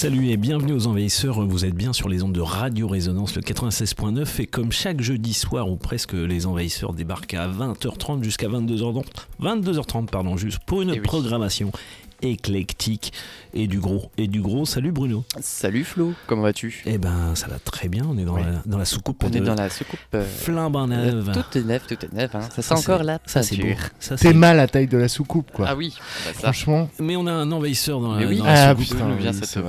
Salut et bienvenue aux Envahisseurs. Vous êtes bien sur les ondes de Radio Résonance, le 96.9. Et comme chaque jeudi soir, ou presque, les Envahisseurs débarquent à 20h30 jusqu'à 22h30, 22h30 pardon, juste pour une Eh oui. Éclectique et du gros. Et du gros, salut Bruno. Salut Flo, comment vas-tu? Eh ben, ça va très bien. On est dans, Ouais. la, dans la soucoupe On est dans la soucoupe. euh, flambant neuve. Tout est neuf, tout est neuf. hein. Ça Ça, sent encore la Ça, c'est. Ça, C'est mal la taille de la soucoupe, quoi. Ah oui, bah ça. Franchement, Mais on a un envahisseur dans la, oui, dans la Ah, soucoupe. putain, oui, cette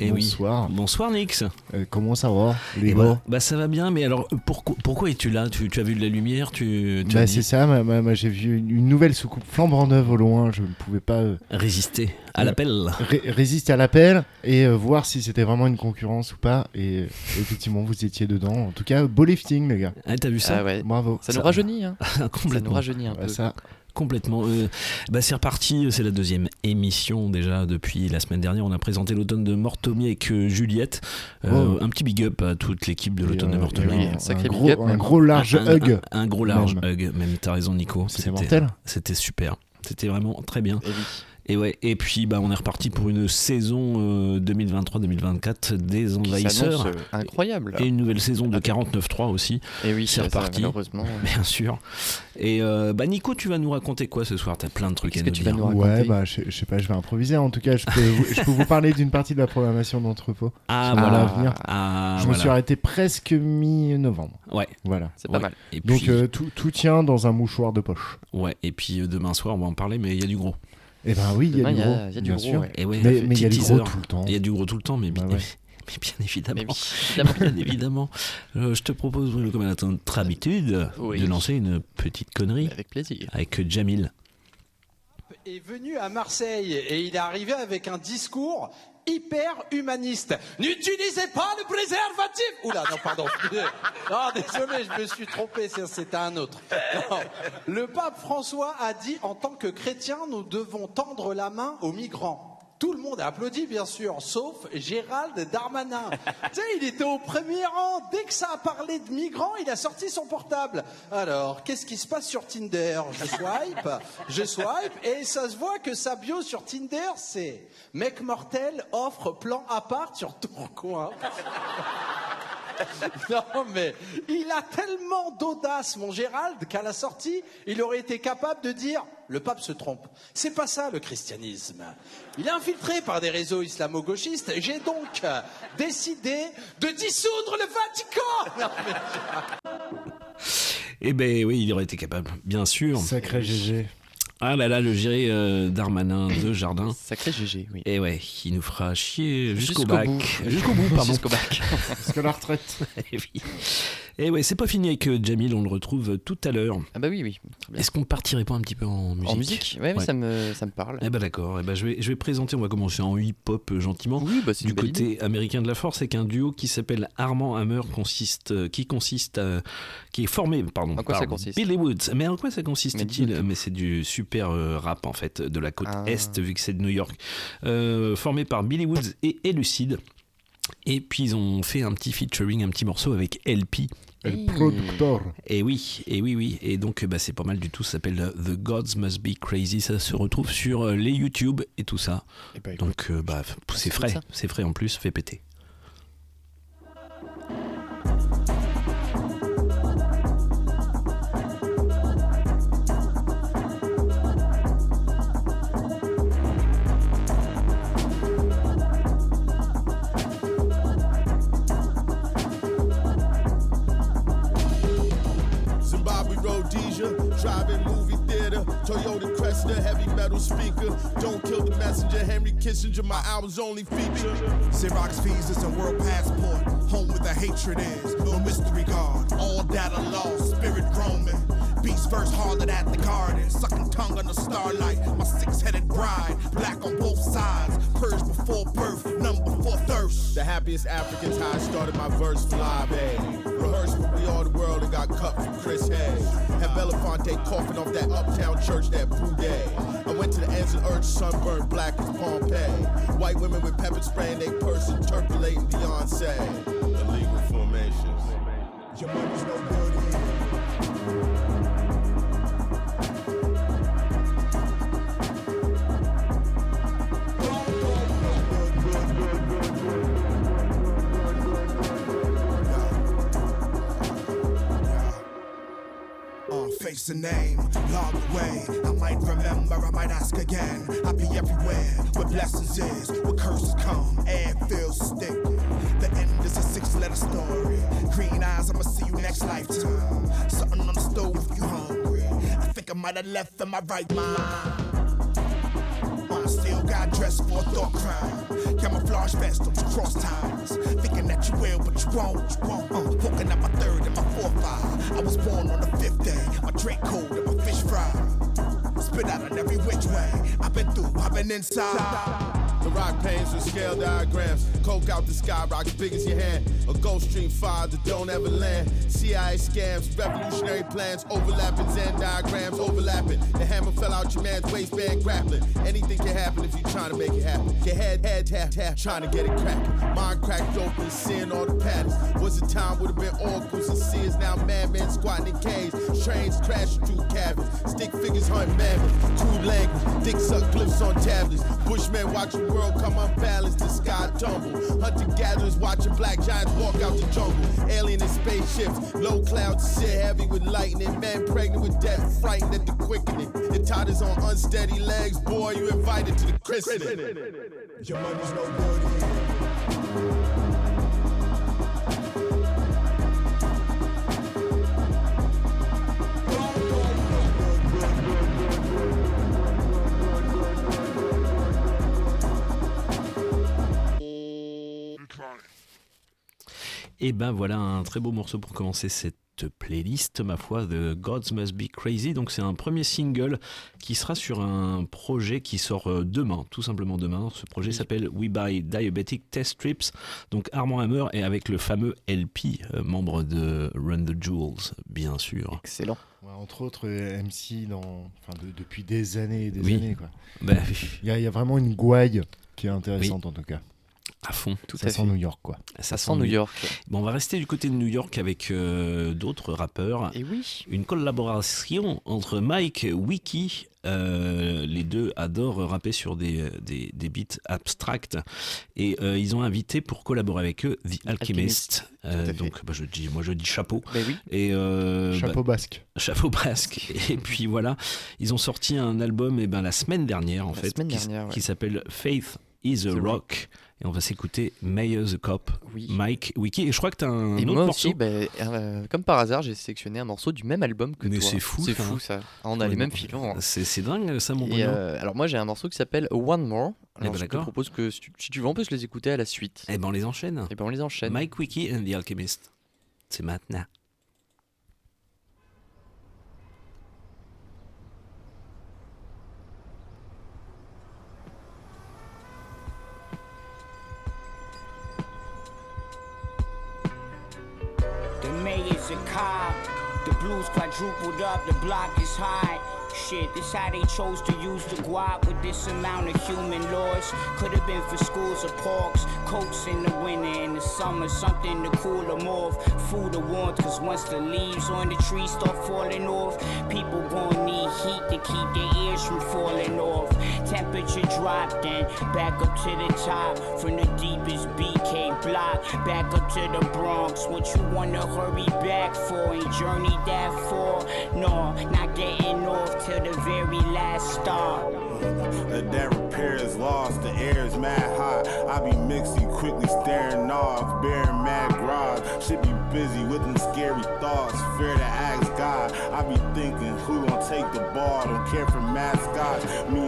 oui. bonsoir. Bonsoir Nix. Euh, comment ça va, les bah, bah, ça va bien, mais alors pourquoi, pourquoi es-tu là? Tu, tu as vu de la lumière tu, tu Bah, c'est ça, ma- ma- ma- j'ai vu une, une nouvelle soucoupe flambant neuve au loin. Je ne pouvais pas euh, résister à Ouais. l'appel. ré- résister à l'appel et euh, voir si c'était vraiment une concurrence ou pas. Et euh, effectivement, vous étiez dedans. En tout cas, beau lifting, les gars. Ah, t'as vu ça? Ah ouais. Bravo. Ça Ça- nous rajeunit, hein. Ça nous Complètement. rajeunit un peu. ça, Complètement. Euh, bah, c'est reparti, c'est la deuxième émission déjà depuis la semaine dernière. On a présenté l'automne de Mortomi avec euh, Juliette. Euh, Oh. Un petit big up à toute l'équipe de l'automne de euh, Mortomi. oui, et un sacré un big gros, up, un même. gros large un, hug. un- un gros large Même. hug, même t'as raison Nico. C'était mortel. C'était super. C'était vraiment très bien. Et oui. Et ouais. Et puis bah on est reparti pour une saison euh, 2023-2024 des Qui envahisseurs. euh, incroyable. Et une nouvelle saison de 49.3 aussi, Et oui, c'est reparti. malheureusement. bien sûr. Et euh, bah Nico, tu vas nous raconter quoi ce soir? T'as plein de trucs à nous que tu vas dire. nous Ouais, bah, je, je sais pas, je vais improviser. En tout cas, je peux, vous, je peux vous parler d'une partie de la programmation d'entrepôt. Ah Ah, voilà. venir. Ah, je me voilà. suis arrêté presque mi-novembre. Ouais. Voilà. C'est pas ouais. mal. Et Donc puis, euh, tout, tout tient dans un mouchoir de poche. ouais. Et puis euh, demain soir, on va en parler, mais il y a du gros. Eh ben oui, il y a du il y a- gros. il y a du bien gros, sûr. ouais. Et ouais, Mais il y a du gros teaser. tout le temps. Il y a du gros tout le temps, mais, Bah bi- ouais. mais bien évidemment. Mais oui, évidemment. Bien évidemment. Euh, je te propose, Bruno, comme à notre habitude, Oui. de lancer une petite connerie Avec plaisir. avec Jamil. est venu à Marseille et il est arrivé avec un discours hyper humaniste. N'utilisez pas le préservatif Oula, non, pardon. Non, désolé, je me suis trompé, c'est- c'était un autre. Non. Le pape François a dit, en tant que chrétien, nous devons tendre la main aux migrants. Tout le monde a applaudi, bien sûr, sauf Gérald Darmanin. tu sais, il était au premier rang. Dès que ça a parlé de migrants, il a sorti son portable. Alors, qu'est-ce qui se passe sur Tinder? Je swipe, je swipe, et ça se voit que sa bio sur Tinder, c'est Mec mortel offre plan appart sur Tourcoing. Non, mais il a tellement d'audace, mon Gérald, qu'à la sortie, il aurait été capable de dire le pape se trompe. C'est pas ça le christianisme. Il est infiltré par des réseaux islamo-gauchistes. J'ai donc décidé de dissoudre le Vatican. Non, mais- Eh ben oui, il aurait été capable, bien sûr. Sacré GG. Ah là là, le géré euh, Darmanin de Jardin. Sacré GG, oui. Et ouais, qui nous fera chier jusqu'au Jusqu'au bac. bout. Jusqu'au bout, pardon. Jusqu'au bac. Que la retraite. Eh oui. Et ouais, c'est pas fini avec euh, Jamil, on le retrouve tout à l'heure. Ah bah oui, oui. Très bien. Est-ce qu'on partirait pas un petit peu en musique En musique Ouais, mais Ouais. ça me, ça me parle. Eh ben d'accord, eh ben je, vais, je vais présenter, on va commencer en hip-hop euh, gentiment. Oui, bah c'est Du une belle idée. côté américain de la force, c'est qu'un duo qui s'appelle Armand Hammer consiste, euh, qui consiste, à- qui est formé, pardon, En quoi ça par consiste? Billy Woods. Mais en quoi ça consiste-t-il? Mais c'est du super euh, rap en fait de la côte Ah. est vu que c'est de New York, Euh, formé par Billy Woods et Elucide. Et puis ils ont fait un petit featuring, un petit morceau avec LP. El productor. Et oui, et oui, oui. Et donc, bah, c'est pas mal du tout. Ça s'appelle The Gods Must Be Crazy. Ça se retrouve sur euh, les YouTube et tout ça. Eh ben, écoute, Donc, euh, bah, c'est frais. C'est frais en plus. Fait péter. Speaker. Don't kill the messenger, Henry Kissinger, my album's only feature. Xerox visas and world passport, home where the hatred is. No mystery guard, all data lost, spirit roaming. Beast first harlot at the garden, sucking tongue under starlight. My six-headed bride, black on both sides. Purge before birth, none before thirst. The happiest Africans, how I started my verse fly, babe. Rehearsed when we all the world and got cut from Chris Hay. Had Belafonte coughing off that uptown church that brew day. I went to the ends of earth, sunburned black as Pompeii. White women with pepper spray in their purse, interpolating Beyonce. Illegal formations. Your money's no good. Uh, a name, log away. I might remember, I might ask again. I be everywhere where blessings is, where curses come, air feels stick. The end is a six letter story. Green eyes, I'ma see you next lifetime. Something on the stove if you hungry. I think I might have left in my right mind. Still got dressed for a thought crime. Camouflage vest, don't cross times. Thinking that you will, but you won't. You won't. Uh, poking at my third and my fourth eye. I was born on the fifth day. My drink cold and my fish fried. Spit out on every which way. I've been through, I've been inside. The rock panes with scale diagrams. Coke out the sky, rock as big as your hand. A Gulf Stream 5 that don't ever land. CIA scams, revolutionary plans, overlapping Zen diagrams, overlapping. The hammer fell out your man's waistband, grappling. Anything can happen if you're trying to make it happen. Your head, head, tap, tap, trying to get it cracking. Mind cracked open, seeing all the patterns. Was a time would have been oracles and seers, now madmen squatting in caves. Trains crashing through cabins. Stick figures hunting mammoths. Crude language, dick suck glyphs on tablets. Bushmen watch the world come unbalanced, the sky tumble. Hunter gatherers watching black giants walk out the jungle. Alien in spaceships, low clouds sit heavy with lightning. Man pregnant with death, frightened at the quickening. The toddlers on unsteady legs, boy, you invited to the christening. Your money's no good. Et ben voilà un très beau morceau pour commencer cette playlist, ma foi, The Gods Must Be Crazy. Donc c'est un premier single qui sera sur un projet qui sort euh, demain, tout simplement demain. Ce projet s'appelle We Buy Diabetic Test Strips. Donc Armand Hammer et avec le fameux LP, euh, membre de Run the Jewels, bien sûr. Excellent. Ouais, entre autres, euh, MC dans, enfin, de- depuis des années et des Oui. années. Quoi. Ben, Il y, a- il y a vraiment une gouaille qui est intéressante en tout cas. À fond. Tout Ça à sent fait. New York quoi. Ça sent New York. Bon, on va rester du côté de New York avec euh, d'autres rappeurs. Et oui. Une collaboration entre Mike Wiki, euh, les deux adorent rapper sur des, des, des beats abstracts, et euh, ils ont invité pour collaborer avec eux The Alchemist. Euh, donc, bah, je dis, moi je dis chapeau. Ben oui. Et euh, Chapeau basque. bah, chapeau basque. Et puis voilà, ils ont sorti un album et ben, la semaine dernière en La fait, semaine qui, ouais. qui s'appelle Faith is a The Rock. Et on va s'écouter Mayor the Cop, Oui. Mike Wiki. Et je crois que tu as un Et autre moi morceau. aussi, ben, euh, comme par hasard, j'ai sélectionné un morceau du même album que Mais toi. c'est fou, C'est fou ça. Ah, on a Ouais, les mêmes filons. hein. C'est dingue ça, mon Et euh, alors moi j'ai un morceau qui s'appelle One More. Eh Alors ben, je te propose que si tu, si tu veux on peut se les écouter à la suite. Eh ben on les enchaîne. Et ben on les enchaîne. Mike Wiki and the Alchemist. C'est maintenant. Mayor's a cop. The blues quadrupled up, the block is high. Shit, this how they chose to use the guap with this amount of human loss. Could have been for schools or parks, coats in the winter, in the summer, something to cool them off. Food or warmth, cause once the leaves on the tree start falling off, people gon' need heat to keep their ears from falling off. Temperature dropped and back up to the top from the deepest BK block, back up to the Bronx. What you wanna hurry back for? Ain't journey that far? No, not getting off the very last stop. The that repair is lost, the air is mad hot. I be mixing, quickly staring off, bearing mad grog. Should be busy with them scary thoughts, fear to ask God. I be thinking, who gon' take the ball? Don't care for mascots. Me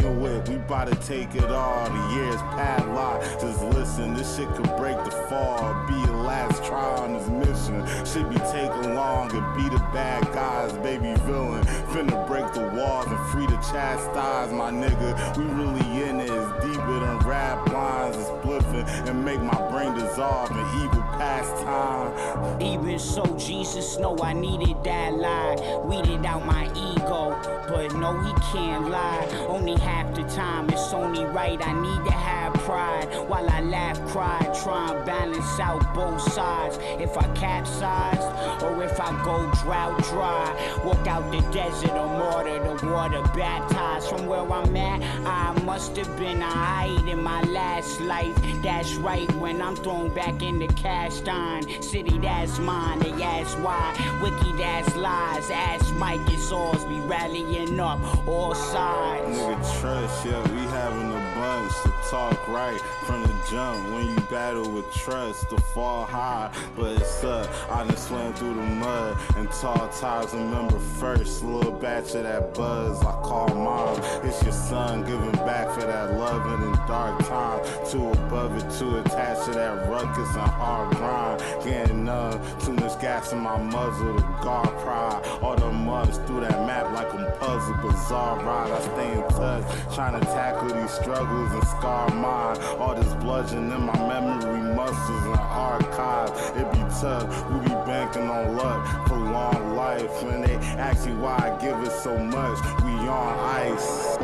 we bout to take it all. The years padlocked. Just listen, this shit could break the fall. Be your last try on this mission. Should be taking long and be the bad guys, baby villain. Finna break the walls and free to chastise my nigga. We really in it, leave it and rap lines and spliffing and make my brain dissolve in evil pastime. Even so, Jesus know I needed that lie. Weeded out my ego, but no, he can't lie. Only half the time, it's only right. I need to have pride while I laugh, cry, try and balance out both sides. If I capsize or if I go drought dry, walk out the desert or mortar the water, baptized from where I'm at. I must have been a height in my last life. That's right when I'm thrown back in the cast iron city. That's mine. They ask why. Wiki that's lies. Ask Mike. It's ours. We rallying up all sides. Nigga, trust, yeah, we having bunch to talk right. From the jump. When you battle with trust, to fall high, but it's up. I done swam through the mud and tall ties. Remember first, little batch of that buzz I call mom. It's your son giving back for that loving in dark time. Too above it, too attached to that ruckus and hard grind. Getting numb, too much gas in my muzzle to guard pride. All the months through that map like I'm puzzle, bizarre ride. I stay in touch, trying to tackle these struggles and scar mine. All this bludgeon in my memory muscles and archives. It be tough, we be banking on luck, prolonged life. When they ask you why I give it so much, we on ice.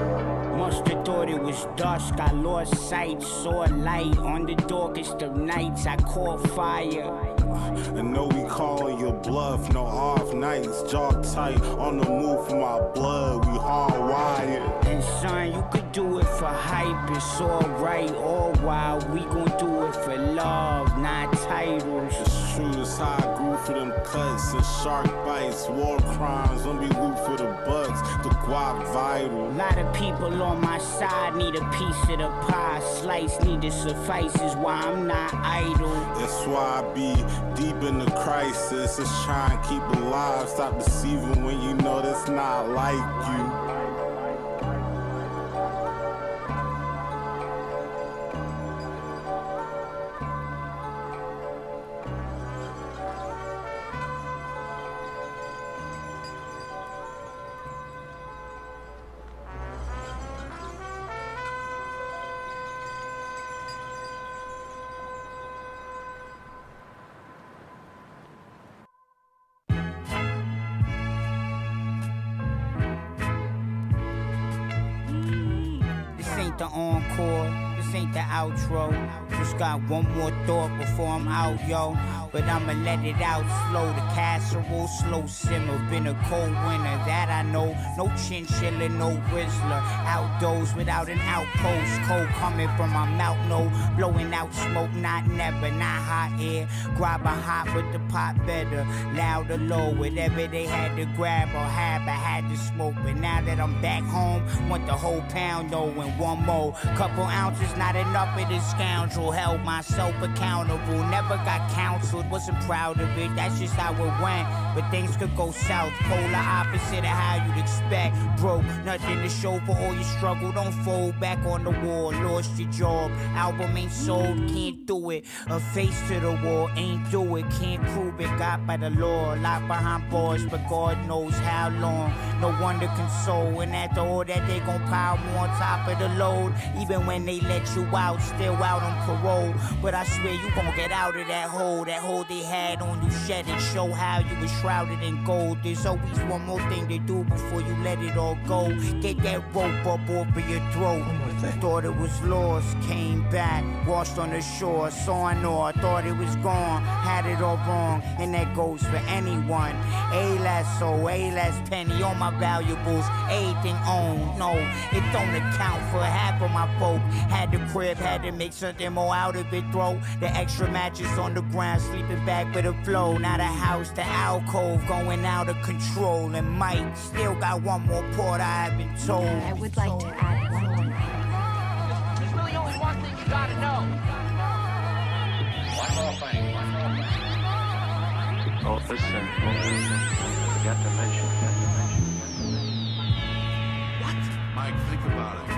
Have thought it was dusk. I lost sight, saw a light on the darkest of nights. I caught fire. And know we calling your bluff, no off nights, jaw tight, on the move for my blood, we hardwired. And son, you could do it for hype. It's alright, all while we gon' do it for love, not titles. It's how I grew for them cuts and shark bites, war crimes, don't be loot for the bucks, the guap vital. A lot of people on my side need a piece of the pie. Slice need to suffice, is why I'm not idle. That's why I be deep in the crisis. It's trying to keep alive. Stop deceiving when you know that's not like you. Got one more thought before I'm out, yo. But I'ma let it out slow. The casserole slow simmer. Been a cold winter, that I know. No chinchilla, no whistler. Outdoors without an outpost. Cold coming from my mouth, no. Blowing out smoke, not never, not hot air. Grab a hot with the pot better. Loud or low, whatever they had to grab or have, I had to smoke. But now that I'm back home, want the whole pound though, and one more. Couple ounces, not enough of this scoundrel. Held myself accountable, never got counseled, wasn't proud of it. That's just how it went. But things could go south, polar opposite of how you'd expect. Broke, nothing to show for all your struggle. Don't fold back on the wall, lost your job. Album ain't sold, can't do it. A face to the wall, ain't do it, can't prove it. Got by the law, locked behind bars, but God knows how long. No wonder console, and after all that, they gon' pile more on top of the load. Even when they let you out, still out on parole. But I swear you gon' get out of that hole. That hole they had on you, shed and show how you was shrouded in gold. There's always one more thing to do before you let it all go. Get that rope up off of your throat. Thought it was lost, came back, washed on the shore, saw an ore, thought it was gone, had it all wrong, and that goes for anyone. A last soul, a last penny, all my valuables, everything owned. No, it don't account for half of my folk. Had the crib, had to make something more out of it. Throw the extra matches on the ground, sleeping back with a flow. Now the house, the alcove, going out of control. And Mike still got one more port I haven't told. I would like to add one thing. There's really only one thing you gotta know. One more thing. One more thing. Oh, listen, oh, listen. Forgot to mention, forgot to mention. Mike, think about it.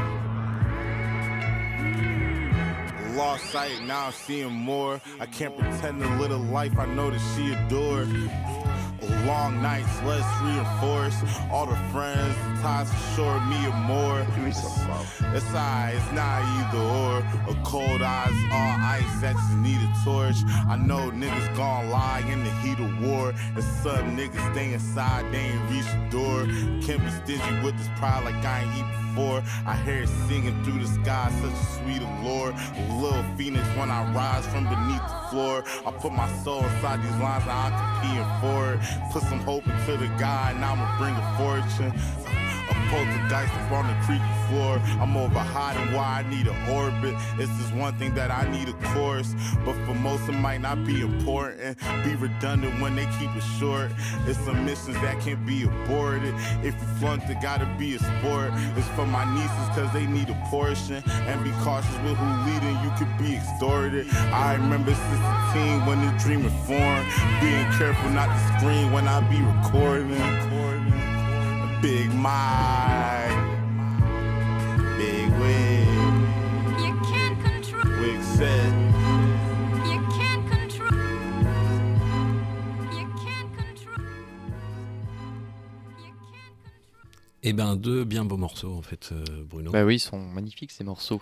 Lost sight, now I'm seeing more. I can't pretend to live a life I know that she adored. Long nights, let's reinforce all the friends, ties for sure, me or more. Give me some It's alright, it's not either or. A cold eyes, all ice, that just need a torch. I know niggas gon' lie in the heat of war. And some niggas stay inside, they ain't reach the door. Can't be stingy with this pride like I ain't eat before. I hear it singing through the sky, such a sweet allure. A little phoenix when I rise from beneath the floor. I put my soul inside these lines, now I'm competing for it. Put some hope into the guy, now I'ma bring a fortune. Poltergeist up on the creaky floor. I'm over hot and why I need an orbit. It's just one thing that I need a course. But for most it might not be important. Be redundant when they keep it short. It's some missions that can't be aborted. If you flunked it, gotta be a sport. It's for my nieces cause they need a portion. And be cautious with who leading, you could be extorted. I remember 16 when the dream was formed. Being careful not to scream when I be recording. Big Mike, Big Wig, You can't control. Wig said. Eh ben, deux bien beaux morceaux, en fait, euh, Bruno. Bah oui, ils sont magnifiques ces morceaux.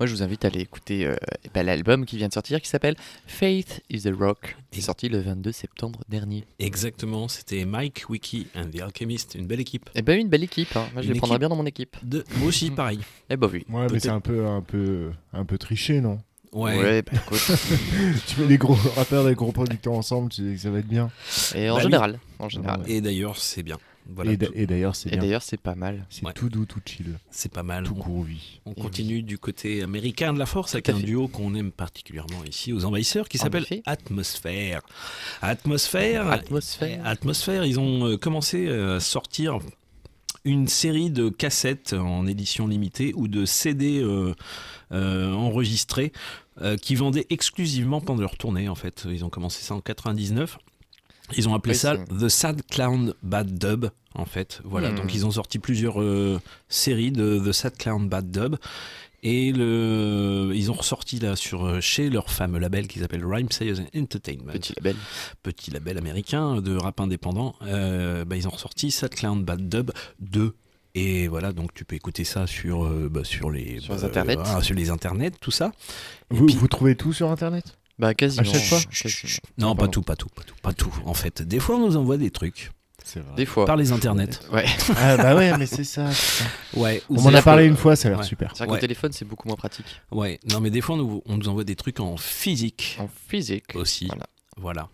Moi, je vous invite à aller écouter euh, ben, l'album qui vient de sortir qui s'appelle Faith is the Rock, qui est sorti le 22 septembre dernier. Exactement, c'était Mike, Wiki and The Alchemist, une belle équipe. Eh ben, une belle équipe. hein. Moi, je Une les prendrais bien dans mon équipe. De... Moi aussi, pareil. Eh bah oui. Ouais, mais c'est un peu, un peu, un peu triché, non? Ouais. Ouais, bah écoute. Tu mets des gros rappeurs, des gros producteurs ensemble, tu sais que ça va être bien. Et en Bah oui. général. En général. Et d'ailleurs, c'est bien. Voilà, et d'ailleurs, c'est Et bien. d'ailleurs, c'est pas mal. C'est Ouais. tout doux, tout chill, c'est pas mal. tout On- groovy. On Et continue du côté américain de la force avec un fait. duo qu'on aime particulièrement ici aux envahisseurs qui En s'appelle. Atmosphère. Atmosphère. Atmosphère. Atmosphère, ils ont euh, commencé euh, à sortir une série de cassettes en édition limitée ou de CD euh, euh, enregistrés euh, qui vendaient exclusivement pendant leur tournée en fait. Ils ont commencé ça en 99. Ils ont appelé Oui, ça The Sad Clown Bad Dub en fait. Voilà, Hmm. donc ils ont sorti plusieurs euh, séries de The Sad Clown Bad Dub. Et le, ils ont ressorti là sur euh, chez leur fameux label qui s'appelle Rhyme Sayers Entertainment Petit label. petit label américain de rap indépendant, euh, bah, ils ont ressorti Sad Clown Bad Dub 2. Et voilà, donc tu peux écouter ça sur, euh, bah, sur, les, Sur les bah, internets. voilà, sur les internets, tout ça. Vous, puis- vous trouvez tout sur internet? Bah quasiment. À chaque fois quasiment. non, pas tout, pas tout, pas tout, pas tout. En fait, des fois, on nous envoie des trucs C'est vrai. Des fois. par les internets. Ouais. Ah bah ouais, mais c'est ça. Ouais, ou On m'en a parlé une fois, ça a l'air Ouais. super. C'est vrai Ouais. qu'au téléphone, c'est beaucoup moins pratique. Ouais, non, mais des fois, on nous, on nous envoie des trucs en physique En physique. aussi. Voilà. Voilà.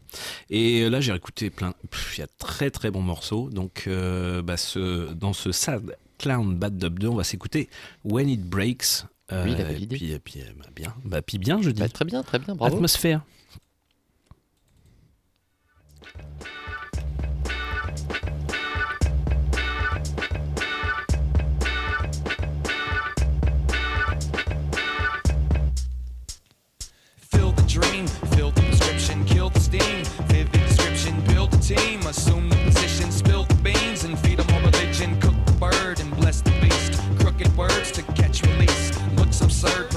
Et là, j'ai écouté plein. Il y a très très bons morceaux. Donc, euh, bah, ce, dans ce Sad Clown Bad Dub 2, on va s'écouter When It Breaks. Euh, Oui, il a et validé. puis, et puis, euh, bah, bien. Bah, puis bien, je dis. Bah, très bien, très bien, bravo. Atmosphère.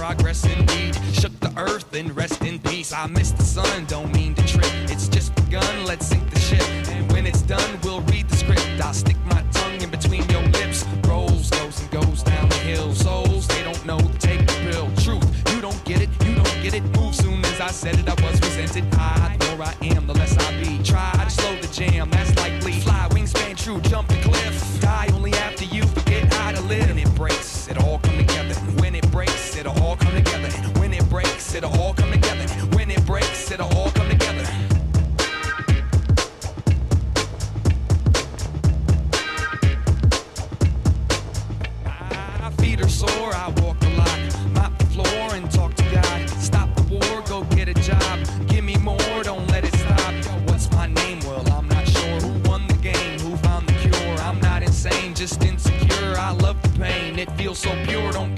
Progress indeed. Shook the earth and rest in peace. I miss the sun, don't mean to trip. It's just begun, let's sink the ship. And when it's done, we'll read the script. I'll stick my tongue in between your lips. Rolls, goes and goes down the hill. Souls, they don't know, take the pill. Truth, you don't get it, you don't get it. Move soon as I said it, I was presented. I, it'll all come together. When it breaks, it'll all come together. My feet are sore, I walk a lot. Mop the floor and talk to God. Stop the war, go get a job. Give me more, don't let it stop. What's my name? Well, I'm not sure. Who won the game? Who found the cure? I'm not insane, just insecure. I love the pain, it feels so pure. Don't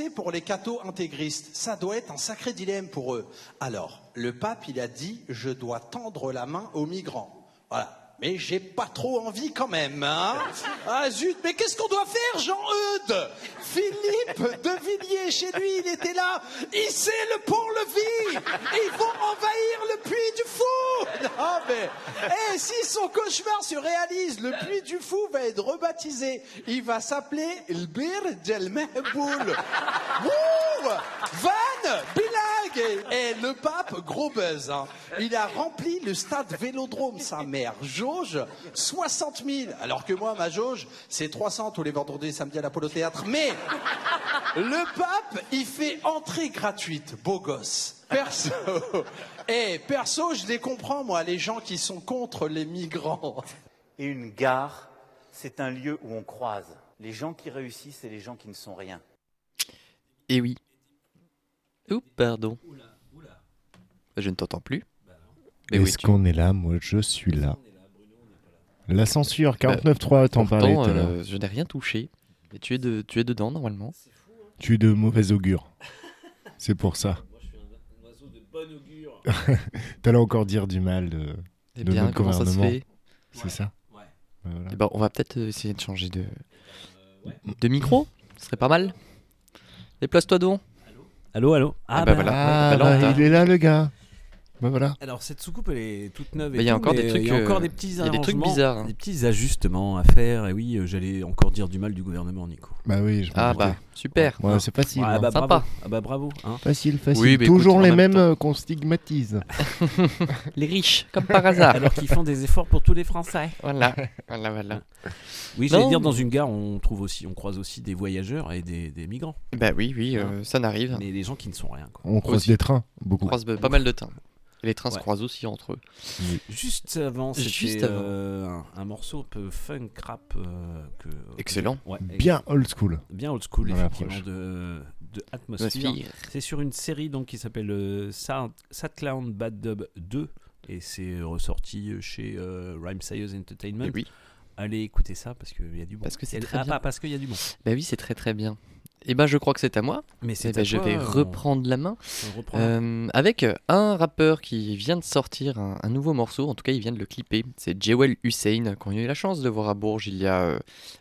pensée pour les cathos intégristes. Ça doit être un sacré dilemme pour eux. Alors, le pape, il a dit Je dois tendre la main aux migrants. Voilà. Mais j'ai pas trop envie quand même. Hein ah zut, mais qu'est-ce qu'on doit faire, Jean-Eudes? Philippe de Villiers, chez lui, il était là. Hissez le pont-levis Ils vont si son cauchemar se réalise, le puits du fou va être rebaptisé. Il va s'appeler El Bir del Mehboul. Wouh Van Bilag Et le pape, gros buzz. hein. Il a rempli le stade Vélodrome, sa mère. Jauge, 60 000. Alors que moi, ma jauge, c'est 300 tous les vendredis et samedis à l'Apollo Théâtre. Mais le pape, il fait entrée gratuite. Beau gosse. Perso. Et perso, je les comprends, moi, les gens qui sont contre les migrants. Et une gare, c'est un lieu où on croise les gens qui réussissent et les gens qui ne sont rien. Et oui. Oups, pardon. Je ne t'entends plus. Oui, Est-ce tu- qu'on est là? Moi, je suis là. La censure, 49.3, t'en Pourtant, parlais tout à l'heure. euh, je n'ai rien touché. Mais tu es, de, tu es dedans normalement. Tu es de mauvais augure. C'est pour ça. T'allais encore dire du mal de, Eh de bien, notre comment ça se gouvernement. fait C'est ça Ben voilà. Eh ben, on va peut-être euh, essayer de changer de, de micro. Ce serait pas mal. Déplace-toi donc. Allô, allô? Ah, bah voilà. Ah, Ouais, bah il est là, le gars. Ben voilà. Alors cette soucoupe elle est toute neuve. Bah, il y a encore des trucs, Il y a encore des petits il y a des trucs bizarres, hein. Des petits ajustements à faire. Et oui, euh, j'allais encore dire du mal du gouvernement, Nico. Bah oui, je Ah bah, super. Ouais, c'est facile. Ah hein. bah Sympa. bravo. Ah bah bravo. hein. Facile, facile. Oui, Toujours écoute, les même mêmes temps. euh, qu'on stigmatise. Les riches, comme par hasard. Alors qu'ils font des efforts pour tous les Français. Voilà, voilà, voilà. Oui, j'allais dire dans une gare, on trouve aussi, on croise aussi des voyageurs et des, des migrants. Bah oui, oui, euh, ça n'arrive. Mais des gens qui ne sont rien. Quoi. On croise Aussi. des trains, On beaucoup. croise bah, pas mal de temps. Et les trains se croisent aussi entre eux. Juste avant, c'était Juste avant. euh, un, un morceau un peu funk rap euh, que Excellent. Ouais, Bien old school. bien old school Dans effectivement de, de. C'est sur une série donc qui s'appelle euh, Sad, Sad Clown Bad Dub 2 et c'est ressorti chez euh, Rhyme Sayers Entertainment. Et oui. Allez écouter ça parce qu'il y a du bon. Parce que c'est très ah, bien. pas parce qu'il y a du bon. Bah oui, c'est très très bien. Et ben je crois que c'est à moi. Mais Eh c'est ben, à je vais on- reprendre la main. reprend. Euh, avec un rappeur qui vient de sortir un, un nouveau morceau, en tout cas il vient de le clipper, c'est Jewel Hussein, qu'on a eu la chance de voir à Bourges il y a euh,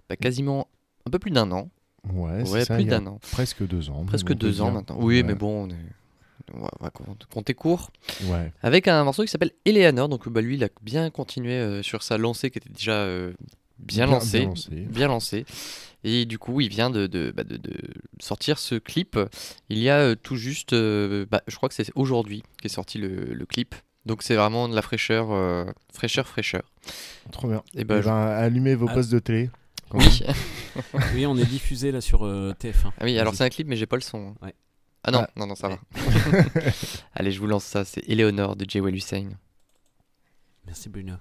bah, quasiment un peu plus d'un an, Ouais, Ouais, ça, plus d'un an. Presque deux ans. presque deux ans maintenant. Oui, Ouais. mais bon, on, est- on va, compter- compter court. Ouais. Avec un morceau qui s'appelle Eleanor, donc bah, lui il a bien continué euh, sur sa lancée qui était déjà euh, bien, Bien- lancée, bien lancée. Et du coup, il vient de, de, bah, de- de sortir ce clip. Il y a euh, tout juste, euh, bah, je crois que c'est aujourd'hui qu'est sorti le, le clip. Donc c'est vraiment de la fraîcheur, euh, fraîcheur, fraîcheur. Trop bien. Et ben, Eh ben, allumez vos Ah. postes de télé. quand Oui. oui, on est diffusé là sur euh, TF1. Ah oui, alors c'est un clip, mais j'ai pas le son. Ouais. Ah non, Ah. non, non, ça va. Allez, je vous lance ça. C'est Eleanor de Jewel Hussein. Merci Bruno.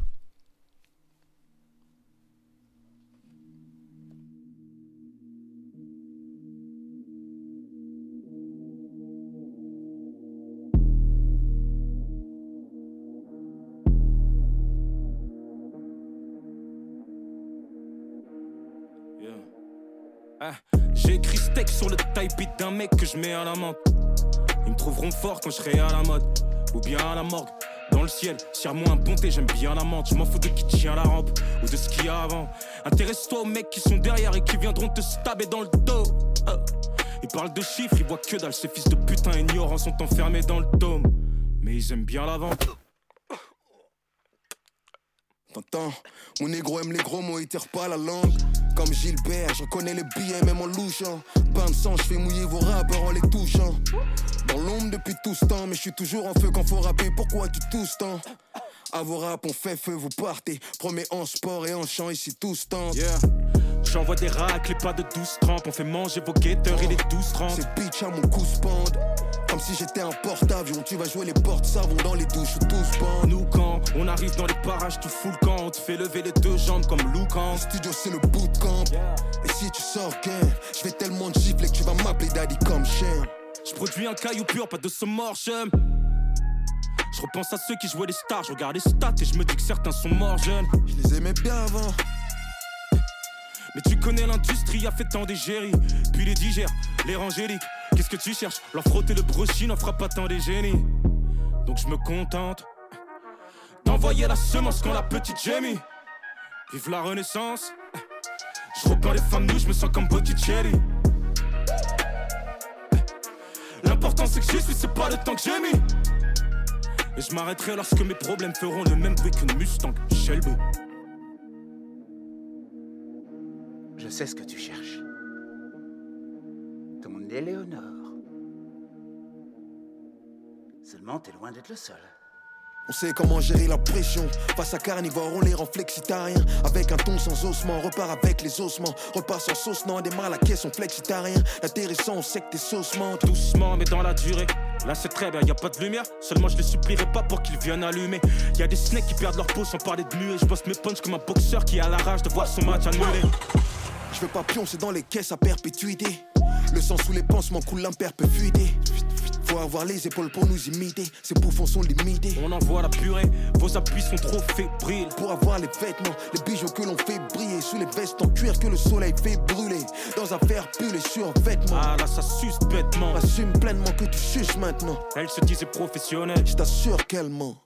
J'ai écrit steak sur le type d'un mec que je mets à la menthe. Ils me trouveront fort quand je serai à la mode. Ou bien à la morgue. Dans le ciel, tire-moi un bonté, j'aime bien la menthe. Je m'en fous de qui tient la rampe ou de ce qu'il y a avant. Intéresse-toi aux mecs qui sont derrière et qui viendront te stabber dans le dos. Ah. Ils parlent de chiffres, ils voient que dalle. Ces fils de putain ignorants sont enfermés dans le dôme. Mais ils aiment bien la vente. T'entends Mon négro aime les gros mots, il tire pas la langue. Comme Gilbert, je reconnais les billets même en louchant. Bain de sang, je fais mouiller vos rappeurs en les touchant. Dans l'ombre depuis tout ce temps, mais je suis toujours en feu quand faut rapper. Pourquoi tu tousses tant? À vos rap, on fait feu, vous partez. Promets en sport et en chant, ici tous tentent. Yeah. J'envoie des racles et pas de 12 trempes. On fait manger vos guetteurs, il est 12 30. C'est bitch à mon cou spande. Comme si j'étais un porte-avions. Tu vas jouer les portes savons dans les douches tous bandent. Nous quand on arrive dans les parages, fous le camp. On te fait lever les deux jambes comme Loukan. Le studio, c'est le bootcamp. Et si tu sors gain, je vais tellement te gifler que tu vas m'appeler daddy comme chien. Je produis un caillou pur, pas de summortion. Je repense à ceux qui jouaient les stars, je regarde les stats et je me dis que certains sont morts jeunes. Je les aimais bien avant. Mais tu connais l'industrie, a fait tant d'égéries. Puis les digères, les rangéliques. Qu'est-ce que tu cherches? Leur frotter le brochet n'en fera pas tant des génies. Donc je me contente d'envoyer la semence quand la petite Jamie. Vive la renaissance. Je repeins les femmes nues, je me sens comme Botticelli. L'important c'est que j'y suis, c'est pas le temps que j'ai mis. Et je m'arrêterai lorsque mes problèmes feront le même bruit qu'une Mustang Shelby. Je sais ce que tu cherches. Ton Éléonore. Seulement, t'es loin d'être le seul. On sait comment gérer la pression. Face à carnivore, on les rend flexitariens. Avec un ton sans ossements, repart avec les ossements. Repart sans sauce, non, démarre la caisse, on flexitarien. L'intéressant, on sait que t'es saucement. Doucement, mais dans la durée. Là, c'est très bien, y a pas de lumière. Seulement, je les supplierai pas pour qu'ils viennent allumer. Y a des snakes qui perdent leur peau sans parler de nuée. Je bosse mes punches comme un boxeur qui a la rage de voir son match annulé. Je veux pas pioncer dans les caisses à perpétuité. Le sang sous les pansements coule l'imperpétuité. Faut avoir les épaules pour nous imiter. Ces bouffons sont limités. On envoie la purée, vos appuis sont trop fébriles. Pour avoir les vêtements, les bijoux que l'on fait briller. Sous les vestes en cuir que le soleil fait brûler. Dans un fer pull et sur vêtements. Ah là, ça suce bêtement. Assume pleinement que tu suces maintenant. Elle se disait professionnelle. Je t'assure qu'elle ment.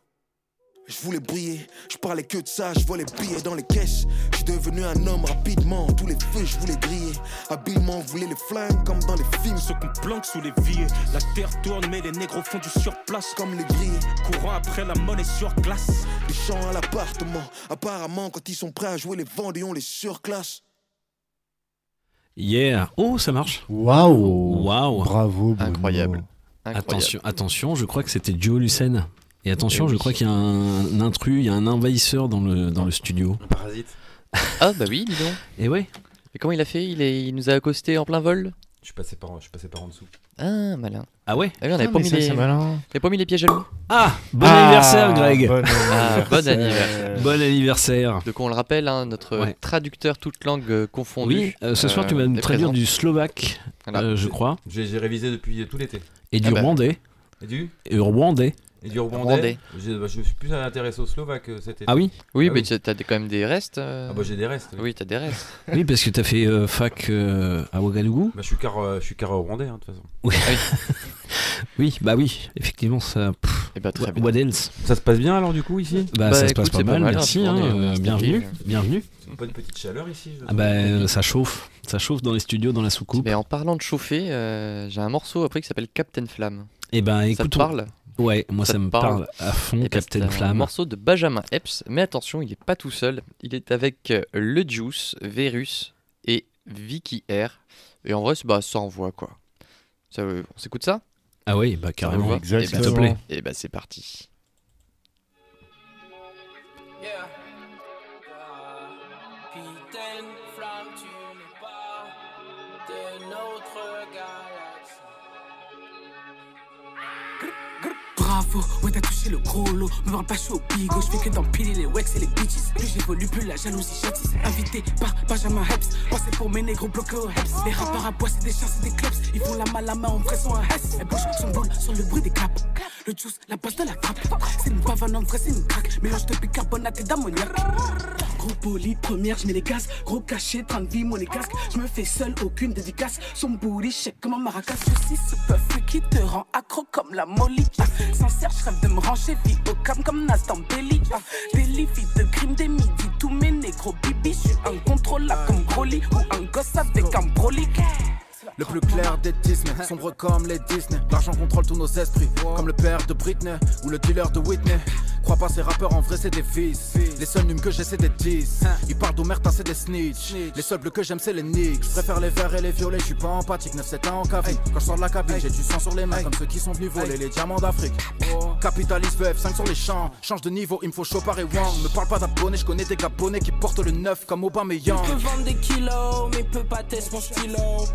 Je voulais briller, je parlais que de ça, je volais billets dans les caisses. Je suis devenu un homme rapidement, tous les feux je voulais griller. Habilement, voulait les flingues comme dans les films. Ceux qu'on planque sous les vies. La terre tourne, mais les négros font du surplace. Comme les grilles, Courant après la monnaie sur glace. des chants à l'appartement. Apparemment, quand ils sont prêts à jouer les vendés, on les surclasse. Yeah. Oh, ça marche. Waouh Waouh. Bravo, Bruno. Incroyable. Attention, attention, je crois que c'était Joe Lucen. Et attention, je crois qu'il y a un, intrus, il y a un envahisseur dans le, dans le studio. Un parasite. Ah bah oui, dis donc. Et ouais. Et comment il a fait? Il, est, il nous a accosté en plein vol? Je suis passé par, je suis passé par en dessous. Ah, malin. Ah ouais? Ah oui, on avait Ah, pas, mis ça, les... on pas mis les pièges à loup. Ah, bon Ah, anniversaire, Greg. bon Ah, bon anniversaire. anniversaire. Bon anniversaire. Donc on le rappelle, hein, notre Ouais. traducteur toutes langues euh, confondues. Oui, euh, ce soir tu vas euh, nous est traduire présent. du slovaque, Voilà. euh, je crois, J'ai j'ai révisé depuis tout l'été. et du Ah bah. rwandais. Et du Et rwandais. Et du Rwandais. rwandais. J'ai- bah, je suis plus intéressé au slovaque euh, cet été. Ah oui Oui, Ah mais oui. tu as quand même des restes. euh, Ah bah j'ai des restes. oui. Oui, t'as des restes. Oui, parce que t'as fait euh, fac euh, à Ouagadougou. Bah, je suis car, euh, je suis car rwandais hein, de toute façon. Oui. oui, bah oui, effectivement, ça. pff, Et bah très what, bien. what else Ça se passe bien alors du coup ici? Bah, Bah, ça se écoute, passe pas mal, mal, merci, hein, hein, euh, bienvenue, tranquille. bienvenue. Pas une petite chaleur ici. je Ah bah ça chauffe, ça chauffe dans les studios, dans la soucoupe. Mais en parlant de chauffer, euh, j'ai un morceau après qui s'appelle Captain Flamme. Et ben Ça te écoute, parle? Ouais, moi ça, me parle parle à fond, Eh ben, Captain c'est Un Flamme. morceau de Benjamin Epps, mais attention, il n'est pas tout seul. Il est avec euh, Le Juice, Verus et Vicky R. Et en vrai, c'est- bah, ça envoie quoi. Ça, euh, on s'écoute ça? Ah oui, bah carrément, va s'il te Exactement. plaît. Et bah c'est parti. Yeah. Ouais t'as touché le gros lot. Me vois pas chaud au bigo, je fais que d'empiler les wax et les bitches. Plus j'évolue, plus la jalousie j'attise Invité par Benjamin Heps. Pensez pour mes négros bloqués au Heps. Les rappeurs à bois c'est des chiens, c'est des clubs. Ils font la main la main en vrai sont un Heps. Elle bouge son boule sur le bruit des claps. Le juice, la base de la trappe C'est une pavane en vrai c'est une craque. Mélange de bicarbonate et d'ammoniac. Gros poli, première, je mets les gaz. Gros cachet, train de vie, mon casque. Je me fais seul, aucune dédicace. Son booty, shake comme un maracas. Ceci, ce puff qui te rend accro comme la molly. Ah, Je rêve de me ranger, vie au cam comme Nathan Belly. Ah, Délit, vie de crime des midi. Tous mes négros bibi, je suis incontrôlable comme Broly. Ou un gosse avec un broly. Le plus clair des Disney, sombre comme les Disney. L'argent contrôle tous nos esprits, comme le père de Britney ou le dealer de Whitney. Crois pas ces rappeurs en vrai c'est des vices. Les seuls numes que j'ai c'est des 10. Ils parlent d'Omerta c'est des snitch. Les seuls bleus que j'aime c'est les Knicks. Je préfère les verts et les violets, je suis pas empathique. 9-7 ans en cabine. Quand je sors de la cabine, j'ai du sang sur les mains comme ceux qui sont venus voler les diamants d'Afrique. Capitaliste veut F5 sur les champs. Change de niveau, il me faut chaud et Wang. Me parle pas d'abonnés, je connais des gabonais qui portent le neuf comme Obama Young. peut vendre des kilos, mais peut pas tester mon stylo.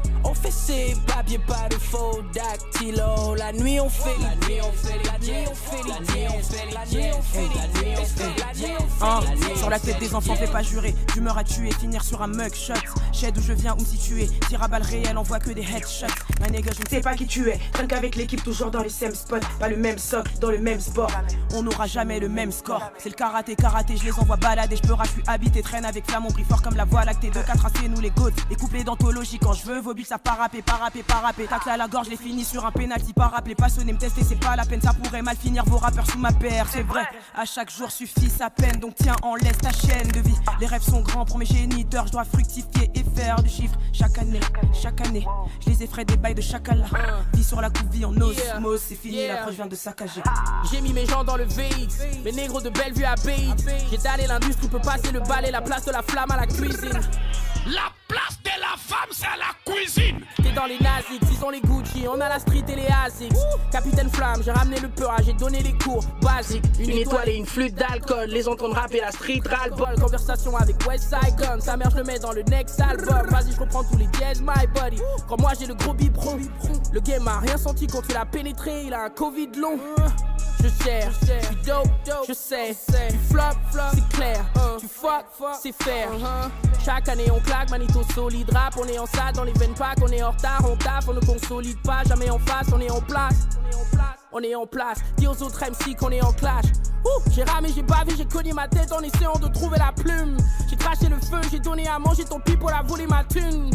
Ses papiers, pas de faux dactylo. La nuit on fait la nuit on fait la nuit on fait la nuit on fait la nuit on fait la nuit on fait la nuit on Hein, fait la nuit sur la tête des enfants, fais pas jurer. D'humeur à tuer, finir sur un mug shot. Shed d'où je viens, où situé. Tire à balles réelles, on voit que des headshots. Ma nigga, je ne sais pas qui tu es. Traîne qu'avec l'équipe, toujours dans les same spots. Pas le même socle, dans le même sport. On n'aura jamais le même score. C'est le karaté, karaté, je les envoie balader. Je peux je suis habité, traîne avec flamand, brille fort comme la voie lactée. De 4 à nous les. Les couplets d'anthologie, quand je veux, vos billes, ça pas rapper, pas rapper. Tacle à la gorge, les finis sur un penalty, pas rappeler. Pas sonner, me tester, c'est pas la peine. Ça pourrait mal finir vos rappeurs sous ma paire. C'est vrai, à chaque jour suffit sa peine. Donc tiens, en laisse ta chaîne de vie. Les rêves sont grands pour mes géniteurs. Je dois fructifier et faire du chiffre chaque année, chaque année. Je les effraie des bails de chacala. Vie sur la coupe, vie en osmose. C'est fini, l'approche vient de saccager. J'ai mis mes gens dans le VX, mes négros de Bellevue à BX. J'ai dalé l'industrie, peut passer le balai, la place de la flamme à la cuisine. La place de la femme, c'est à la cuisine. T'es dans les Naziks, ils ont les Gucci, on a la street et les Asics. Capitaine Flamme, j'ai ramené le peur, j'ai donné les cours basiques. Une, étoile et une flûte d'alcool, les entendre rapper la street ras-le-bol. Conversation avec West Gun, sa mère je le mets dans le next album. Vas-y, je reprends tous les dièses, my buddy. Quand moi j'ai le gros biberon, le game a rien senti quand tu l'as pénétré, il a un Covid long. Je sais, je suis dope, je sais. Tu flop, c'est clair. Tu fuck, c'est fair. Chaque année on claque, manito solide rap. On est en salle dans les veines pack, on est en retard, on taffe, on ne consolide pas. Jamais en face, on est en place. On est en place, dis aux autres MC qu'on est en clash. Ouh, j'ai ramé, j'ai bavé, j'ai cogné ma tête en essayant de trouver la plume. J'ai craché le feu, j'ai donné à manger ton pis pour la voler ma thune.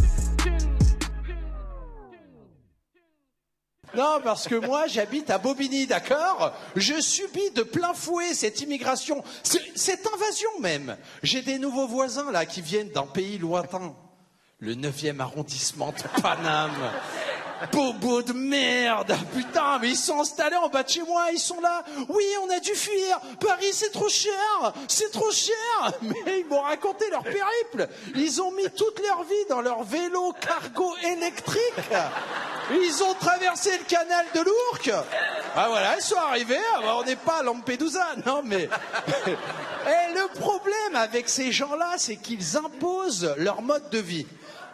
Non, parce que moi, j'habite à Bobigny, d'accord? Je subis de plein fouet cette immigration, ce- cette invasion même. J'ai des nouveaux voisins, là, qui viennent d'un pays lointain. Le 9e arrondissement de Paname. Bobo de merde Putain, mais ils sont installés en bas de chez moi, ils sont là. Oui, on a dû fuir. Paris, c'est trop cher. C'est trop cher. Mais ils m'ont raconté leur périple. Ils ont mis toute leur vie dans leur vélo cargo électrique. Ils ont traversé le canal de l'Ourcq. Ah voilà, ils sont arrivés. Ah bah, on n'est pas à Lampedusa, non mais. Et le problème avec ces gens-là, c'est qu'ils imposent leur mode de vie.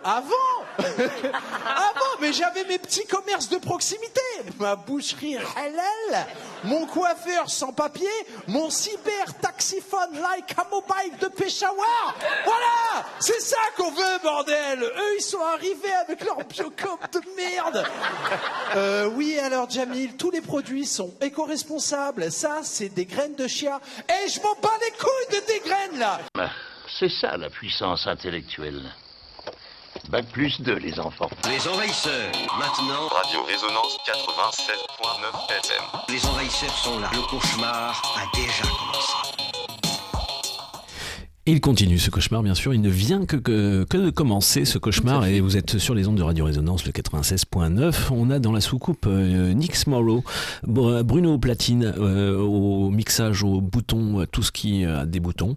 Avant, avant, mais j'avais mes petits commerces de proximité, ma boucherie halal, mon coiffeur sans papier, mon cyber taxiphone like a mobile de Peshawar. Voilà, c'est ça qu'on veut, bordel. Eux, ils sont arrivés avec leur biocop de merde. Euh, oui, alors Jamil, tous les produits sont éco-responsables. Ça, c'est des graines de chia. Et je m'en bats les couilles de tes graines là. Ah, C'est ça la puissance intellectuelle. Bac plus 2, les enfants. Les envahisseurs, maintenant. Radio Résonance 87.9 FM. Les envahisseurs sont là. Le cauchemar a déjà commencé. Et il continue ce cauchemar, bien sûr. Il ne vient que, que, que de commencer ce cauchemar. Et vous êtes sur les ondes de Radio Résonance, le 96.9. On a dans la soucoupe euh, Nix Morrow, Br- Bruno au platine, euh, au mixage, au bouton, euh, tout ce qui a des boutons.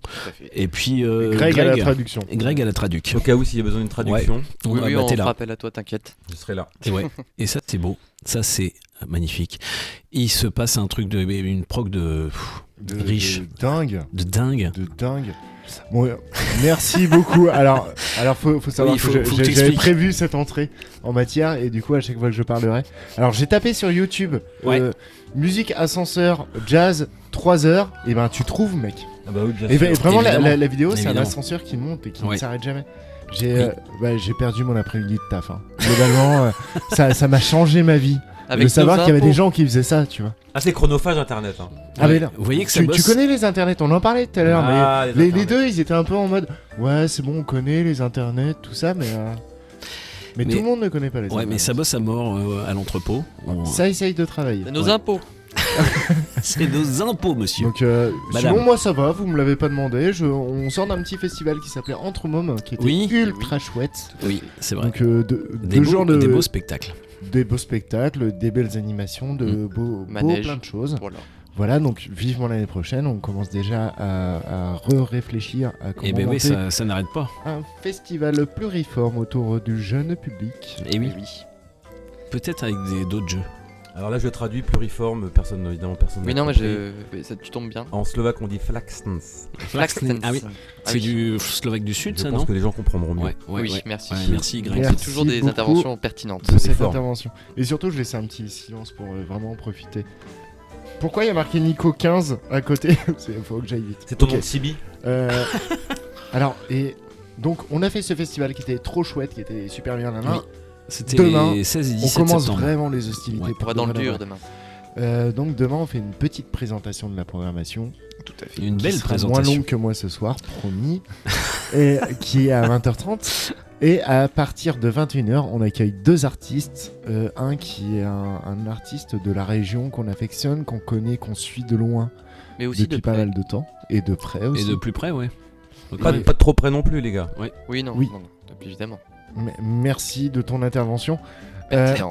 Et puis euh, Greg à la traduction. Et Greg à la traduction. Au cas où s'il y a besoin d'une traduction. Ouais. Oui, Ah, oui, bah, on là. rappelle à toi, t'inquiète. Je serai là. Et, ouais. et ça, c'est beau. Ça, c'est magnifique. Il se passe un truc de. Une proc de. pff, De- riche. de dingue. De dingue. De dingue. Bon, merci beaucoup. Alors, alors faut, faut savoir Oui, faut- que j'avais prévu cette entrée en matière et du coup à chaque fois que je parlerai. Alors j'ai tapé sur YouTube Ouais. euh, musique ascenseur jazz 3 heures et ben tu trouves mec. Ah bah oui, bien et, sûr. va- et vraiment la, Évidemment. la- la vidéo c'est un ascenseur qui monte et qui Ouais. ne s'arrête jamais. J'ai Oui. euh, bah, j'ai perdu mon après-midi de taf. hein. Globalement euh, ça ça m'a changé ma vie. Avec de savoir qu'il y avait des gens qui faisaient ça, tu vois. Ah, c'est chronophage internet. Hein. Ah mais là, Vous voyez que ça tu, bosse. tu connais les internets, on en parlait tout à l'heure, Ah, mais les les, les internets. deux ils étaient un peu en mode ouais c'est bon on connaît les internets, tout ça, mais euh, mais, Mais- tout le monde ne connaît pas les Ouais, mais ça bosse à mort euh, à l'entrepôt. On- Ça essaye de travailler. C'est nos Ouais. impôts. C'est nos impôts, monsieur. Donc, euh, Madame. sinon, moi ça va, vous me l'avez pas demandé. Je, on sort d'un petit festival qui s'appelait Entre Mômes, qui était Oui. ultra chouette. Oui, c'est vrai. Donc, euh, de- Des beaux- de. des beaux spectacles. Des beaux spectacles, des belles animations, de Mm. beaux, beaux plein de choses. Voilà. Voilà, donc vivement l'année prochaine, on commence déjà à, à re-réfléchir à comment Et ben oui, ça, ça n'arrête pas. un festival pluriforme autour du jeune public. Et oui. Peut-être avec des- d'autres jeux. Alors là, je traduis pluriforme, personne, évidemment, personne. Oui, n'a non, mais je... mais ça, tu tombes bien. En slovaque, on dit flaxtens. Flaxten. Ah oui. Ah C'est oui. du slovaque du sud, Je ça, pense non que les gens comprendront mieux. Ouais, ouais, oui, ouais. merci. Ouais, merci, Greg. C'est toujours des interventions pertinentes. de cette fort. intervention. Et surtout, je laisse un petit silence pour euh, vraiment en profiter. Pourquoi il y a marqué Nico 15 à côté Il faut que j'aille vite. C'est ton nom de Sibi Euh, alors, et donc, on a fait ce festival qui était trop chouette, qui était super bien. Là, Oui. C'était Demain, les 16 et on 17 commence septembre. vraiment les hostilités. Ouais. On va dans le dur demain. Euh, donc demain, on fait une petite présentation de la programmation. Tout à fait. Une qui belle sera présentation. moins longue que moi ce soir, promis. et qui est à 20h30. Et à partir de 21h, on accueille deux artistes. Euh, un qui est un, un artiste de la région qu'on affectionne, qu'on connaît, qu'on suit de loin Mais aussi depuis de pas près. mal de temps. Et de près aussi. Et de plus près, ouais. Pas, de- pas de trop près non plus, les gars. Oui, non, Oui. non, non, évidemment. M- Merci de ton intervention. Euh,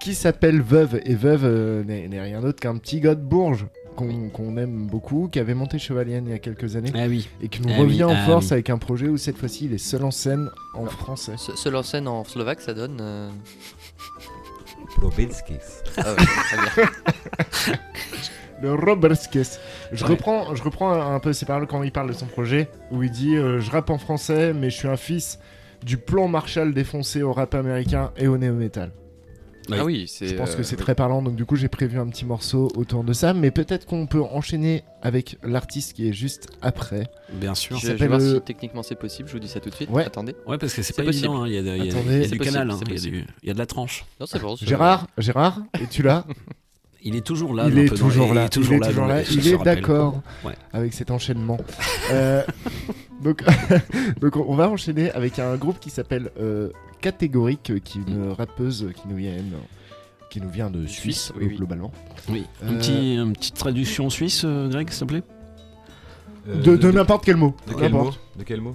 qui s'appelle Veuve. Et Veuve euh, n'est rien d'autre qu'un petit gars de Bourges qu'on aime beaucoup, qui avait monté Chevalienne il y a quelques années. Ah oui. Et qui nous Ah revient oui, en ah force oui. avec un projet où cette fois-ci il est seul en scène en français. Se- Seul en scène en slovaque, ça donne. euh, Probinskis. Ah ouais, très bien. Le Roberskes. Je Ouais. reprends, je reprends un peu ses paroles quand il parle de son projet, où il dit euh, Je rappe en français, mais je suis un fils du plan Marshall défoncé au rap américain et au néo-metal. Ah oui, c'est. Je pense que euh, c'est très parlant, donc du coup j'ai prévu un petit morceau autour de ça, mais peut-être qu'on peut enchaîner avec l'artiste qui est juste après. Bien sûr. Je, je vais voir si techniquement c'est possible, je vous dis ça tout de suite. Ouais. Attendez. Ouais, parce que c'est pas possible. évident. hein. Il y a, de- y a- a du possible, canal, hein. il, y a y de la tranche. Non, c'est bon. Gérard, Gérard, es-tu là Il est toujours là. Il est toujours là, Il est toujours il est là. il est rappelle. d'accord Ouais. avec cet enchaînement. Euh, donc, donc on va enchaîner avec un groupe qui s'appelle euh, Catégorique, qui est une rappeuse qui nous vient, qui nous vient de Suisse, Suisse, oui, euh, oui. globalement. Oui. Euh, petit, une petite traduction suisse, euh, Greg, s'il te plaît? Euh, de de n'importe quel mot. De quel mot? N'importe. De quel mot?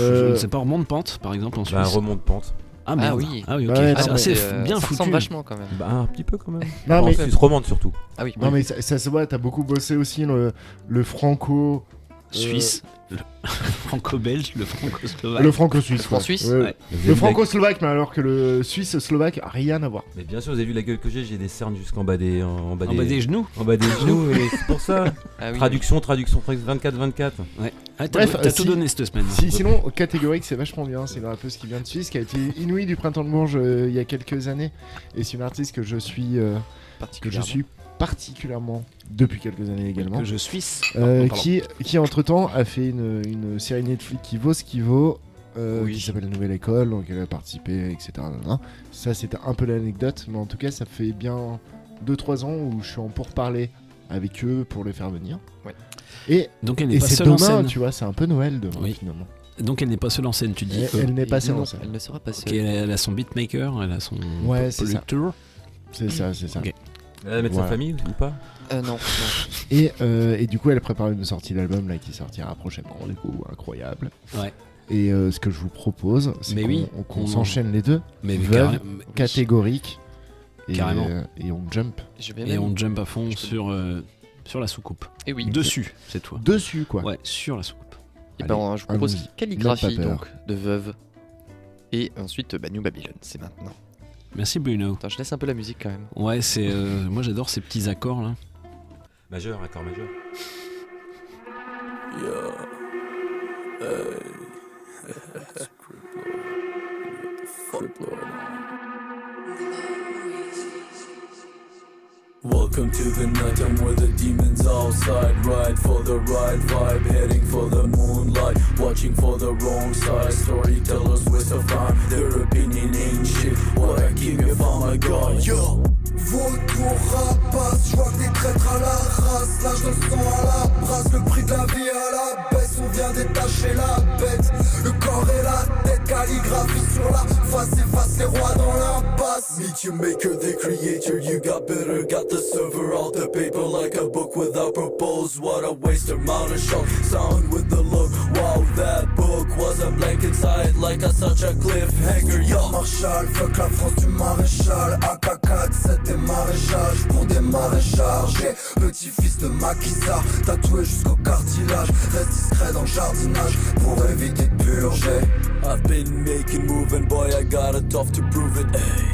Euh, Je ne sais pas, remonte pente, par exemple, en Suisse. Bah, remonte pente. Ah, merde. Ah oui. Ah oui, ok. Ouais, c'est non, euh, bien ça foutu. ressemble vachement quand même. Bah, un petit peu quand même. Non, En mais- Suisse romande surtout. Ah oui. Non mais ça, ça se voit, t'as beaucoup bossé aussi le, le franco... euh, Suisse, le franco-belge, le franco-slovaque. Le franco-suisse. Ouais. Ouais. Le franco-slovaque, mais alors que le suisse-slovaque, rien à voir. Mais bien sûr, vous avez vu la gueule que j'ai, j'ai des cernes jusqu'en bas des, en, en bas En bas des genoux en bas des genoux, et c'est pour ça. Ah oui. Traduction, traduction, 24-24. Ouais. Ah, t'as Bref, t'as euh, tout donné cette semaine. Si, sinon, catégorique, c'est vachement bien. C'est une rappeuse qui vient de Suisse, qui a été inouïe du printemps de Bourges euh, il y a quelques années. Et c'est une artiste que je suis, euh, que je Particulièrement. suis particulièrement depuis quelques années également. Que je suis. Euh, qui, qui entre temps a fait une, une série Netflix qui vaut ce qui vaut, euh, Oui. qui s'appelle La Nouvelle École, donc elle a participé, etc. Ça, c'était un peu l'anecdote, mais en tout cas, ça fait bien 2-3 ans où je suis en pourparler avec eux pour les faire venir. Ouais. Et, Donc elle n'est et pas c'est seule en demain, scène. tu vois, c'est un peu Noël demain Oui. finalement. Donc elle n'est pas seule en scène, tu dis. Elle, elle n'est pas seule non, en scène. Elle ne sera pas elle, a- elle a son beatmaker, elle a son Ouais, c'est ça. producteur. C'est ça, c'est ça. Ok. Elle va mettre Voilà. sa famille ou pas Euh, non, non. Et, euh, et du coup, elle prépare une sortie d'album là qui sortira prochainement, du coup, incroyable. Ouais. Et euh, ce que je vous propose, c'est Mais qu'on oui, on- qu'on on- s'enchaîne les deux. Mais Veuve, carré- catégorique. Et, Carrément. euh, et on jump Et on jump à fond sur, euh, sur la soucoupe. Eh oui. Dessus, c'est toi. dessus, quoi. Ouais, sur la soucoupe. Et ben, je vous propose calligraphie donc de veuve. Et ensuite bah, New Babylon, c'est maintenant. Merci Bruno. Attends, je laisse un peu la musique quand même. Ouais, c'est. euh, moi j'adore ces petits accords là. Majeur, accord majeur. Welcome to the night time where the demons outside Ride for the right vibe, heading for the moonlight. Watching for the wrong side, storytellers waste of time Their opinion ain't shit, what I keep you from my god Yo Vautour rapace, je vois des traîtres à la race. Lâche le sang à la brasse, le prix de la vie à la baisse. On vient détacher la bête, le corps et la tête Calligraphie sur la face, efface les rois dans l'impasse. Meteor maker, the creator, you. Got better, got the server out the paper like a book without purpose. What a waste, amount of shock, sound with the look. Wow, that book was a blank inside like a such a cliffhanger. Yo, Marshall, fuck la France du maréchal AK-4, c'était maréchage pour des maréchals J'ai petit-fils de maquisard, tatoué jusqu'au cartilage. Reste discret dans le jardinage. Pour éviter de purger. I've been making move and boy I got it tough to prove it.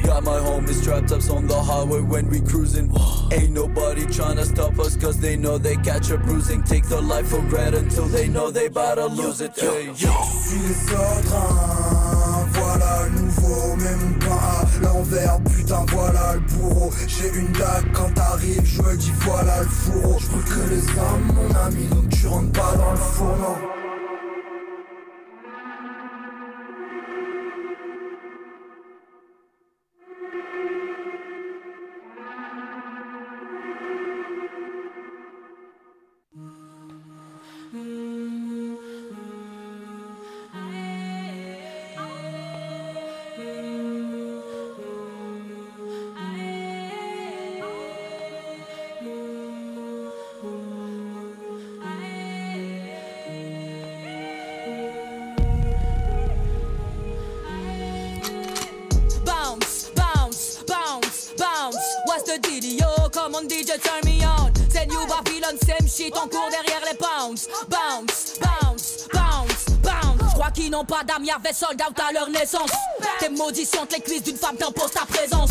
Got my homies strapped up on the highway when we cruising. Ain't nobody tryna stop us cause they know they catch a bruising. Take their life for granted until they know they bout lose it yo. suis les ordres, hein. voilà le nouveau, mon pain à l'envers, putain voilà le bourreau. J'ai une dague quand t'arrives, je me dis voilà le fourreau. Je que les armes, mon ami, donc tu rentres pas dans le fourneau. Qu'ils n'ont pas d'âme, y'avait sold out à leur naissance. Tes maudissions, les cuisses d'une femme t'imposent ta présence.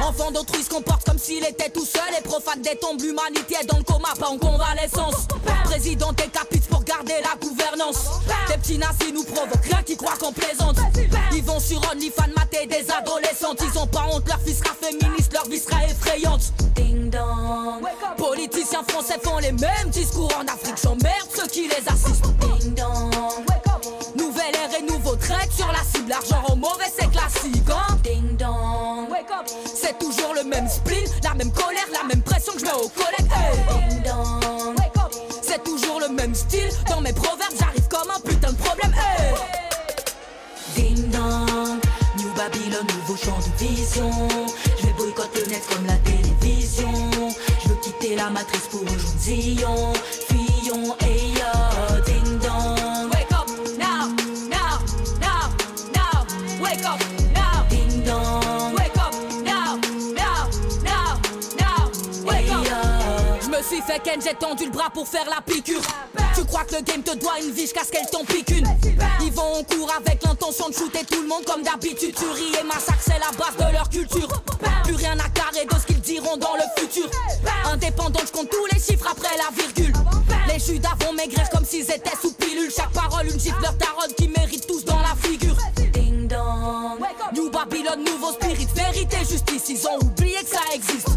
Enfant d'autrui se comporte comme s'il était tout seul et profane des tombes. L'humanité est dans le coma, pas en convalescence. Président décapite pour garder la gouvernance. Des petits nazis nous provoquent, rien qui croient qu'on plaisante. Ils vont sur OnlyFans mater des adolescentes. Ils ont pas honte, leur fils sera féministe, leur vie sera effrayante. Ding dong. Politiciens français font les mêmes discours en Afrique. J'emmerde ceux qui les assistent. Ding dong. La cible. L'argent en mauvais, c'est classique. Hein? Ding dong. C'est toujours le même spleen, la même colère, la même pression que je mets aux collègues. Hey. Ding dong. C'est toujours le même style. Dans mes proverbes, j'arrive comme un putain de problème. Hey. Ding dong, New Babylon, nouveau champ de vision. Je vais boycotter le net comme la télévision. Je veux quitter la matrice pour Zion. Fillon et yo, me suis fait ken, j'ai tendu le bras pour faire la piqûre. Tu crois que le game te doit une vie jusqu'à ce qu'elle t'en pique une? Ils vont en cours avec l'intention de shooter tout le monde comme d'habitude. Tuerie et massacre, c'est la base de leur culture. Plus rien à carrer de ce qu'ils diront dans le futur. Indépendant, je compte tous les chiffres après la virgule. Les judas vont maigrir comme s'ils étaient sous pilule. Chaque parole, une gifle leur tarotte qui mérite tous dans la figure. Ding dong. New Babylon, nouveau spirit, vérité, justice. Ils ont oublié que ça existe.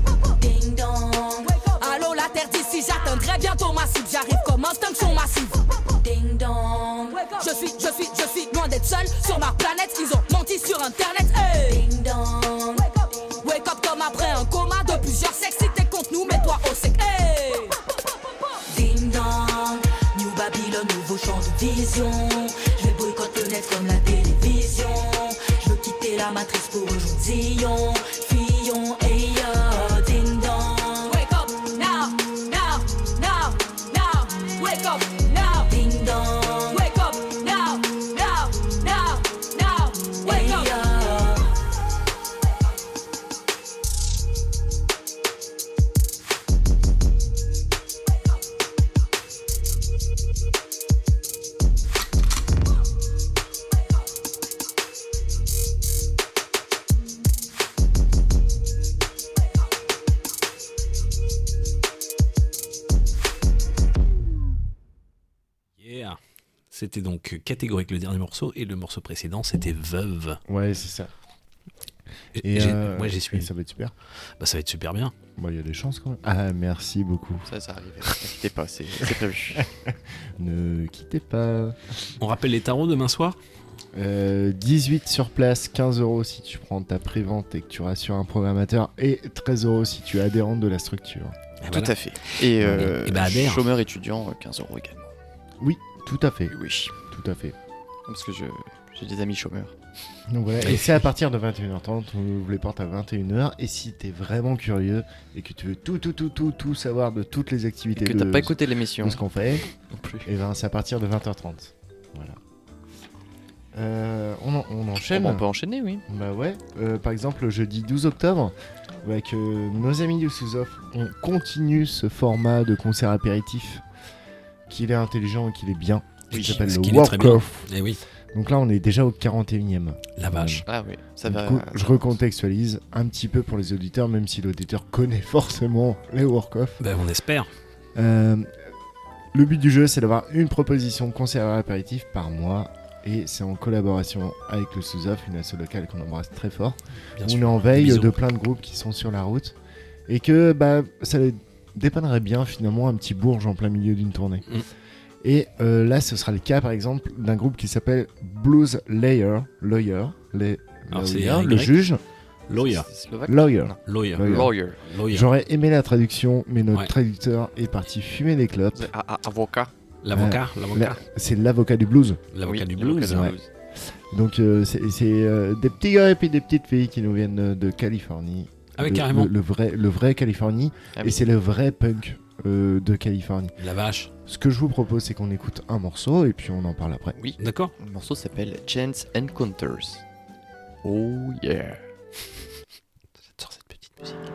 D'ici, j'atteindrai bientôt ma cible. J'arrive comme instinction massive. Ding dong. Je suis, je suis, je suis loin d'être seul sur ma planète. Ils ont menti sur internet. Morceau et le morceau précédent c'était Veuve. Ouais, c'est ça. Et j'ai- euh, moi j'y suis. et ça va être super. Bah ça va être super bien. Bah, il y a des chances quand même. Ah, merci beaucoup. Ça, ça arrive. Ne quittez pas, c'est prévu. ne quittez pas. On rappelle les tarots demain soir Euh, 18 sur place, 15 euros si tu prends ta prévente et que tu rassures un programmateur, et 13 euros si tu es adhérent de la structure. Tout à fait. Et, euh, Et bah, adhère. chômeur étudiant, euh, 15 euros également. Oui, tout à fait. Oui. Tout à fait. Parce que je- j'ai des amis chômeurs. Donc voilà, et c'est à partir de 21h30, on ouvre les portes à 21h. Et si t'es vraiment curieux et que tu veux tout, tout, tout, tout, tout savoir de toutes les activités Et que de, t'as pas écouté l'émission. de ce qu'on fait, Non plus. et ben c'est à partir de 20h30. Voilà. Euh, on, en- on enchaîne. Bon, on peut enchaîner, oui. Bah ouais. Euh, par exemple, le jeudi 12 octobre, avec euh, nos amis du Sous-Off, on continue ce format de concert apéritif qu'il est intelligent et qu'il est bien. Oui, qui s'appelle le bien. Walk-Off. Eh oui. Donc là, on est déjà au 41e. La vache. Ah oui, ça Du va. coup, je recontextualise un petit peu pour les auditeurs, même si l'auditeur connaît forcément les work-off. Ben, on espère. Euh, le but du jeu, c'est d'avoir une proposition concert apéritif par mois. Et c'est en collaboration avec le Sous-Off, une asso locale qu'on embrasse très fort. Bien on sûr. est en veille Bisous. de plein de groupes qui sont sur la route. Et que bah, ça dépannerait bien finalement un petit bourge en plein milieu d'une tournée. Mm. Et euh, là, ce sera le cas par exemple d'un groupe qui s'appelle Blues Layer. Lawyer. Les, Alors, c'est lawyer, un le juge. Lawyer. Lawyer. Lawyer. Lawyer. Lawyer. J'aurais aimé la traduction, mais notre Ouais. traducteur est parti fumer des clopes. Avocat. L'avocat. Euh, l'avocat. la- C'est l'avocat du blues. L'avocat Oui, du blues. ouais. blues. Donc euh, c'est c'est, euh, des petits gars et puis des petites filles qui nous viennent euh, de Californie. Ah Le- carrément. Le, le vrai, le vrai Californie. Ah et oui. c'est le vrai punk euh, de Californie. La vache. Ce que je vous propose, c'est qu'on écoute un morceau et puis on en parle après. Oui. D'accord. Le morceau s'appelle Chance Encounters. Oh yeah. J'adore cette petite musique.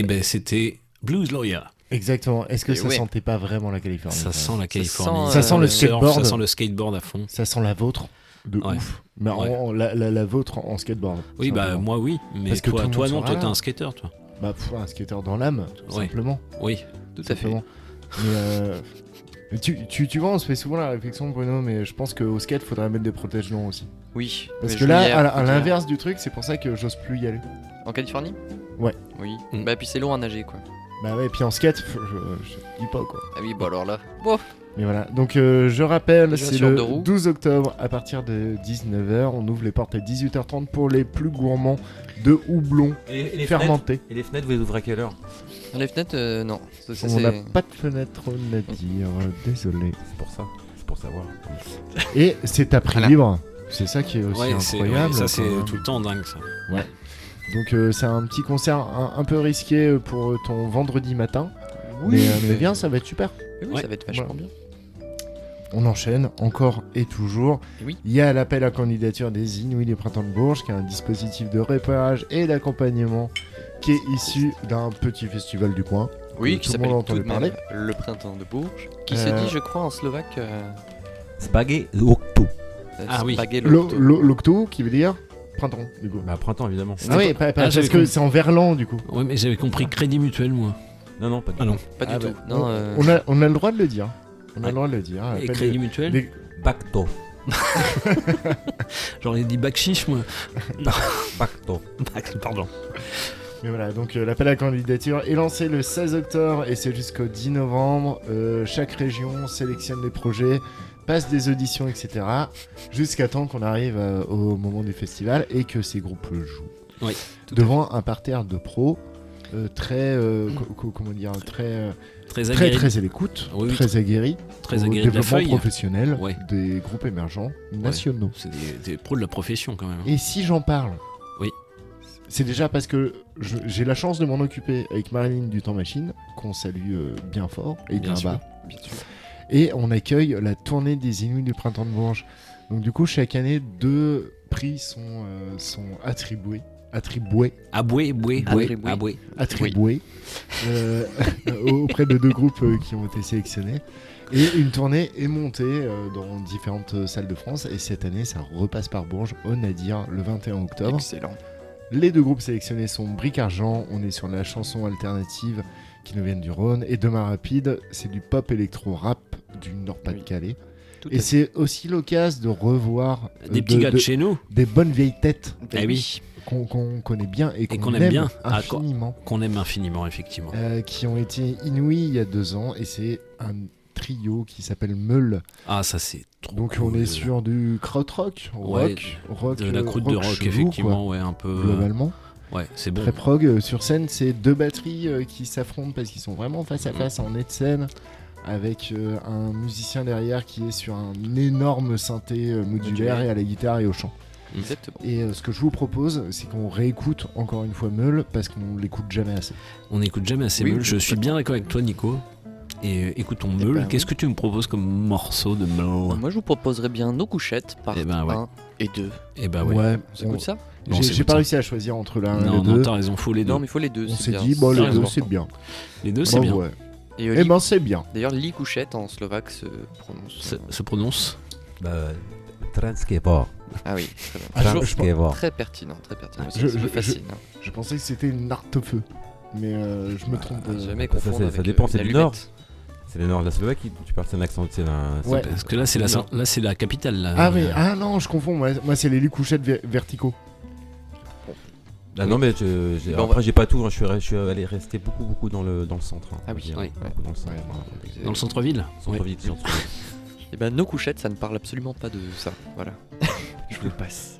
Et ben c'était Blues Lawyer. Exactement. Est-ce que Et ça ouais. sentait pas vraiment la Californie? Ça sent la Californie. Ça sent le skateboard. Ça sent le skateboard à fond. Ça sent la vôtre? De Ouais. ouf. Mais en- Ouais. en- la, la, la vôtre en skateboard. Oui, bah moi oui. Mais Parce que toi, monde toi non, toi t'es un skater, toi. Bah, pff, un skater dans l'âme, tout Ouais. simplement. Oui. Tout à fait. Mais euh, mais tu, tu, tu vois, on se fait souvent la réflexion, Bruno, mais je pense qu'au skate, faudrait mettre des protège-noms aussi. Oui. Parce que là, à, dire. l'inverse du truc, c'est pour ça que j'ose plus y aller. En Californie? Ouais. Oui. Mm. Bah, puis c'est long à nager, quoi. Bah ouais, puis en skate, je, je, je dis pas quoi. Ah oui, bah alors là. Bon. Mais voilà, donc euh, je rappelle, c'est le deux roues. 12 octobre à partir de 19h. On ouvre les portes à 18h30 pour les plus gourmands de houblon Et, et les fermenté. fenêtres Et les fenêtres, vous les ouvrez à quelle heure? Les fenêtres, euh, non. Ça, ça, On n'a pas de fenêtre à dire, désolé. C'est pour ça. C'est pour savoir. Et c'est à prix Voilà. libre. C'est ça qui est aussi Ouais, incroyable. ça c'est même. tout le temps dingue ça. Ouais. Donc euh, c'est un petit concert un, un peu risqué euh, pour ton vendredi matin. Oui, mais, euh, mais bien, ça va être super. Oui, ça va être vachement bien. On enchaîne encore et toujours. Oui. Il y a l'appel à candidature des Inouïs du Printemps de Bourges, qui est un dispositif de repérage et d'accompagnement qui est issu d'un petit festival du coin. Oui, qui tout le monde a s'appelle tout entendu de parler. même le printemps de Bourges. Qui se Euh, dit, je crois, en slovaque. euh, Spaghetti Octo. euh, Ah oui. L'octo, qui veut dire printemps, du coup. Bah, printemps, évidemment. Ah oui, pas- pas- Ah, parce que compris. c'est en verlan, du coup. Ouais, mais j'avais compris crédit mutuel moi. Non, non, pas du Ah non. Pas du Ah tout. bah, Non, on, euh, on a, on a le droit de le dire. On a le droit de le dire. Et Appel crédit de- mutuel des- Bacto. J'aurais dit bac chiche moi. Non. Bacto. Bac, Pardon. Mais voilà, donc euh, l'appel à candidature est lancé le 16 octobre et c'est jusqu'au 10 novembre. Euh, chaque région sélectionne les projets, passe des auditions, etc. Jusqu'à temps qu'on arrive euh, au moment du festival et que ces groupes jouent. Oui. Devant un parterre de pros euh, très, euh, co- co- comment dire, très, Très très, aguerri. très à l'écoute, Oui, oui, très aguerri, très au aguerri la développement professionnel Ouais. des groupes émergents nationaux. C'est des, des pros de la profession quand même. Et si j'en parle Oui. C'est déjà parce que je- j'ai la chance de m'en occuper avec Marilyn du Temps Machine, qu'on salue bien fort et Bien bas. bien sûr. Et on accueille la tournée des Inuits du Printemps de Bourges. Donc du coup, chaque année, deux prix sont, euh, sont attribués. Attribués. Aboué, boué, boué, Attribué. aboué. Attribués. euh, auprès de deux groupes euh, qui ont été sélectionnés. Et une tournée est montée euh, dans différentes salles de France. Et cette année, ça repasse par Bourges au Nadir le 21 octobre. Excellent. Les deux groupes sélectionnés sont Bric Argent, on est sur la chanson alternative qui nous vient du Rhône, et Demain Rapide, c'est du pop électro-rap du Nord-Pas-de-Calais. Et c'est aussi l'occasion de revoir euh, Des petits de- gars de de- chez nous. des bonnes vieilles têtes Eh oui. qu'on connaît bien et qu'on aime, aime bien. Ah, infiniment, Qu'on aime infiniment, effectivement. euh, qui ont été inouïs il y a deux ans, et c'est un trio qui s'appelle Meul. Ah, ça c'est trop. Donc on est sur du krautrock, Ouais, rock, rock, de la euh, croûte de rock, chelou, effectivement, quoi, ouais, un peu. globalement. Ouais, c'est bon. Très prog euh, sur scène, c'est deux batteries euh, qui s'affrontent parce qu'ils sont vraiment face à Mhm. face en nez de scène avec euh, un musicien derrière qui est sur un énorme synthé euh, modulaire et à la guitare et au chant. Exactement. Et euh, ce que je vous propose, c'est qu'on réécoute encore une fois Meul parce qu'on l'écoute jamais assez. On n'écoute jamais assez Oui, Meul. Je suis bien d'accord avec toi, Nico. Et euh, écoutons Meul. ben Qu'est-ce que tu me proposes comme morceau de Meul? Moi, je vous proposerais bien nos couchettes par Eh ben, ouais. 1 et 2. Eh bah ouais. Ouais, Ça on- coûte ça? Non, J'ai pas réussi à choisir entre l'un et Non, le non, deux. t'as raison, faut les deux. Non, mais il faut les deux. On s'est dit, bon, les deux, c'est bien. Les deux, c'est Bon, bien. ouais. Et, euh, Eh ben, c'est bien. D'ailleurs, lit couchette en slovaque se prononce. Se, se prononce. Bah, Transkeva. Ah oui, très bien. Ah, je- je- très pertinent, très pertinent. Je- Ça je- me je- fascine. hein. Je pensais que c'était une arte feu. Mais euh, je me trompe. Ah, euh, jamais Bah, ça, avec ça dépend, euh, c'est du nord. C'est le nord de la Slovaquie. Tu parles, c'est un accent, c'est un. Ouais. Parce que là, c'est la, Non. là, c'est la capitale. Là. Ah, mais ah non, je confonds. Moi, moi c'est les lits couchettes ver- verticaux. Ah non, mais je- j'ai- Bon, après, bah- j'ai pas tout. hein, Je suis, je suis allé rester beaucoup, beaucoup dans le, dans le centre. hein, Ah oui, oui. beaucoup dans le centre. Ouais, hein. Dans le centre-ville Centre-ville, centre-ville. Eh ben, nos couchettes, ça ne parle absolument pas de ça. Voilà. je vous passe.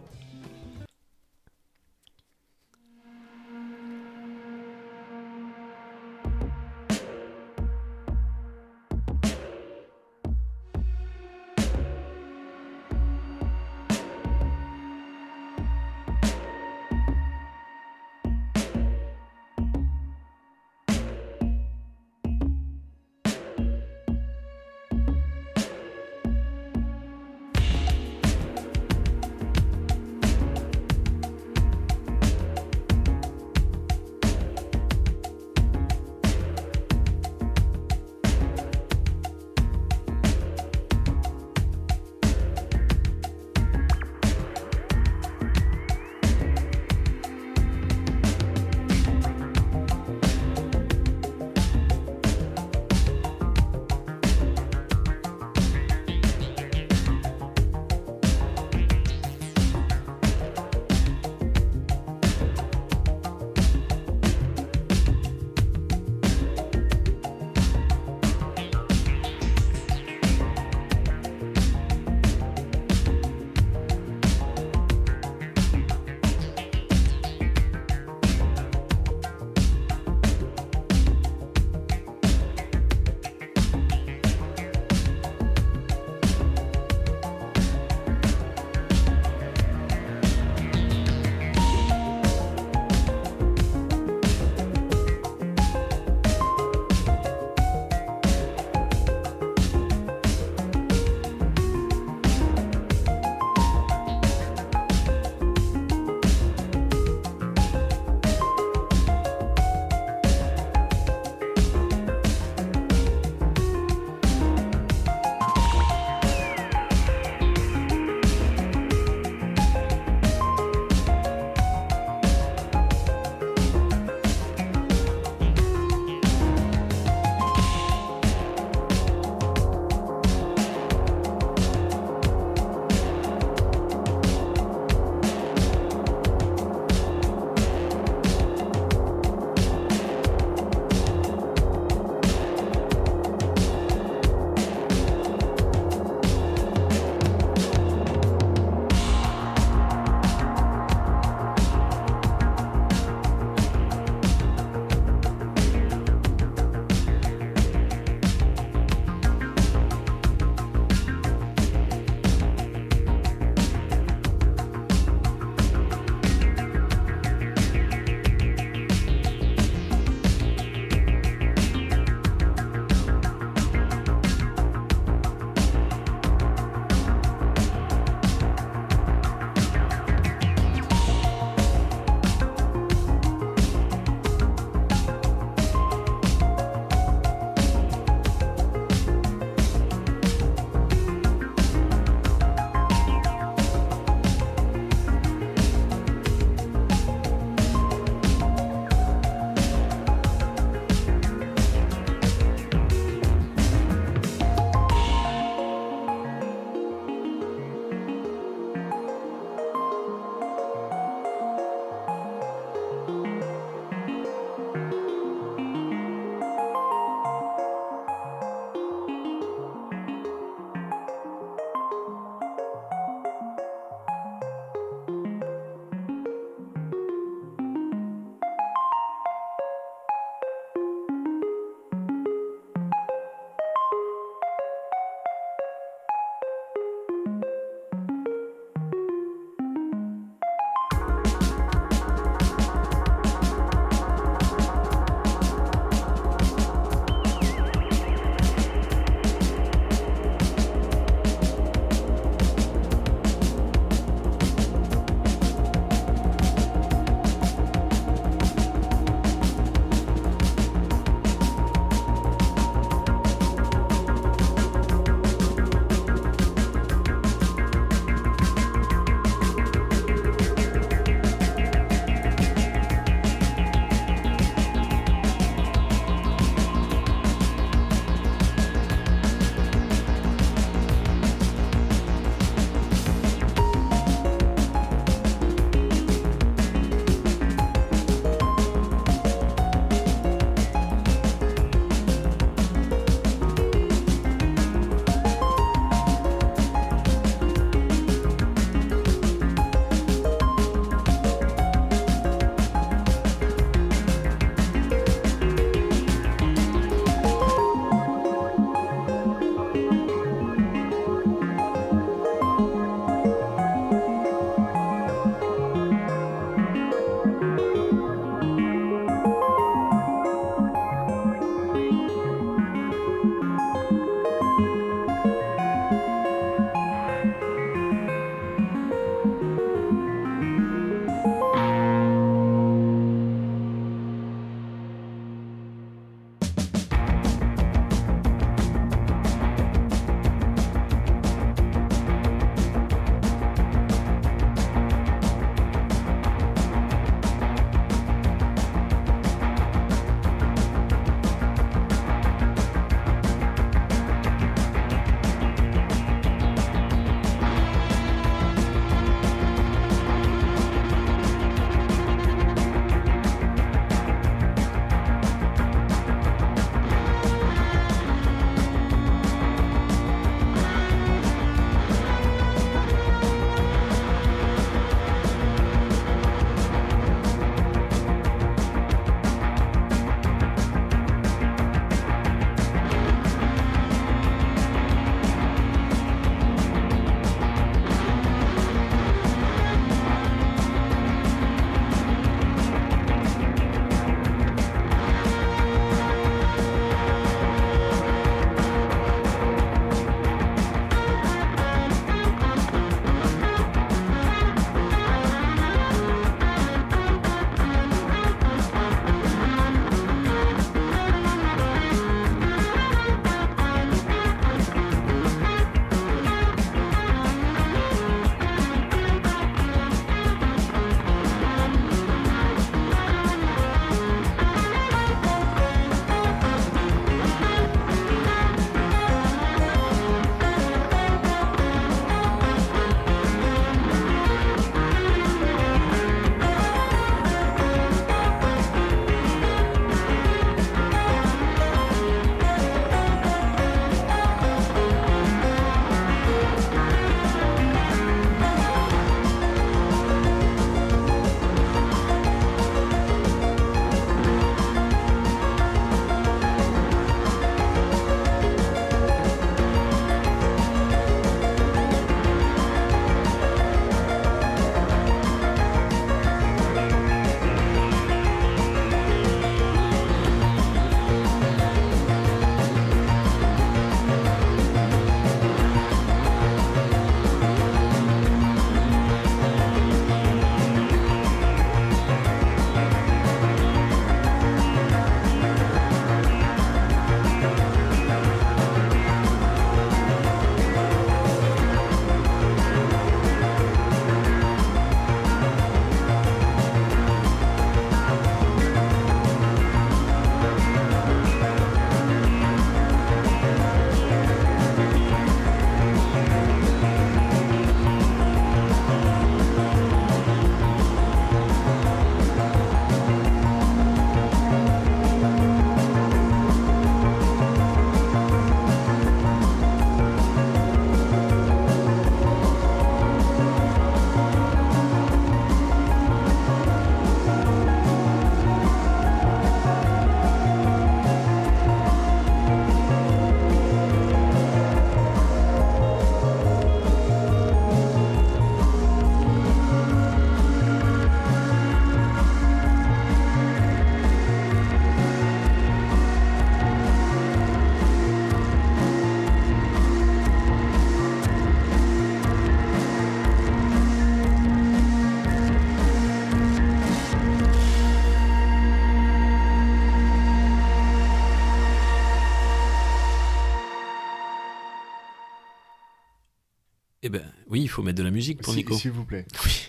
Eh ben oui, il faut mettre de la musique pour Si- Nico. S'il vous plaît. Oui.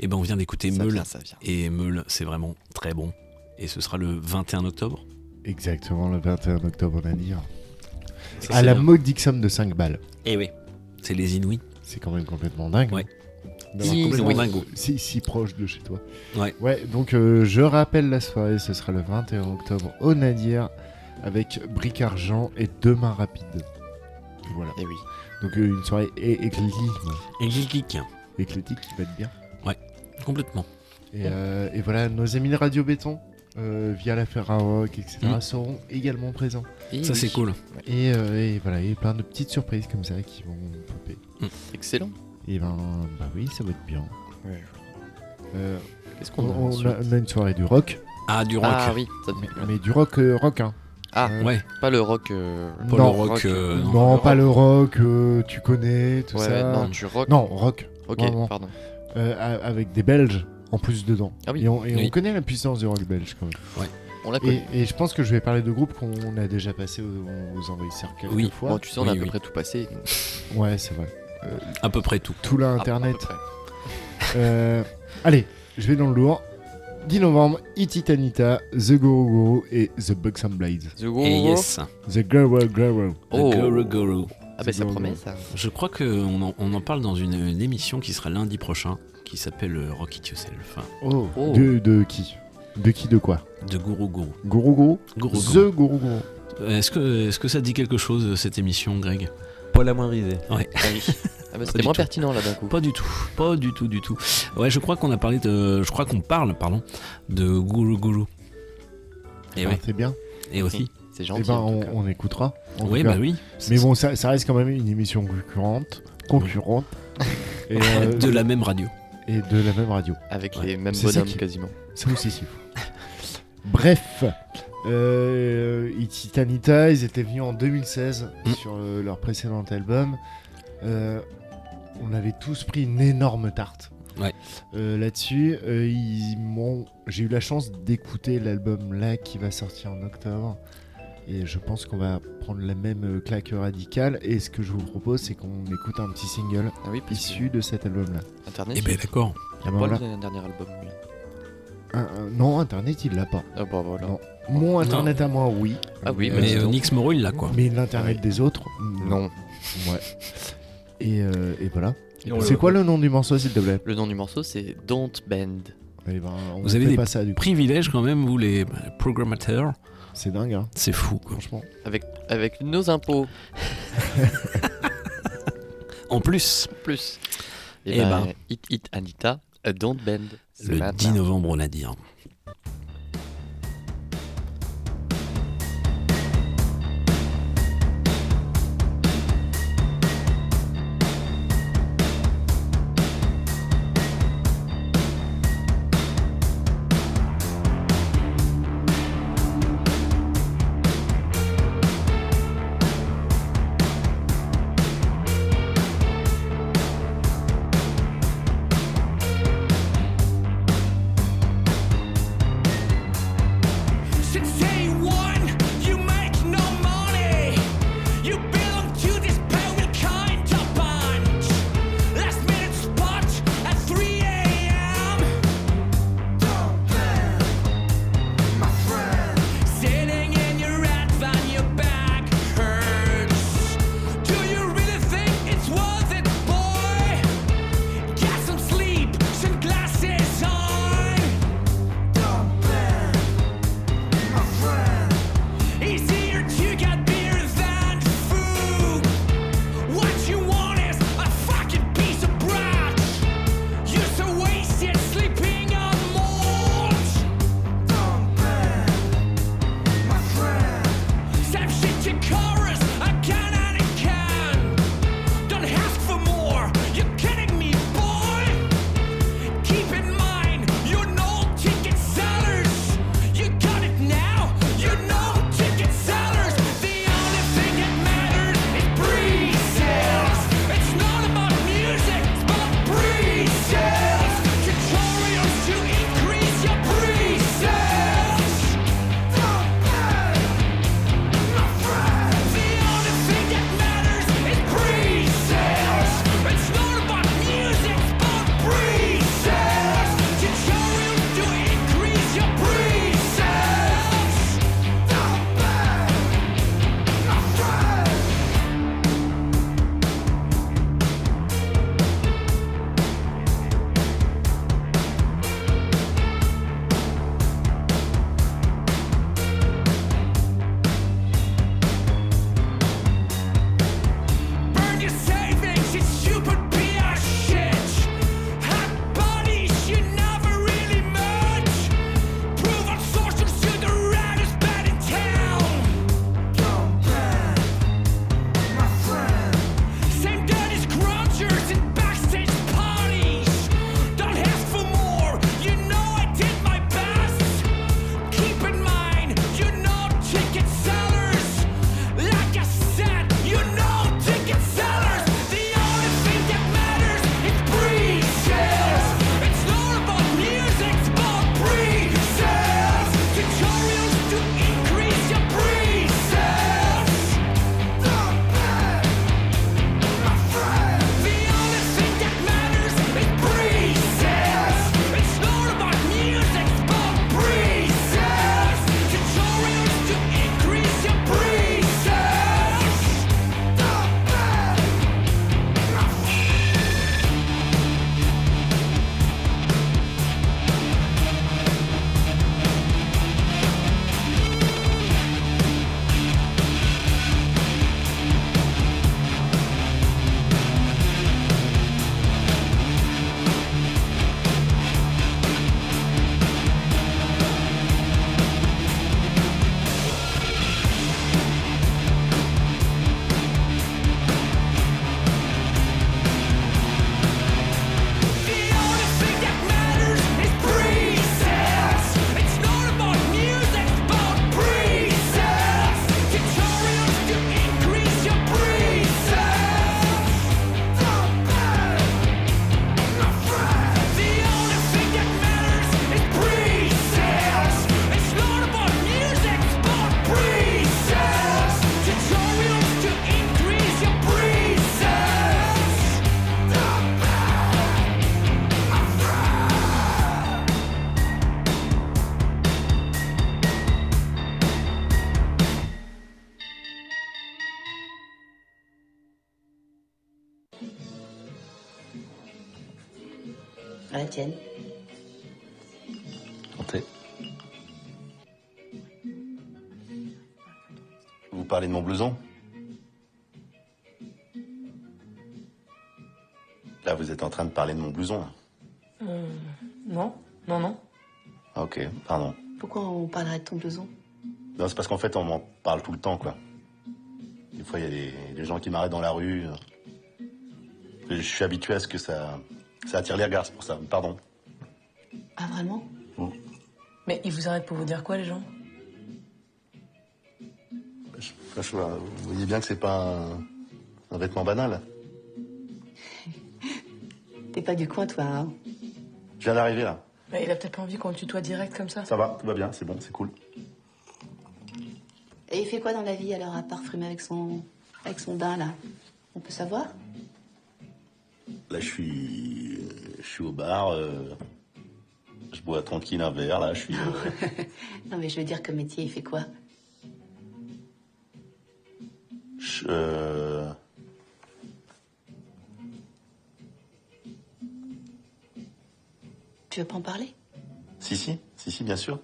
Eh ben on vient d'écouter vient, vient. Et Meule, c'est vraiment très bon. Et ce sera le 21 octobre. Exactement, le 21 octobre, on a dit. Excellent. À la modique somme de 5 balles. Eh oui. C'est les Inouïs. C'est quand même complètement dingue. Ouais. D'avoir Si, complètement oui. dingo. Si, si proche de chez toi. Ouais. Ouais, donc euh, je rappelle la soirée, ce sera le 21 octobre au Nadir avec Bric Argent et Demain Rapide. Voilà. Et oui. Donc euh, une soirée éclectique. Éclectique. Éclectique qui va être bien. Ouais, complètement. Et, euh, et voilà, nos amis de Radio Béton, euh, via la Ferrarock, etc., Mm. seront également présents. Et Ça, oui. c'est cool. Et, euh, et voilà, et plein de petites surprises comme ça qui vont popper. Excellent. Et ben, bah oui, ça va être bien. Ouais. Euh, Qu'est-ce qu'on a on, a, on a une soirée du rock, Ah, du rock. Ah oui, ça mais, mais du rock euh, rock, hein. Ah, Euh, Ouais. pas le rock. euh, Pas Non. le rock. euh, non, non. pas le rock, euh, tu connais, tout Ouais, ça. non, du rock. Non, rock. Ok, vraiment. pardon. Euh, avec des Belges en plus dedans. Ah oui. Et, on, et on Oui. connaît la puissance du rock belge quand même. On l'a. Et, et je pense que je vais parler de groupes qu'on a déjà passé aux, aux envahisseurs quelques Oui. fois. Bon, tu sais, on a Oui, à peu oui. près tout passé. Ouais, c'est vrai. À peu près tout. Tout là, internet. Euh, allez, je vais dans le lourd. 10 novembre, Ititanita, The Guru Guru et The Bugs and Blades. The Et Go yes. The Guru Guru. Oh. Guru Guru. Ah bah ça promet ça. Je crois qu'on en, on en parle dans une, une émission qui sera lundi prochain, qui s'appelle euh, Rock It Yourself, Oh. Oh. De, de qui? De qui de quoi? De Guru Guru. Guru Guru? Guru The Guru. Guru Guru. Est-ce que, est que ça dit quelque chose, euh, cette émission, Greg? Pas la moindre idée. Ouais. Ah oui. Ah bah c'était moins tout. pertinent là d'un coup. Pas du tout, pas du tout, du tout. Ouais, je crois qu'on a parlé de, je crois qu'on parle, pardon, de Guru Guru. Et Ah, ouais, C'est bien. et aussi. C'est Eh gentil. ben, en tout on, écoutera. en Oui, bah oui. Mais bon, ça, ça reste quand même une émission concurrente. Concurrente. et, euh, de la même radio. et de la même radio. Avec Ouais. les mêmes C'est bonhommes qui- quasiment. Ça aussi, c'est fou. Bref, euh, Titanita, ils étaient venus en 2016 Mm. sur euh, leur précédent album. Euh, on avait tous pris une énorme tarte. Ouais. Euh, Là-dessus, euh, ils m'ont- j'ai eu la chance d'écouter l'album là qui va sortir en octobre. Et je pense qu'on va prendre la même claque radicale. Et ce que je vous propose, c'est qu'on écoute un petit single Ah oui, issu de cet album-là. Internet. Eh ben il- d'accord. il a ben pas le dernier album. lui. Un- un- non, Internet, il l'a pas. Ah bah voilà. Non. Mon Internet à moi, oui. Ah oui, Euh, mais euh. Nix Moreau, il l'a quoi. Mais l'internet des autres Non. Ouais. Et, euh, et voilà. Et C'est quoi le nom du morceau, s'il te plaît? Le nom du morceau c'est Don't Bend. Eh ben, on Vous avez fait des pas ça du coup. privilèges quand même, vous les bah, programmateurs. C'est dingue, hein, C'est fou, quoi. franchement. Avec, avec nos impôts. En plus, Plus. Eh Et, ben, ben. Hit Hit Anita, a Don't Bend. Le maintenant. 10 novembre, on a dit. hein. Êtes en train de parler de mon blouson. là. Euh, non, non, non. Ah, ok, pardon. Pourquoi on parlerait de ton blouson? Non, c'est parce qu'en fait, on m'en parle tout le temps, quoi. Des fois, il y a des, des gens qui m'arrêtent dans la rue. Je suis habitué à ce que ça, ça attire les regards, c'est pour ça. Pardon. Ah, vraiment? Mais ils vous arrêtent pour vous dire quoi, les gens? Je vois- vous voyez bien que c'est pas un, un vêtement banal. T'es pas du coin, toi, hein Je viens d'arriver, là. Bah, Il a peut-être pas envie qu'on le tutoie direct comme ça. Ça va, tout va bien, c'est bon, c'est cool. Et il fait quoi dans la vie, alors, à part frimer avec son, avec son bain, là? On peut savoir? Là, je suis, je suis au bar. euh, je bois tranquille un verre, là. Je suis. euh, Non, mais je veux dire, comme métier, il fait quoi? je- euh, Tu veux pas en parler? Si, si, si, si, bien sûr.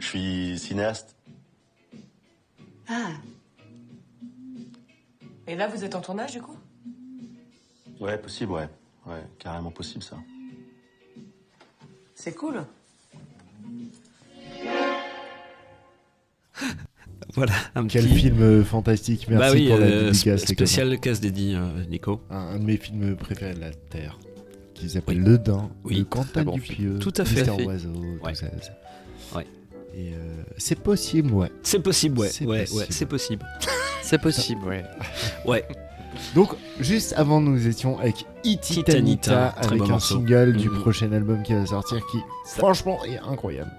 Je suis cinéaste. Ah, Et là, vous êtes en tournage, du coup? Ouais, possible, ouais. Ouais, carrément possible, ça. C'est cool. Voilà, un Quel petit film euh, fantastique, merci bah oui, pour la euh, dédicace. sp- spécial casse dédié, euh, Nico. Un, un de mes films préférés de la Terre, qui s'appelle Le Dain, Oui, très Quentin bon Dupieux, film. Tout à fait. Mister. Oiseau, Ouais. tout ça. ça. Ouais. Et euh, c'est possible, ouais. C'est possible, ouais. C'est Ouais, possible. ouais, c'est possible. C'est possible, ouais. Ouais. Donc, juste avant, nous étions avec Ititanita, avec un morceau. single du Mhm. prochain album qui va sortir, qui franchement est incroyable.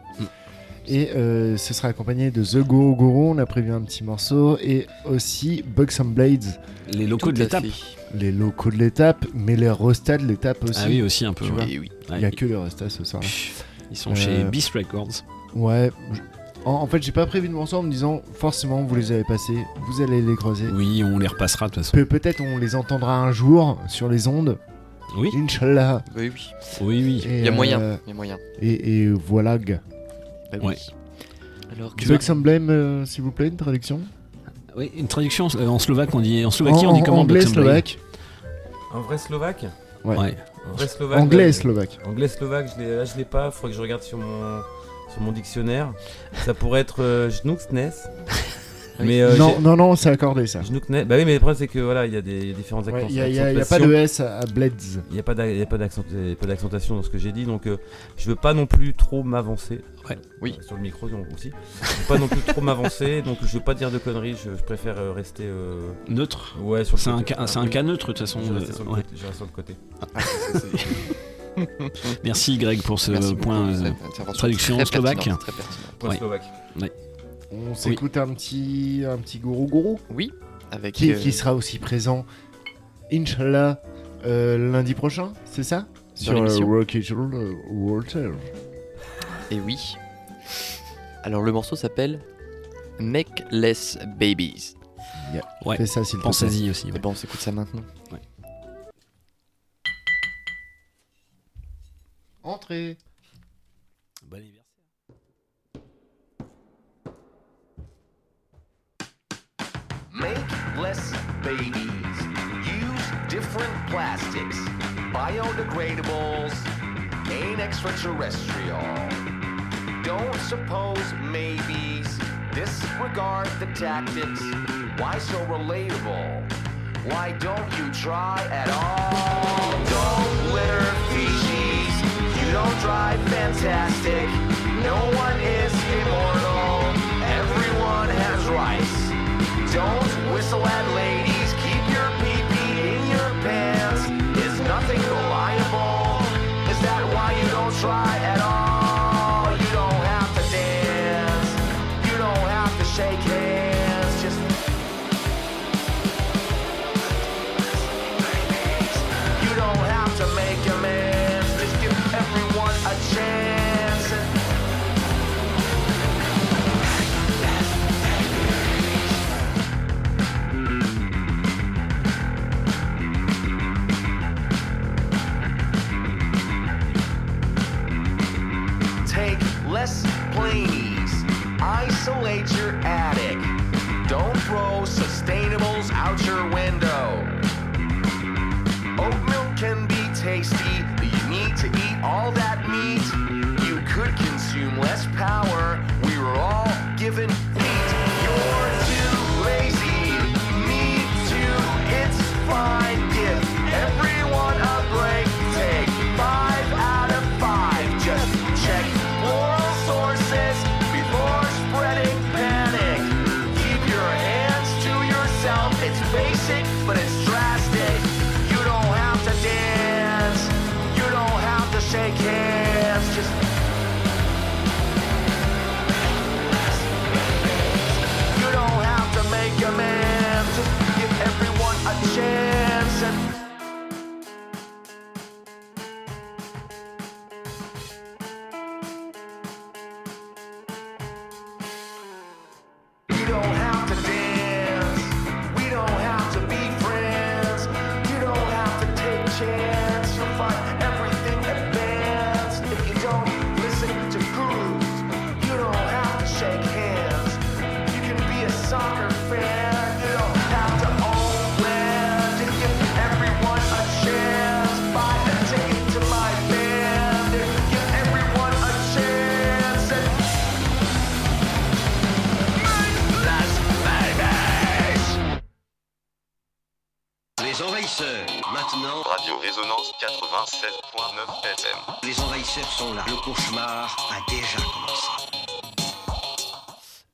Et euh, ce sera accompagné de The Go Guru, on a prévu un petit morceau, et aussi Bugs and Blades. Les locaux de l'étape. Les locaux de l'étape, mais les restats de l'étape aussi. Ah oui, aussi un peu, ouais. Oui. Il n'y a que les restats ce soir. Ils sont chez Beast Records. Ouais. En, en fait, j'ai pas prévu de morceaux en me disant forcément vous les avez passés, vous allez les croiser. Oui, on les repassera de toute façon. Pe- Peut-être on les entendra un jour sur les ondes. Oui. Inch'Allah. Oui, oui. Oui, oui. Et, Il y a moyen, euh, il y a moyen. Et, et voilà. Bah oui. Ouais. Alors, Blame, euh, s'il vous plaît, une traduction Oui, une traduction euh, en slovaque, on dit en Slovaquie, En- on dit en comment anglais, slovaque. Un vrai slovaque Ouais. Ouais. Un vrai slovaque. Anglais et slovaque. Anglais slovaque, je l'ai- là je l'ai pas, il faudrait que je regarde sur mon, sur mon dictionnaire. Ça pourrait être euh, Jnuksnes. Mais euh, non, non, non, c'est accordé ça. Jnuksnes. Bah oui, mais le problème c'est que voilà, il y a des il y a différentes Ouais, accents- Il y a, il y a- y a pas de S à, à Blades. Il n'y a pas d'a- il y a pas d'accent- il y a pas d'accentation dans ce que j'ai dit, donc euh, je veux pas non plus trop m'avancer. Oui. Sur le micro donc, aussi. Je veux pas non plus trop m'avancer, donc je veux pas dire de conneries. Je, je préfère euh, rester euh, Neutre Ouais, sur le C'est un côté. cas- c'est un cas neutre, de toute façon, Je euh, rester sur le ouais. côté- je sur le côté. Merci Greg pour ce Merci beaucoup point pour euh, cette intervention traduction très slovaque. pertinente, très pertinente. Point Ouais. slovaque. Ouais. On s'écoute un petit, un petit gourou gourou. Oui, avec. Qui, euh, qui sera aussi présent, Inch'Allah, euh, lundi prochain, c'est ça? Sur l'émission? Rocket euh, Water. Et oui. Alors le morceau s'appelle Make Less Babies. Yeah. Ouais. Fais ça, s'il te Pensez-y plaît. aussi. Et ouais. ben on s'écoute ça maintenant. Entrez. Less babies. Use different plastics. Biodegradables. Ain't extraterrestrial. Don't suppose maybes. Disregard the tactics. Why so relatable? Why don't you try at all? Don't litter feces. You don't drive fantastic. No one is immortal. Everyone has rights. Don't whistle at ladies. Keep your pee-pee in your pants. Is nothing reliable? Is that why you don't try throw sustainables out your window. Oat milk can be tasty, but you need to eat all that meat. You could consume less power. We were all given feet. You're too lazy. Me too. It's fine. 96.9 FM. Les envahisseurs sont là. Le cauchemar a déjà commencé.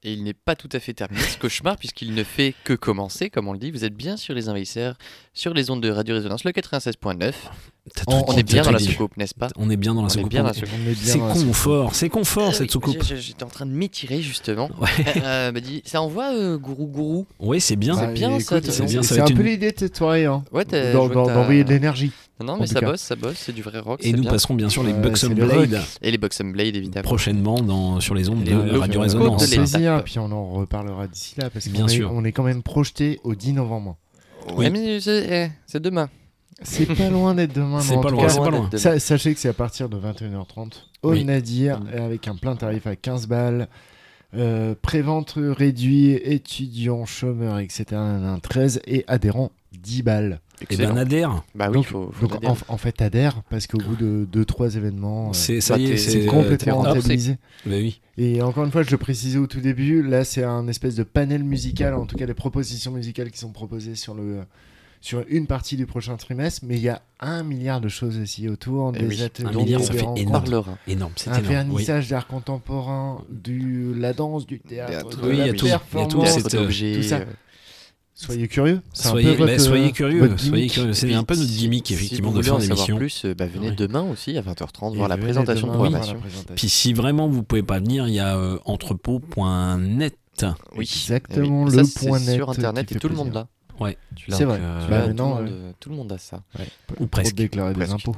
Et il n'est pas tout à fait terminé ce cauchemar puisqu'il ne fait que commencer, comme on le dit. Vous êtes bien sur les envahisseurs, sur les ondes de Radio Résonance, le 96.9. tout On, est bien dans la soucoupe, n'est-ce pas On est bien dans la soucoupe. C'est confort, c'est confort Euh, cette oui, soucoupe. J'étais en train de m'étirer justement. Euh, bah, dis, ça envoie euh, gourou gourou. Oui, c'est bien. Bah, C'est bien, ça, écoute, ça c'est un être peu une- l'idée de cette soirée. Hein. Ouais, D'envoyer de l'énergie. Non, mais ça cas. bosse, ça bosse, c'est du vrai rock. Et nous bien. passerons bien sûr les Buxom Blade. Et les Blade, évidemment. prochainement dans, sur les ondes Les de Radio Résonance. Plaisir, puis on en reparlera d'ici là parce Bien qu'on est, sûr. on est quand même projeté au 10 novembre. Mais c'est eh, c'est demain. C'est pas loin d'être demain. C'est pas loin, loin. sachez que c'est à partir de 21h30 au Oui. Nadir et avec un plein tarif à 15 balles. Euh, Prévente réduit, étudiants, chômeurs, etc. nanana, 13 et adhérents 10 balles. Et ben adhère. Bah oui, donc, faut, faut donc en, en fait adhère parce qu'au bout de 2-3 événements, euh, C'est ça bah, c'est complètement rentabilisé. Bah oui. Et encore une fois, je le précisais au tout début, là c'est un espèce de panel musical, en tout cas des propositions musicales qui sont proposées sur, le, sur une partie du prochain trimestre, mais il y a un milliard de choses aussi autour, Eh des oui, ateliers, Un milliard, ça des fait énorme. Énorme, c'est un énorme. Oui. vernissage d'art contemporain, du, la danse, du théâtre, Théâtre, de oui, il la y a tout, il y a tout, euh, tout ça. Soyez curieux. c'est un Soyez, peu votre, bah, soyez euh, curieux, soyez gimmick. curieux. C'est un peu notre si- gimmick si effectivement vous de faire l'émission. plus, euh, bah, venez demain aussi à 20h30 Et voir la présentation de demain voir la présentation. Puis si vraiment vous pouvez pas venir, il y a euh, entrepôt.net. Oui, Exactement, eh oui. le Ça, c'est point net sur internet et tout le monde là. Ouais, Tu l'as. C'est vrai. euh, Tu Bah, tout, le monde, ouais. euh, tout le monde a ça. ou Pour presque. déclarer des Presque. impôts.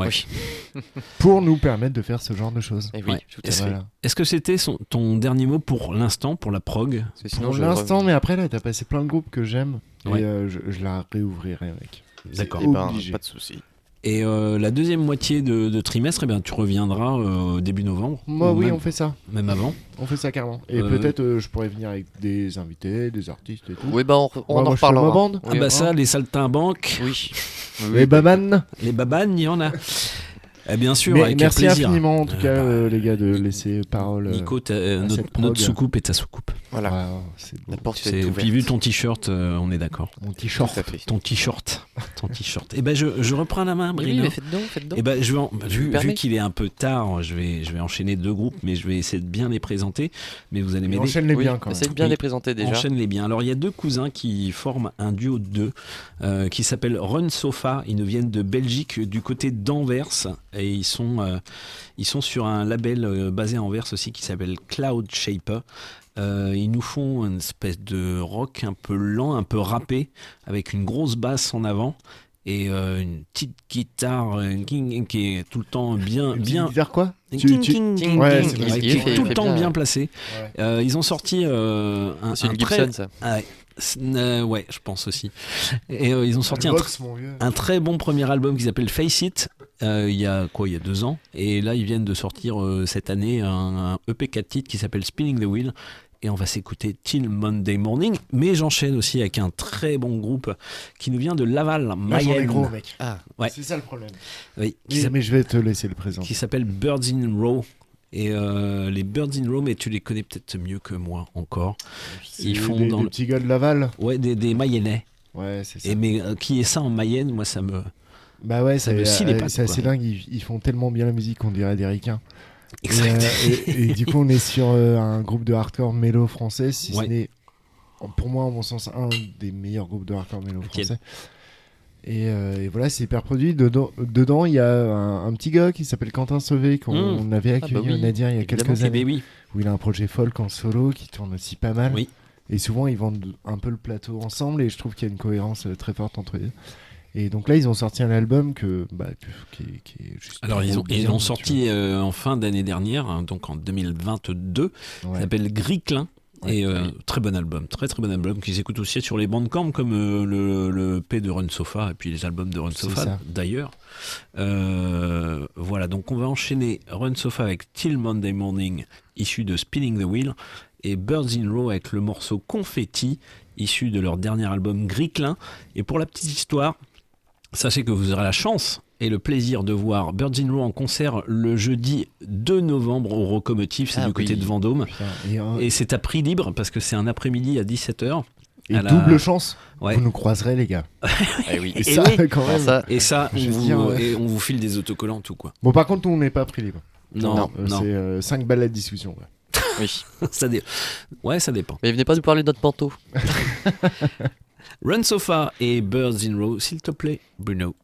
Ouais. Oui. Pour nous permettre de faire ce genre de choses. Oui, Ouais. à Est-ce. Voilà. Que c'était son- ton dernier mot pour l'instant, pour la prog? Sinon, Pour l'instant, mais après là, t'as passé plein de groupes que j'aime Ouais. et euh, je, je la réouvrirai avec. D'accord. Eh ben, pas de souci. Et euh, la deuxième moitié de, de trimestre, eh bien, tu reviendras euh, début novembre. Moi, ou oui, même, on fait ça. même avant. On fait ça carrément. Et Euh, peut-être euh, je pourrais venir avec des invités, des artistes et tout. Oui, bah on, on Moi, en reparlera. ma bande. Ah bah hein. ça, les saltimbanques, Oui. Les babanes. les babanes, il y en a. Eh bien sûr, Mais avec merci plaisir. infiniment en tout Euh, cas, bah, euh, les gars, de laisser parole. euh, Nico, euh, à notre, cette notre soucoupe est ta soucoupe. Voilà. ouais, c'est. La porte est ouverte. puis vu ton t-shirt, euh, on est d'accord. Mon t-shirt. Ton t-shirt, ton t-shirt. Et ben je, je reprends la main, Oui, Bruno. mais faites donc, faites donc. Et ben je vais en- vu, vu qu'il est un peu tard, je vais je vais enchaîner deux groupes, mais je vais essayer de bien les présenter. Mais vous allez m'aider. Enchaîne-les Oui, bien quand même. essayez de bien Oui. les présenter déjà. Enchaîne-les bien. Alors il y a deux cousins qui forment un duo de deux euh, qui s'appelle Run Sofa. Ils nous viennent de Belgique, du côté d'Anvers, et ils sont euh, ils sont sur un label euh, basé à Anvers aussi qui s'appelle Cloud Shaper. Euh, ils nous font une espèce de rock un peu lent, un peu râpé, avec une grosse basse en avant et euh, une petite guitare euh, qui est tout le temps bien bien Vers quoi? Qui est tout le temps bien, placé. Ouais. Euh, ils ont sorti euh, un, C'est un une très- Gibson, ça. Euh, ouais, je pense aussi. Et euh, ils ont sorti un, Box, tr- mon vieux. un très bon premier album qui s'appelle Face It. euh, il y a quoi Il y a deux ans. Et là, ils viennent de sortir euh, cette année un, un EP 4 titres qui s'appelle Spinning the Wheel. Et on va s'écouter Till Monday Morning. Mais j'enchaîne aussi avec un très bon groupe qui nous vient de Laval, Mayenne. gros, mec. Ah, ouais. C'est ça le problème. Oui, mais je vais te laisser le présent. qui s'appelle Birds in Row. Et euh, les Birds in Row, mais tu les connais peut-être mieux que moi encore. C'est des- des le- petits gars de Laval Ouais, des, des Mayennais. Ouais, c'est ça. Et mais euh, qui est ça en Mayenne, moi ça me. Bah ouais, ça c'est me euh, c'est assez dingue. Ils, ils font tellement bien la musique qu'on dirait des ricains. Et, Exact. Et, et du coup, on est sur un groupe de hardcore mélo français, si Ouais. ce n'est, pour moi, en mon sens, un des meilleurs groupes de hardcore mélo français. Et, euh, et voilà, c'est hyper produit. Dedans, dedans, il y a un, un petit gars qui s'appelle Quentin Sauvé, qu'on Mmh. avait Ah bah accueilli oui, au Nadir il y a évidemment. quelques années. oui. Où il a un projet folk en solo qui tourne aussi pas mal. Oui. Et souvent, ils vendent un peu le plateau ensemble et je trouve qu'il y a une cohérence euh, très forte entre eux. Et donc là, ils ont sorti un album que, bah, qui, est- qui est juste. Alors ils ont, ils bien, l'ont sorti euh, en fin d'année dernière, hein, donc en 2022. Ouais. Ça s'appelle Gris Clin. Ouais. Et euh, très bon album, très très bon album qui s'écoute aussi sur les bandcamp comme euh, le, le P de Run Sofa et puis les albums de Run Sofa d'ailleurs. Euh, voilà, donc on va enchaîner Run Sofa avec Till Monday Morning issu de Spinning the Wheel et Birds in Row avec le morceau Confetti issu de leur dernier album Gris Clin. Et pour la petite histoire, Sachez que vous aurez la chance et le plaisir de voir Birds in Row en concert le jeudi 2 novembre au Rocomotive, c'est Ah du côté de Vendôme. Et, euh, Et c'est à prix libre parce que c'est un après-midi à 17h. Et double chance, Ouais. vous nous croiserez, les gars. Eh oui. Et Et ça, oui. quand même. ça, Et ça, on Je veux vous, dire, ouais. et on vous file des autocollants, tout quoi. Bon, par contre, on n'est pas pris libre. Non, Euh, non. C'est 5 balles la discussion. ouais. Oui. ça dé- Ouais, ça dépend. Mais venez pas nous parler de notre manteau. Run Sofa et Birds in Row, s'il te plaît, Bruno.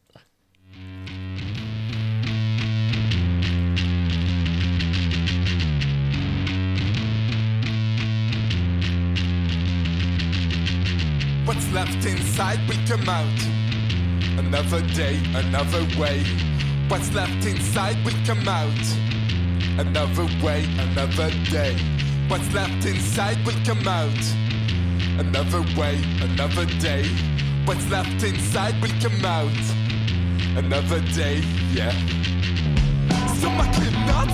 What's left inside will come out. Another day, another way. What's left inside will come out. Another way, another day. What's left inside will come out. Another way, another day. What's left inside will come out. Another day, yeah. So I cannot.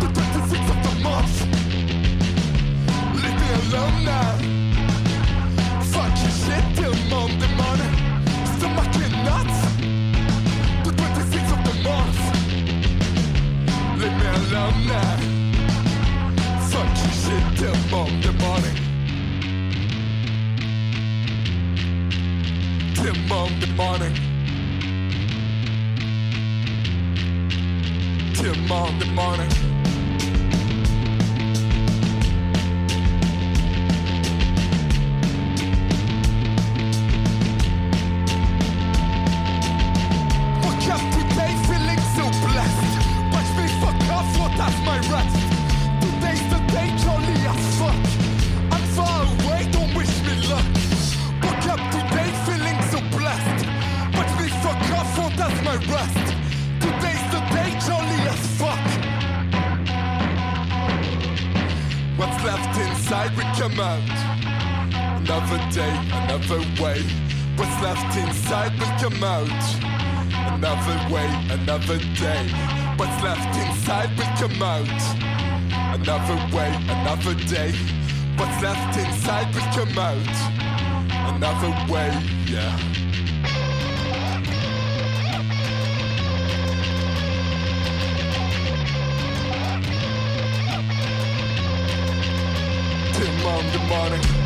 The 26th of the month. Leave me alone now. Fuck your shit till Monday morning. Stomach nuts. The 26th of the month. Leave me alone now. Shit till Monday morning. Till Monday morning. Till Monday morning. Another day. What's left inside will come out. Another way, yeah. Till Monday morning.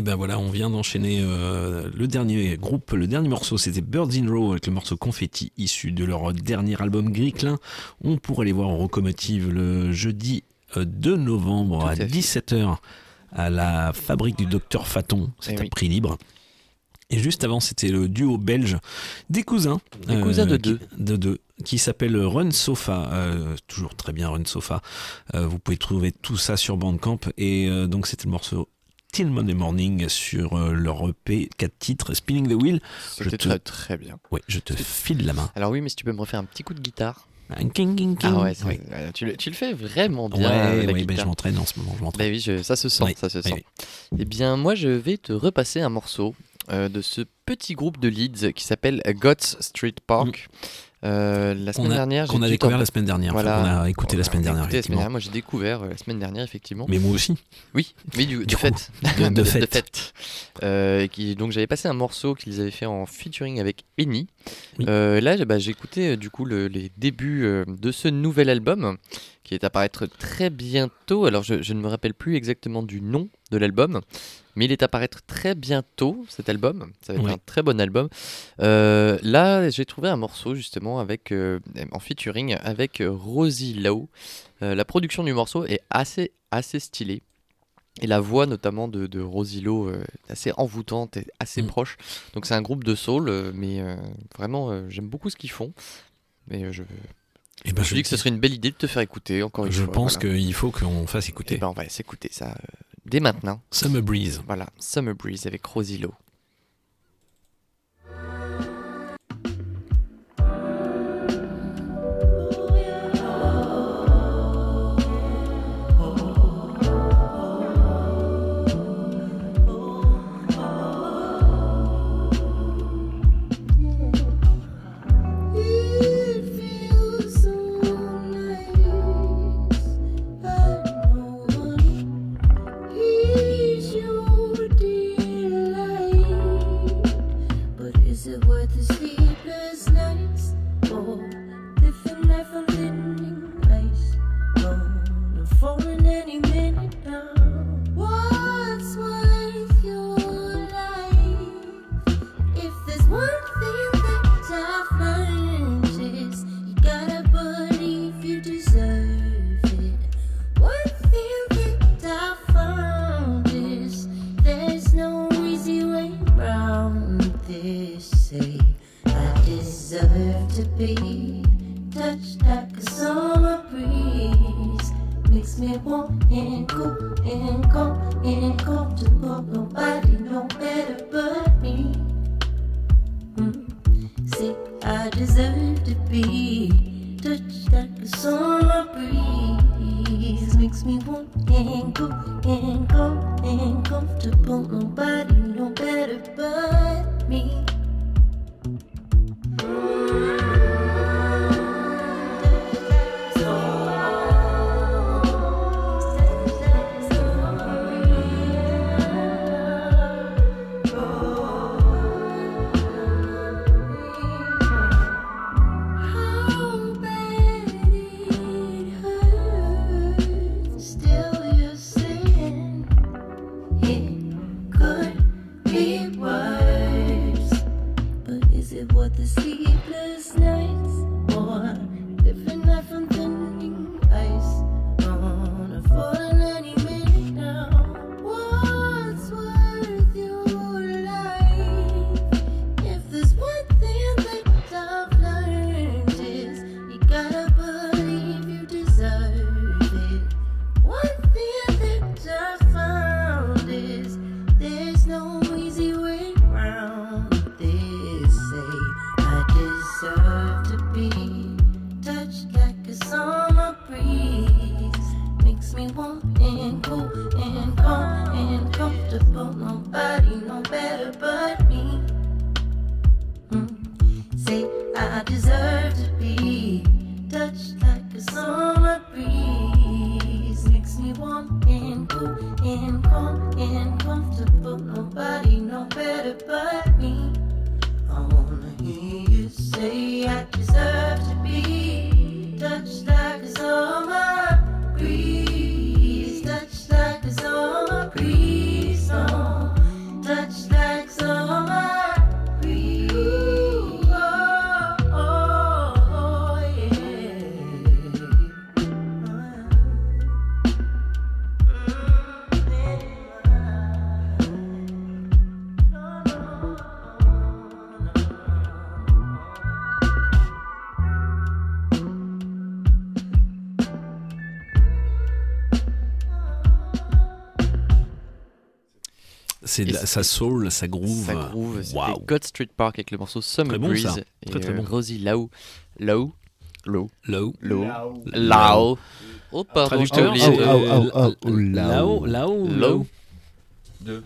Et ben voilà, on vient d'enchaîner euh, le dernier groupe, le dernier morceau, c'était Birds in Row avec le morceau Confetti issu de leur dernier album Gris-Clin. On pourrait les voir en locomotive le jeudi euh, 2 novembre Tout à à fait. 17h à la fabrique du docteur Faton, c'est Eh à oui. prix libre. Et juste avant, c'était le duo belge des cousins. euh, Des cousins de qui- deux. de deux, qui s'appelle Run Sofa. euh, toujours très bien Run Sofa. Euh, vous pouvez trouver tout ça sur Bandcamp. Et euh, donc, c'était le morceau Till Monday Morning sur euh, leur EP 4 titres Spinning the Wheel. Je C'était te- très très bien. Ouais, je te file la main. Alors oui, mais si tu peux me refaire un petit coup de guitare. Un king, king, king. Ah ouais, tu, le, tu le fais vraiment bien. Ouais, la ouais, bah, guitare. je m'entraîne en ce moment. Je m'entraîne. Bah oui, je- ça se sent, Oui, ça se oui, sent. oui. Eh bien, moi, je vais te repasser un morceau euh, de ce petit groupe de Leeds qui s'appelle Gots Street Park. Euh, la semaine a- dernière, qu'on a découvert la semaine dernière, enfin, qu'on a écouté la semaine dernière, la semaine effectivement. dernière. Moi, j'ai découvert euh, la semaine dernière, effectivement. Mais moi aussi. Oui, oui, du, de Du coup, fait. de- de fait. Euh, qui, donc, j'avais passé un morceau qu'ils avaient fait en featuring avec Eni. Euh, là, bah, j'ai écouté euh, du coup le- les débuts euh, de ce nouvel album qui est à paraître très bientôt. Alors, je, je ne me rappelle plus exactement du nom de l'album, mais il est à paraître très bientôt cet album. Ça va être Ouais. un très bon album. Euh, là, j'ai trouvé un morceau justement avec euh, en featuring avec euh, Rosie Lowe. Euh, la production du morceau est assez assez stylée. Et la voix notamment de, de euh, est assez envoûtante et assez proche. Donc c'est un groupe de soul, mais vraiment j'aime beaucoup ce qu'ils font. Mais je, Eh je ben, je suis dit que ce dis- serait une belle idée de te faire écouter encore une Je fois. pense voilà. qu'il faut qu'on fasse écouter. Eh ben, on va s'écouter ça dès maintenant. Summer Breeze. Voilà, Summer Breeze avec Rosie to be touched like a summer breeze. Makes me warm and cool and calm and comfortable. C'est de la- ça soul, ça groove. Ça groove. C'était Waouh. God Street Park avec le morceau Summer Très bon, Breeze. ça. Et Très, très euh, bon. Rosie Lau. Lau. Low. Low. Low. Low. Lao. Oh, pardon, Traducteur, de- euh, Lao, Lao, Low. Lao. Deux.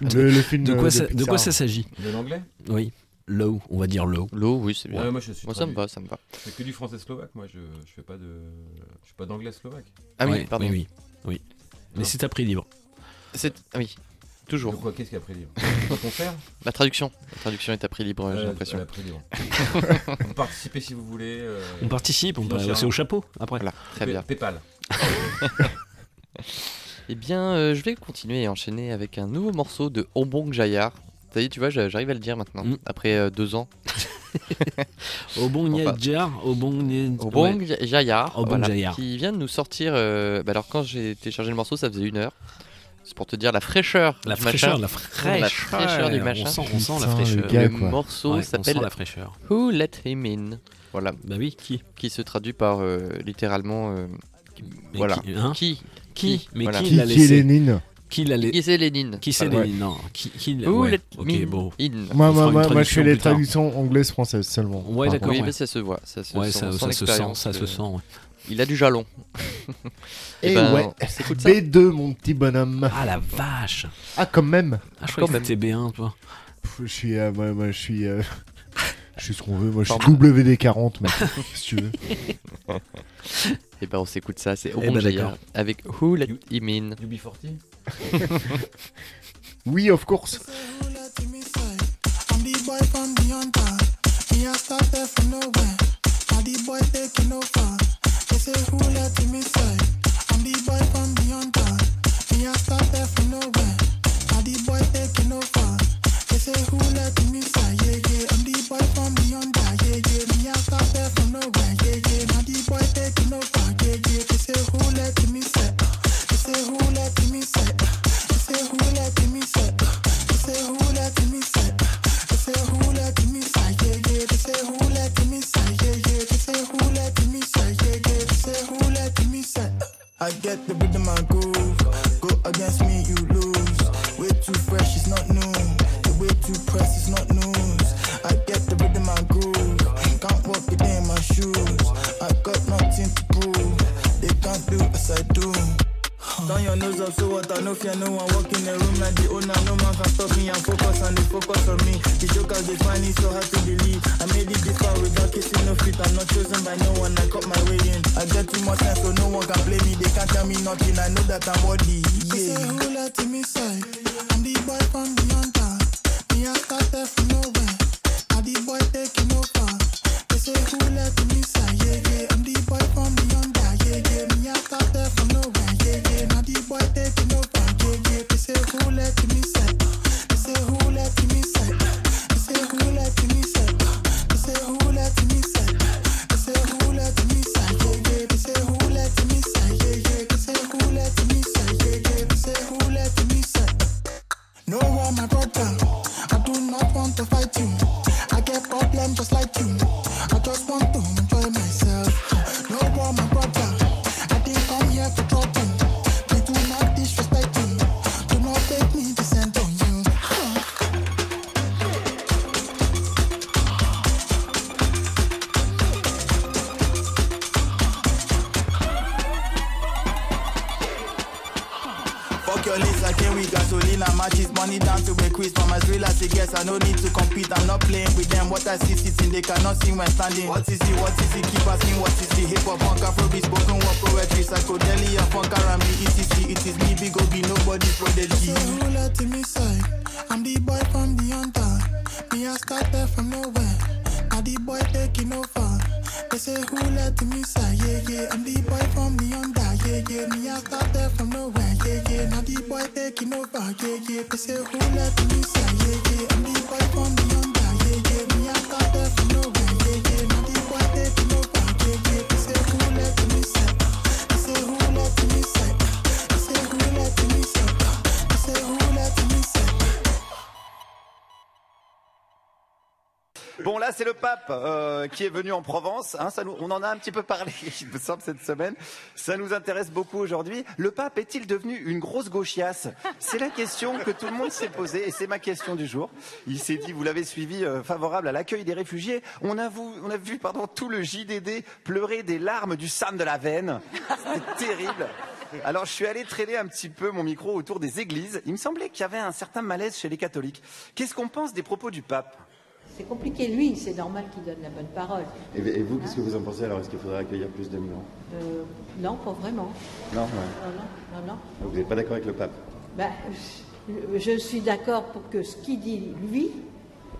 Le- film de quoi de ça, de quoi ça s'agit De l'anglais Oui. Low, on va dire low. Low, oui, c'est bien. Ouais, moi je suis. Moi, ça me va, ça me va. C'est que du français slovaque, moi je, je fais pas de. Je fais pas d'anglais slovaque. Ah oui, Ouais, pardon. Oui, oui. oui. Mais c'est à prix libre. C'est... Ah oui, toujours. De quoi Qu'est-ce qu'il y a après libre La traduction. La traduction est à prix libre, j'ai Euh, l'impression. à prix libre. Vous participez si vous voulez. euh, On participe, on peut financièrement. c'est au chapeau après. Voilà, très Pay- bien. Paypal. Eh bien, euh, je vais continuer et enchaîner avec un nouveau morceau de Ombong Jayar. Ça y est, tu vois, j'a- j'arrive à le dire maintenant, Mm. après euh, deux ans. Au bon Enfin, Niadjar, au bon Niad- Obong ouais. Jayar, Obong voilà, Jayar. qui vient de nous sortir. euh, bah alors, quand j'ai téléchargé le morceau, ça faisait une heure. C'est pour te dire la fraîcheur. La du fraîcheur, machin. la fraîcheur, La fraîcheur du machin. On sent, on sent la le fraîcheur. gars, le morceau s'appelle sent la fraîcheur. Who Let Him In. Voilà. Bah oui, qui Qui se traduit par euh, littéralement. euh, Mais voilà. qui, hein Qui Qui Mais Voilà. qui Qui, l'a qui est laissé Lénine Qui l'a laissé Qui c'est Lénine Qui c'est Voilà. Lénine Non, qui, qui l'a- Who ouais, let Ok, me bon. in. Moi, je traduction fais les traductions anglaises-françaises seulement. Ouais, d'accord. Oui, ouais. mais ça se voit. Ça se Ouais, sent, ça, se sent, expérience, ça se sent. ouais. Il a du jalon. Et Eh ben, ouais, on s'écoute ça. B2, mon petit bonhomme. Ah la vache Ah, quand même. Ah, je crois Quand que c'était B1, toi. Je suis, euh, moi, moi, je suis, euh, je suis ce qu'on veut. Moi, je suis Pardon. WD40, mec. si tu veux. Et ben on s'écoute ça, c'est Eh Orange ben, Jaya d'accord. avec Who Let Him In. UB40 Oui, of course. Boy from beyond that. Me, I started from nowhere. From. Now the boy taking over. Say who euh, qui est venu en Provence. hein, ça nous, on en a un petit peu parlé, il me semble, cette semaine. Ça nous intéresse beaucoup aujourd'hui. Le pape est-il devenu une grosse gauchiasse? C'est la question que tout le monde s'est posée et c'est ma question du jour. Il s'est dit, vous l'avez suivi, euh, favorable à l'accueil des réfugiés. On a vu, on a vu pardon, tout le JDD pleurer des larmes du sang de la veine. C'était terrible. Alors, je suis allé traîner un petit peu mon micro autour des églises. Il me semblait qu'il y avait un certain malaise chez les catholiques. Qu'est-ce qu'on pense des propos du pape? C'est compliqué, lui, c'est normal qu'il donne la bonne parole. Et, et vous, qu'est-ce que vous en pensez alors? Est-ce qu'il faudrait accueillir plus de migrants? Euh, non, pas vraiment. Non, ouais. Non, non, non, non. Vous n'êtes pas d'accord avec le pape? Ben, je, je suis d'accord pour que ce qu'il dit, lui,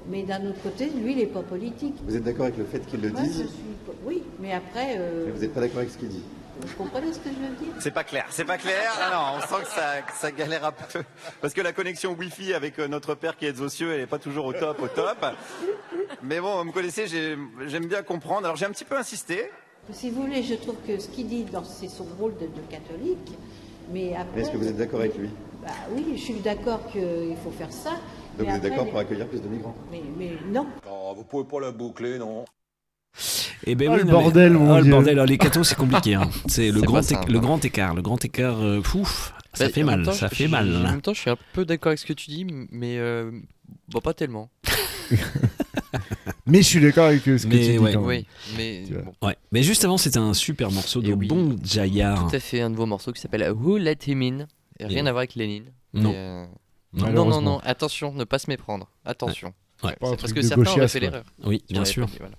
mais d'un autre côté, lui, il n'est pas politique. Vous êtes d'accord avec le fait qu'il le Moi, dise? je suis- Oui, mais après, euh, Mais vous n'êtes pas d'accord avec ce qu'il dit? Vous comprenez ce que je veux dire? C'est pas clair, c'est pas clair. Ah non, on sent que ça, que ça galère un peu. Parce que la connexion Wi-Fi avec euh, notre père qui est aux cieux, elle est pas toujours au top, au top. Mais bon, vous me connaissez, j'ai- j'aime bien comprendre. Alors j'ai un petit peu insisté. Si vous voulez, je trouve que ce qu'il dit, dans- c'est son rôle de, de catholique. Mais après. Est-ce que vous êtes d'accord avec lui? Bah oui, je suis d'accord qu'il faut faire ça. Donc mais vous êtes d'accord les- pour accueillir plus de migrants? Mais, mais non. Oh, vous pouvez pas la boucler, non Eh ben Oh, oui, le mais- bordel, mon oh, le Dieu. bordel. Alors, les cathos, c'est compliqué. hein. C'est le grand, le hein. grand écart. Le grand écart, euh, pouf, ça Bah, fait mal. temps, ça fait mal. En même temps, je suis un peu d'accord avec ce que tu dis, mais euh, bon, pas tellement. Mais je suis d'accord avec euh, ce que Mais tu dis ouais. quand même. Oui, mais bon. Ouais. Mais juste avant, c'était un super morceau de Et oui. Bon Jayar. Tout à fait un nouveau morceau qui s'appelle Who Let Him In. Et rien Et- à voir avec Lénine. Non. Et, euh, Non. non, non, non, attention, ne pas se méprendre. Attention. Ouais. Parce que de certains auraient gauchiasse, fait l'erreur. Oui, bien sûr. pas dit, voilà.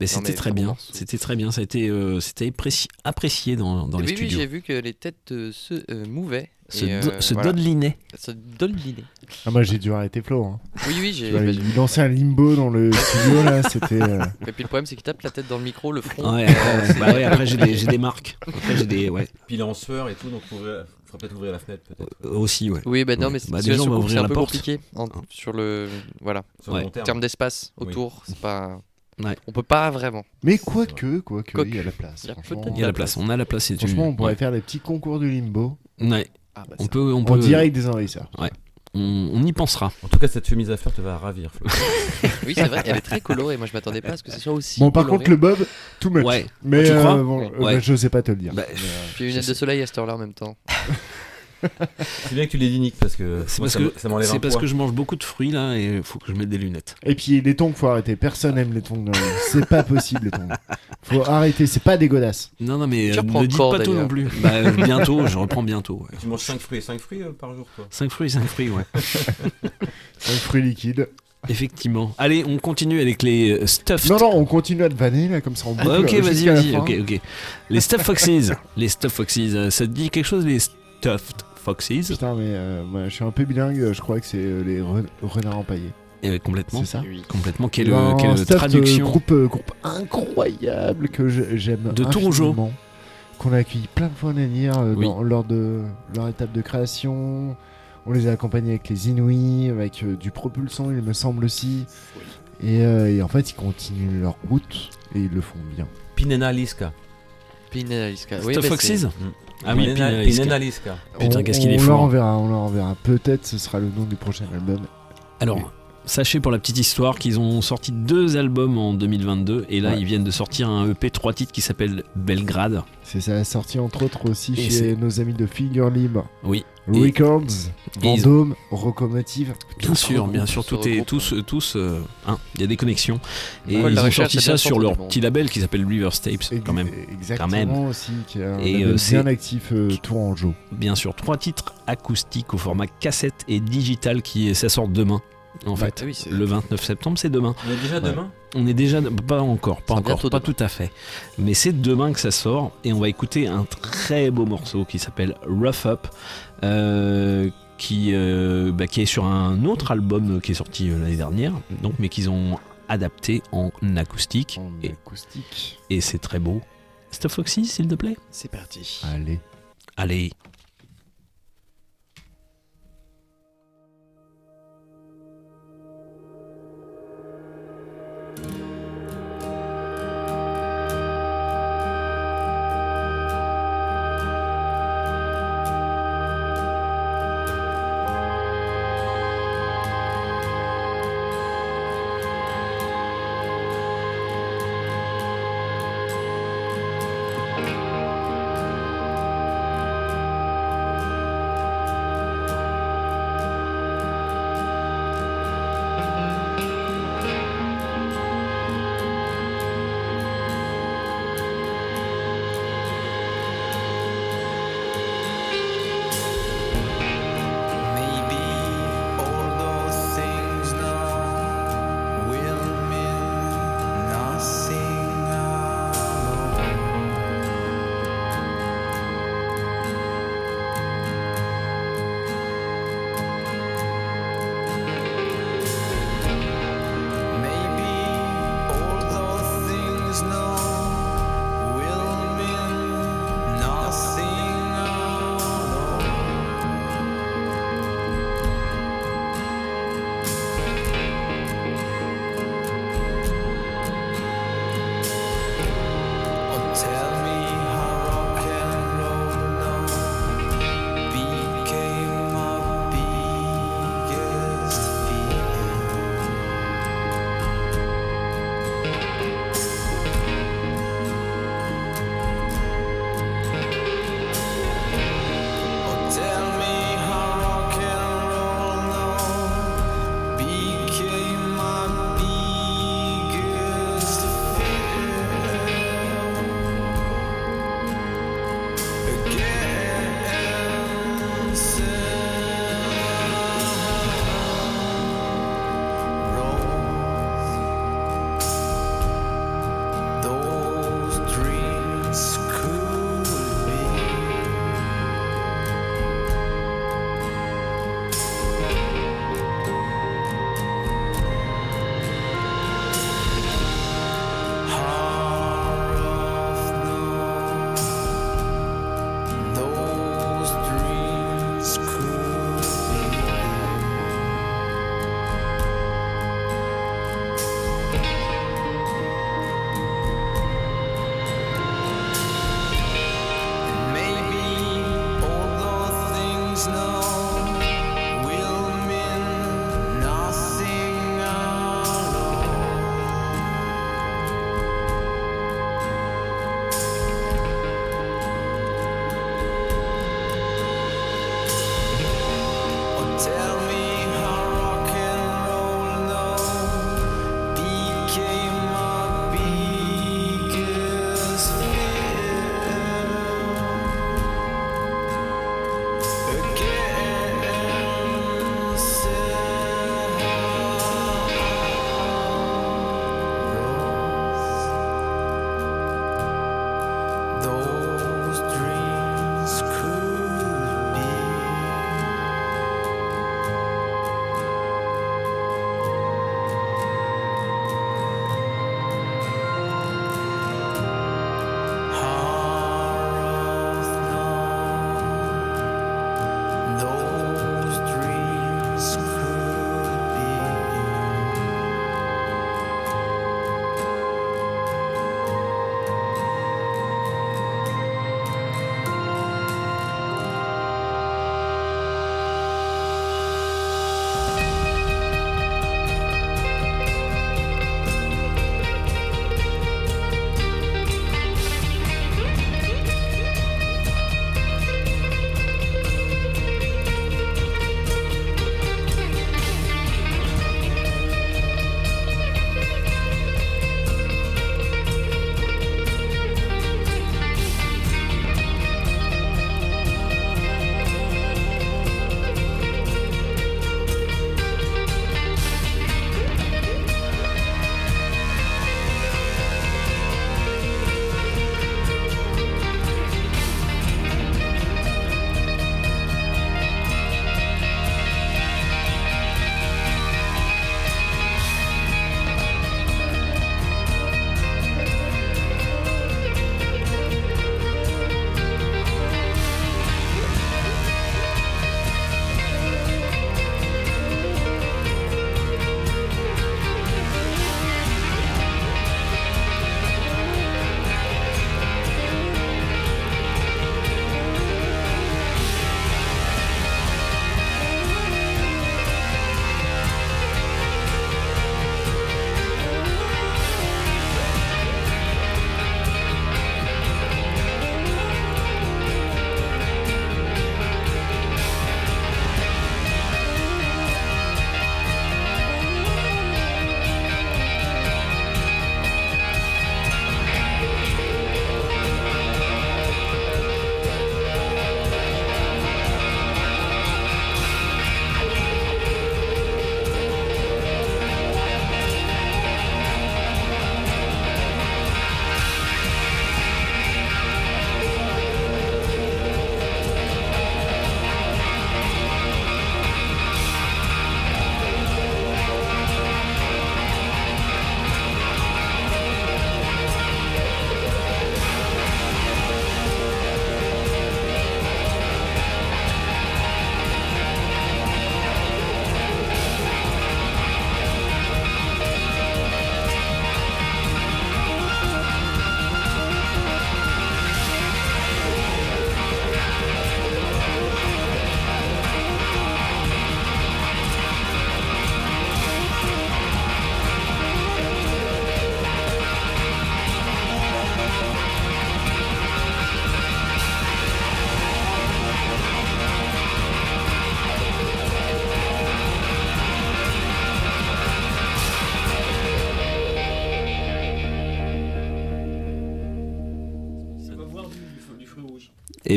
Mais c'était très bien. C'était très bien. Ça a été, euh, c'était apprécié, apprécié dans, dans oui, les oui, studios. j'ai vu que les têtes euh, se euh, mouvaient. Se do- euh, se voilà. dodelinaient. Se dodelinaient. Ah, moi j'ai dû arrêter Flo. Hein. Oui, oui, j'ai. bah, il lançait un limbo dans le studio là, c'était. euh, Et puis le problème, c'est qu'il tape la tête dans le micro, le front. Ouais, Euh, bah ouais, après j'ai des, j'ai des marques. Après j'ai des, ouais. Puis il est en sueur et tout, donc il faudrait peut-être ouvrir la fenêtre. Peut-être. Aussi, ouais. Oui, bah non, Ouais. mais c'est Bah, déjà, on va ouvrir un la peu porte. compliqué en- sur le voilà Sur le Ouais. long en terme. termes d'espace Oui. autour, c'est pas. Ouais. On peut pas vraiment. Mais quoique, quoique, Quoique. il y a la place. Il y a franchement. peut-être Il y a la place. On a la place. Franchement, on pourrait ouais. faire des petits concours du limbo Ouais. Ah, bah, On ça- peut, on en peut. direct des envahisseurs. Ouais. On, on y pensera. En tout cas, cette chemise à fleurs te va ravir, Flo. Oui, c'est vrai, elle est très colorée. Moi, je m'attendais pas à ce que ce soit aussi. Bon, par coloré. contre, le bob, too much. Ouais. Mais Tu crois euh, bon, euh, Ouais. bah, je sais pas te le dire. Bah, Mais, euh, Puis une lunette de soleil à cette heure-là en même temps. C'est bien que tu l'aies dit, Nick, parce que C'est moi, parce ça, que ça m'enlève un c'est parce que je mange beaucoup de fruits là et il faut que je mette des lunettes. Et puis les tongs, faut arrêter. Personne aime les tongs. C'est pas possible les tongs. Faut arrêter. C'est pas des godasses. Non non mais euh, reprends ne dites pas tout non plus. Bah, euh, bientôt, je reprends bientôt. ouais. Tu manges 5 fruits, 5 fruits euh, par jour, toi? 5 fruits, 5 fruits, ouais. C'est un fruit liquide. Effectivement. Allez, on continue avec les euh, stuffed. Non, non, on continue à te vanner là, comme ça on boucle. Ouais, ok, euh, vas-y, vas-y. Ok, ok. Les stuffed foxes. les stuffed foxes. euh, Ça te dit quelque chose les stuffed foxes Putain, mais euh, moi, je suis un peu bilingue. Je crois que c'est euh, les re- renards empaillés. Eh, Complètement. C'est ça Oui. Complètement. Quelle, Un quelle euh, traduction groupe, euh, groupe incroyable que j'aime. De Tourougeau. Qu'on a accueilli plein de fois euh, Oui. dans- lors de leur étape de création. On les a accompagnés avec les Inouïs, avec euh, du propulsant, il me semble aussi. Et, euh, et en fait, ils continuent leur route et ils le font bien. Pinena Liska. Pinena Liska. Oui, foxes Ah oui, Pinena, Pinena Liska. Pinena Liska. Putain, on, qu'est-ce qu'il est on leur fort. enverra, on leur enverra. Peut-être ce sera le nom du prochain album. Alors, sachez pour la petite histoire qu'ils ont sorti deux albums en 2022 et là Ouais. ils viennent de sortir un EP 3 titres qui s'appelle Belgrade. C'est ça, sorti entre autres aussi Et chez nos amis de Figure Libre. Oui. Records, ils- Vendôme, Rocomotive. Bien tout sûr, bien sûr, tout est tous, tous, euh, hein, il y a des connexions. Et Ouais, ils ont sorti ça sur leur petit label qui s'appelle River Tapes, quand même. Exactement Quand même. aussi, qui est un Et, euh, c'est- bien actif euh, Tourangeau. Bien sûr, trois titres acoustiques au format cassette et digital qui ça sort demain. En Ouais. fait, oui, le 29 septembre, c'est demain. On est déjà Ouais. demain On est déjà pas encore, pas encore, pas demain. tout à fait. Mais c'est demain que ça sort et on va écouter un très beau morceau qui s'appelle Rough Up, euh, qui, euh, bah, qui est sur un autre album qui est sorti euh, l'année dernière, donc mais qu'ils ont adapté en acoustique En et, acoustique. et c'est très beau. Stuff Foxy, s'il te plaît. C'est parti. Allez. Allez.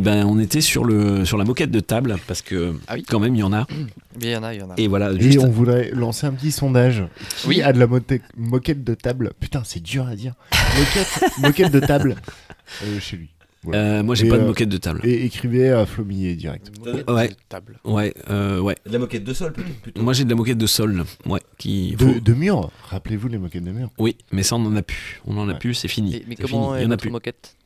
Ben on était sur le sur la moquette de table parce que quand même il y en a. Il y en a, il y en a. Et voilà. Et juste- on voudrait lancer un petit sondage. Qui Oui. a de la moquette de table? Putain, c'est dur à dire. Moquette, moquette de table euh, chez lui. Euh, moi, j'ai pas de euh, moquette de table. Et écrivez à Flomillet direct. Ouais. Ouais, euh, ouais. De la moquette de sol peut-être plutôt. Moi j'ai de la moquette de sol, ouais, qui De, faut- de mur? Rappelez-vous les moquettes de mur. Oui, mais ça on en a plus, on en a Ouais. plus, c'est fini. Et- mais comment fini, est il y en a plus. moquette?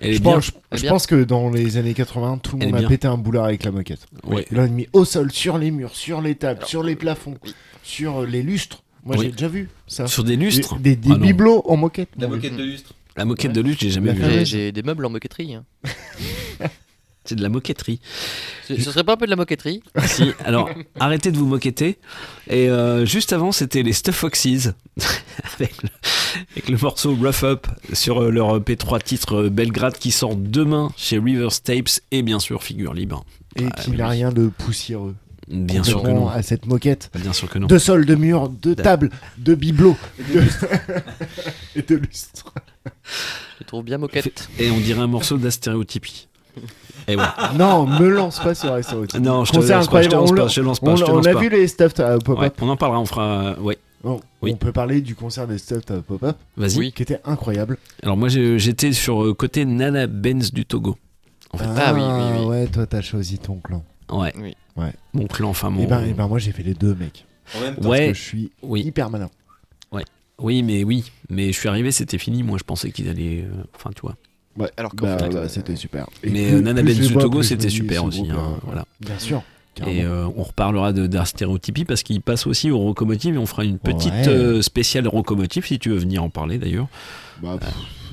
Elle est je bien. pense, je- Elle est je bien pense que dans les années 80, tout le Elle est monde a bien. pété un boulard avec la moquette. Ouais. Il en a mis au sol, sur les murs, sur les tables, sur les plafonds, sur les lustres. Moi Oui. j'ai déjà vu ça. Sur des lustres Des, des, des Ah non. bibelots en moquette. La moquette de lustre. La moquette de lutte, j'ai jamais vu. j'ai des meubles en moquetterie. hein. C'est de la moquetterie. Ce ce serait pas un peu de la moquetterie si, alors arrêtez de vous moqueter. Et euh, juste avant, c'était les Stuff Foxes avec, le, avec le morceau Rough Up sur euh, leur P3 titre euh, Belgrade qui sort demain chez Rivers Tapes et bien sûr Figure Libre. Et Ah, qui n'a oui. rien de poussiéreux. Bien sûr que non. à cette moquette. Bien sûr que non. De sol, de mur, de table, de bibelot. de- et de lustre. Je trouve bien moquette. Et on dirait un morceau d'astéréotypie. Et ouais. Non, me lance pas sur stéréotypes. Non, je te Concert lance pas, je te incroyable, lance on pas, l'a- je te lance pas, On, a pas. vu les stuff à pop-up. Ouais, on en parlera, on fera. Ouais. Non, Oui. On peut parler du concert des stuff à pop-up. Vas-y. Oui. Qui était incroyable. Alors moi j'étais sur euh, côté Nana Benz du Togo. En fait. Ah oui, oui, oui. Ouais, toi t'as choisi ton clan. Ouais. Oui. Ouais. Mon clan, enfin mon. Et ben, et ben moi j'ai fait les deux mecs. En même temps. Parce Ouais. que je suis Oui. hyper malin. Ouais. Oui, mais oui. Mais je suis arrivé, c'était fini. Moi, je pensais qu'ils allaient. euh, Enfin, tu vois. Ouais. Alors Bah, bah, euh, c'était super. Et Mais plus- euh, Nana vois, Togo, c'était super aussi. hein, voilà. Bien sûr. Et euh, on reparlera de d'Astéréotypie parce qu'il passe aussi aux locomotives et on fera une petite Ouais. euh, spéciale locomotive si tu veux venir en parler d'ailleurs. Bah,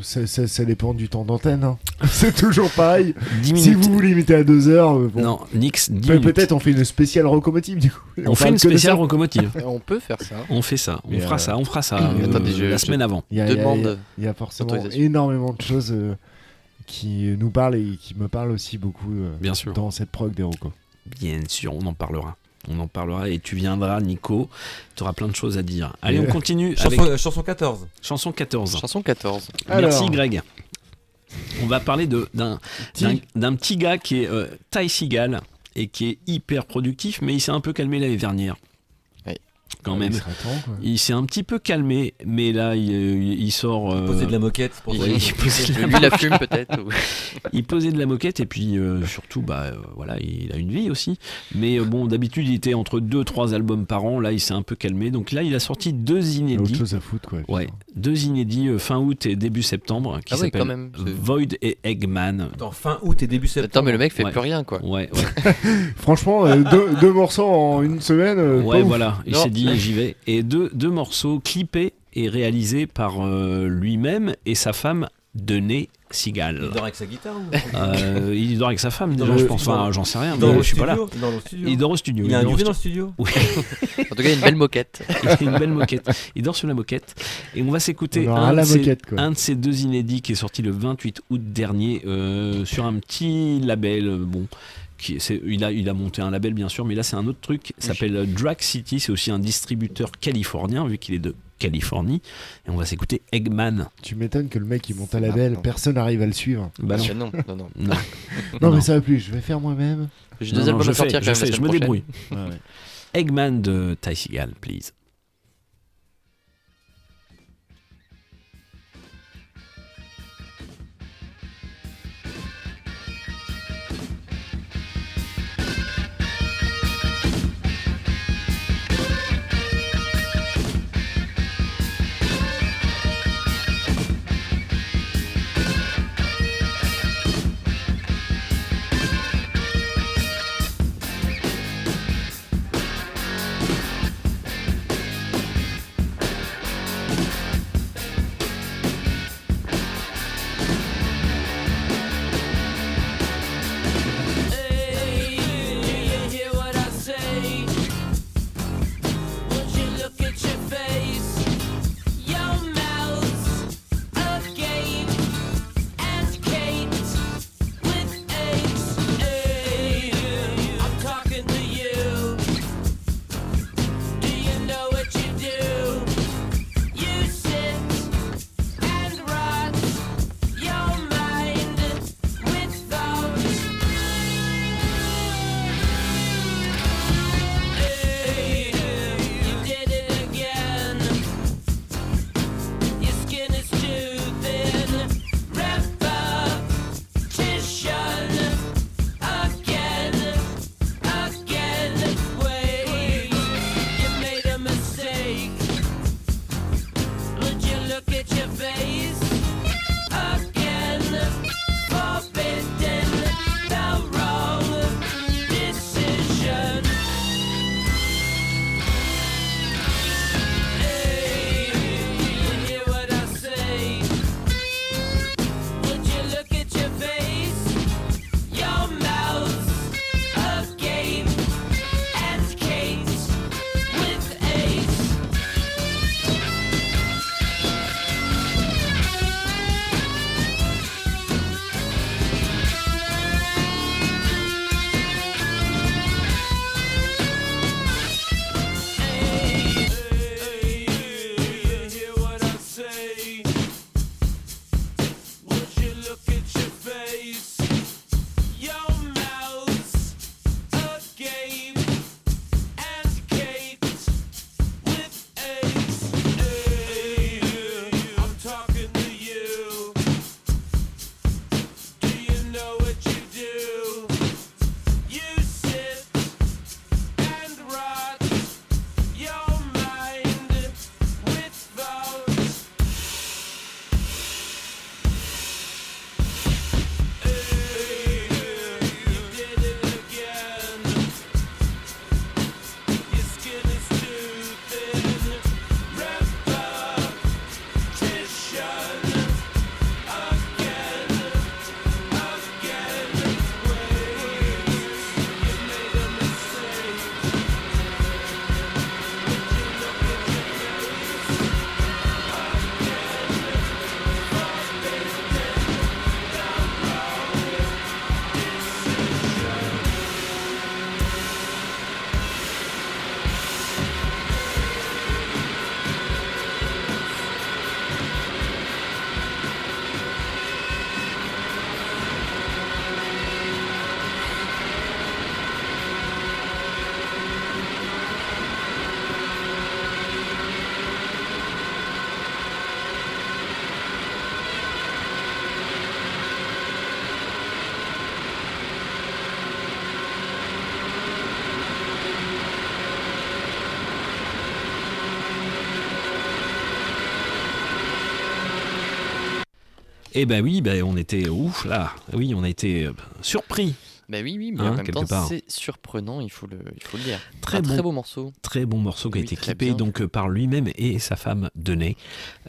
ça, ça- ça dépend du temps d'antenne. hein. C'est toujours pareil. 10 Si vous vous limitez à deux heures, euh, bon. Non, Nix, 10 Pe- minutes. peut-être on fait une spéciale locomotive du coup. On, fait une spéciale locomotive. on peut faire ça. On fait ça, on Mais, fera euh, ça, on fera ça euh, Attendez, je- la je- semaine avant. Il y a, y y forcément énormément de choses euh, qui nous parlent et qui me parlent aussi beaucoup euh, Bien sûr. dans cette prog des Rocco. Bien sûr, on en parlera. On en parlera et tu viendras, Nico. Tu auras plein de choses à dire. Allez, on continue Chanson, avec euh, chanson 14. chanson 14. Chanson 14. Merci Alors. Greg. On va parler de- d'un Ti. d'un- d'un petit gars qui est euh, Ty Seagal et qui est hyper productif, mais il s'est un peu calmé l'année dernière. Quand même. il serait temps, quoi. Il s'est un petit peu calmé, mais là, il, il- il sort. euh, Poser de la moquette pour ça. oui, il posait de la Lui, la fume peut-être. ou- il posait de la moquette et puis euh, surtout bah euh, voilà il a une vie aussi mais euh, bon d'habitude il était entre 2 3 albums par an là il s'est un peu calmé donc là il a sorti deux Il y a autre inédits chose à foutre quoi. ouais deux inédits euh, fin août et début septembre qui Ah oui, s'appellent quand même, c'est- Void et Eggman Attends, fin août et début septembre. Attends, mais le mec fait Ouais. plus rien quoi. ouais ouais, Franchement, euh, deux, deux morceaux en une semaine. euh, ouais voilà il s'est dit j'y vais et deux, deux morceaux clippés et réalisés par euh, lui-même et sa femme Dené Seagal Il dort avec sa guitare ou Euh, il dort avec sa femme déjà je pense enfin j'en sais rien Il dort mais au je suis pas là il dort au studio. il dort au studio Il a un duvet dans le studio Oui. En tout cas, il y a une belle moquette. Il a une belle moquette. Il dort sur la moquette. Et on va s'écouter un, la de ces- un de ces deux inédits qui est sorti le 28 août dernier euh, sur un petit label. euh, bon, qui, il, a, il a monté un label bien sûr, mais là c'est un autre truc. S'appelle euh, Drag City. C'est aussi un distributeur californien vu qu'il est de Californie. Et on va s'écouter Eggman. Tu m'étonnes que le mec il monte à la belle, non. personne n'arrive à le suivre. Bah non. Ah, non, non, non. Non. Non, mais ça va plus, je vais faire moi-même. J'ai deux albums à sortir fais, je, fais, je me prochaine. débrouille. Ouais, ouais. Eggman de Ty Seagal, please. Eh ben oui, ben on était ouf là. Oui, on a été euh, surpris. Bah oui, oui, mais Hein, en même temps, c'est surprenant, il faut le, il faut le dire. Très un bon. très beau morceau. Très bon morceau qui a été clippé bien. donc euh, par lui-même et sa femme Dené.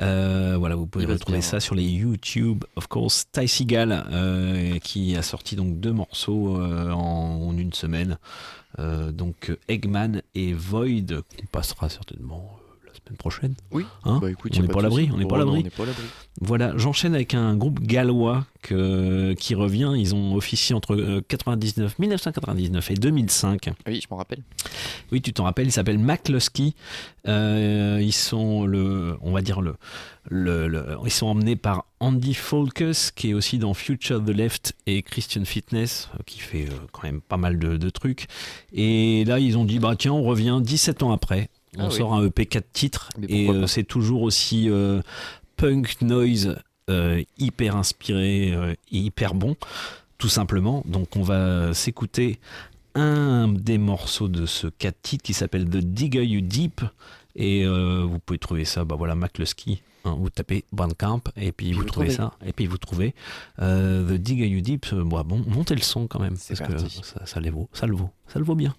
Euh, voilà, vous pouvez Il retrouver ça sur les YouTube, of course. Ty Seagal euh, qui a sorti donc deux morceaux euh, en, en une semaine. Donc Eggman et Void qu'on passera certainement semaine prochaine. Oui. Hein Bah, écoute, on n'est pas à de l'abri. souci. On n'est pas Oh à l'abri. on n'est pas à l'abri. Voilà, j'enchaîne avec un groupe gallois que- qui revient. Ils ont officié entre euh, 99, 1999 et 2005. Oui, je m'en rappelle. Oui, tu t'en rappelles, ils s'appellent McCluskey. Euh, ils sont le, on va dire le, le, le- ils sont emmenés par Andy Folkus, qui est aussi dans Future the Left et Christian Fitness, euh, qui fait euh, quand même pas mal de, de trucs. Et là, ils ont dit, bah tiens, on revient 17 ans après. On Ah oui. sort un EP 4 titres et euh, c'est toujours aussi euh, punk noise, euh, hyper inspiré, et hyper bon, tout simplement. Donc on va s'écouter un des morceaux de ce 4 titres qui s'appelle The Digger You Deep. Et vous pouvez trouver ça, bah voilà, McCluskey. hein, vous tapez Bandcamp et puis vous, vous trouvez ça. Et puis vous trouvez The Digger You Deep. euh, bah, bon, montez le son quand même. Parce que ça, ça, les vaut, ça le vaut. Ça le vaut bien.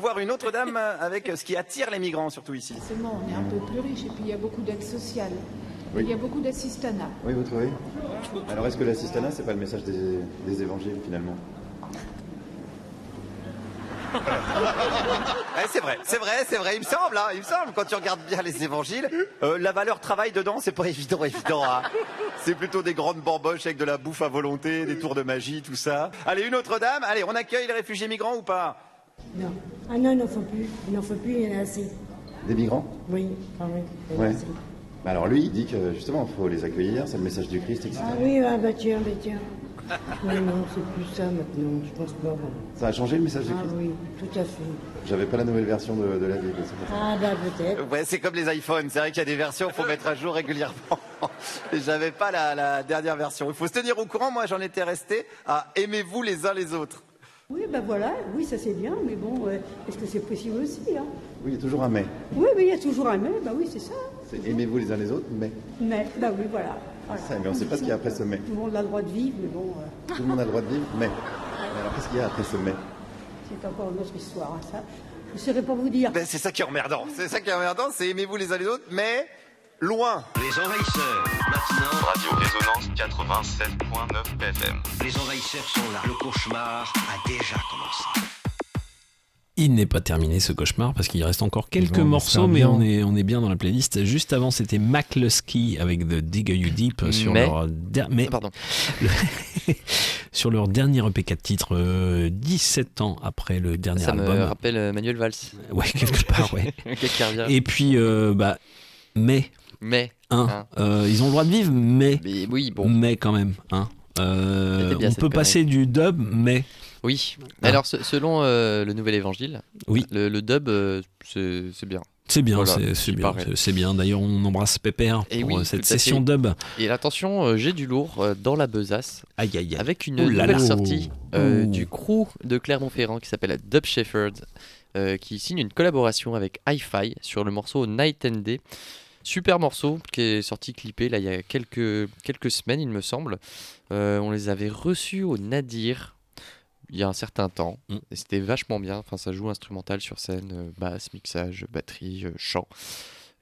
Voir une autre dame avec ce qui attire les migrants, surtout ici. Forcément, on est un peu plus riche et puis il y a beaucoup d'aide sociale. Oui. Il y a beaucoup d'assistanat. Oui, vous trouvez Alors est-ce que l'assistanat, c'est pas le message des, des évangiles finalement? Ouais, c'est vrai, c'est vrai, c'est vrai, il me semble, hein, il me semble, quand tu regardes bien les évangiles, euh, la valeur travail dedans, c'est pas évident, évident. hein. C'est plutôt des grandes bamboches avec de la bouffe à volonté, des tours de magie, tout ça. Allez, une autre dame, allez, on accueille les réfugiés migrants ou pas? Non. Ah non, il n'en faut plus. Il n'en faut plus, il y en a assez. Des migrants Oui, ah oui. il y en a Ouais. assez. Bah alors lui, il dit que justement, il faut les accueillir, c'est le message du Christ, etc. Ah oui, ah bah tiens, bah tiens. Oui, non, c'est plus ça maintenant, je pense pas. Ça a changé le message Ah écrit oui, tout à fait. J'avais pas la nouvelle version de, de la ça. Ah bah peut-être. Ouais, c'est comme les iPhones. C'est vrai qu'il y a des versions qu'il faut mettre à jour régulièrement. J'avais pas la, la dernière version. Il faut se tenir au courant. Moi, j'en étais resté à aimez-vous les uns les autres. Oui, bah voilà, oui, ça c'est bien, mais bon, euh, est-ce que c'est possible aussi hein? Oui, il y a toujours un mais. Oui, mais il y a toujours un mais, bah oui, c'est ça. C'est aimez-vous les uns les autres, mais. Mais, bah oui, voilà. Voilà. Ça, mais on sait pas ce qu'il y a après ce mais. Tout le monde a le droit de vivre, mais bon, euh, Tout le monde a le droit de vivre, mais. Mais alors qu'est-ce qu'il y a après ce mais? C'est encore une autre histoire, hein, ça. Je ne saurais pas vous dire. Ben, c'est ça qui est emmerdant. C'est ça qui est emmerdant. C'est aimez-vous les uns les autres, mais loin. Les envahisseurs, maintenant. Radio Résonance 87.9 FM. Les envahisseurs sont là. Le cauchemar a déjà commencé. Il n'est pas terminé ce cauchemar parce qu'il reste encore quelques Bon, morceaux, mais on est, on est bien dans la playlist. Juste avant, c'était McLusky avec The Digger You Deep sur Mais- leur, der- mais- Pardon. le- sur leur dernier EP 4 titres, euh, 17 ans après le dernier Ça me album. rappelle euh, Manuel Valls. Ouais, quelque part, ouais. Et puis, euh, bah, mais, Mais. hein, hein. euh, ils ont le droit de vivre, mais, Mais oui, bon. mais quand même, hein. Euh, on peut connerie. passer du dub, mais Oui. Ah. Alors, se- selon euh, le Nouvel Évangile, Oui. le, le dub, euh, c'est bien. c'est bien, Voilà, c'est- bien, c'est- bien. D'ailleurs, on embrasse Pépère Et pour oui, euh, cette session dub. Et attention, j'ai du lourd dans la besace. Aïe, aïe, aïe. Avec une Ouh nouvelle là. sortie euh, du crew de Clermont-Ferrand qui s'appelle Dub Shepherd, qui signe une collaboration avec Hi-Fi sur le morceau Night and Day. Super morceau qui est sorti clippé là il y a quelques, quelques semaines il me semble. Euh, on les avait reçus au Nadir il y a un certain temps Mm. et c'était vachement bien. Enfin ça joue instrumental sur scène, euh, basse, mixage, batterie, euh, chant.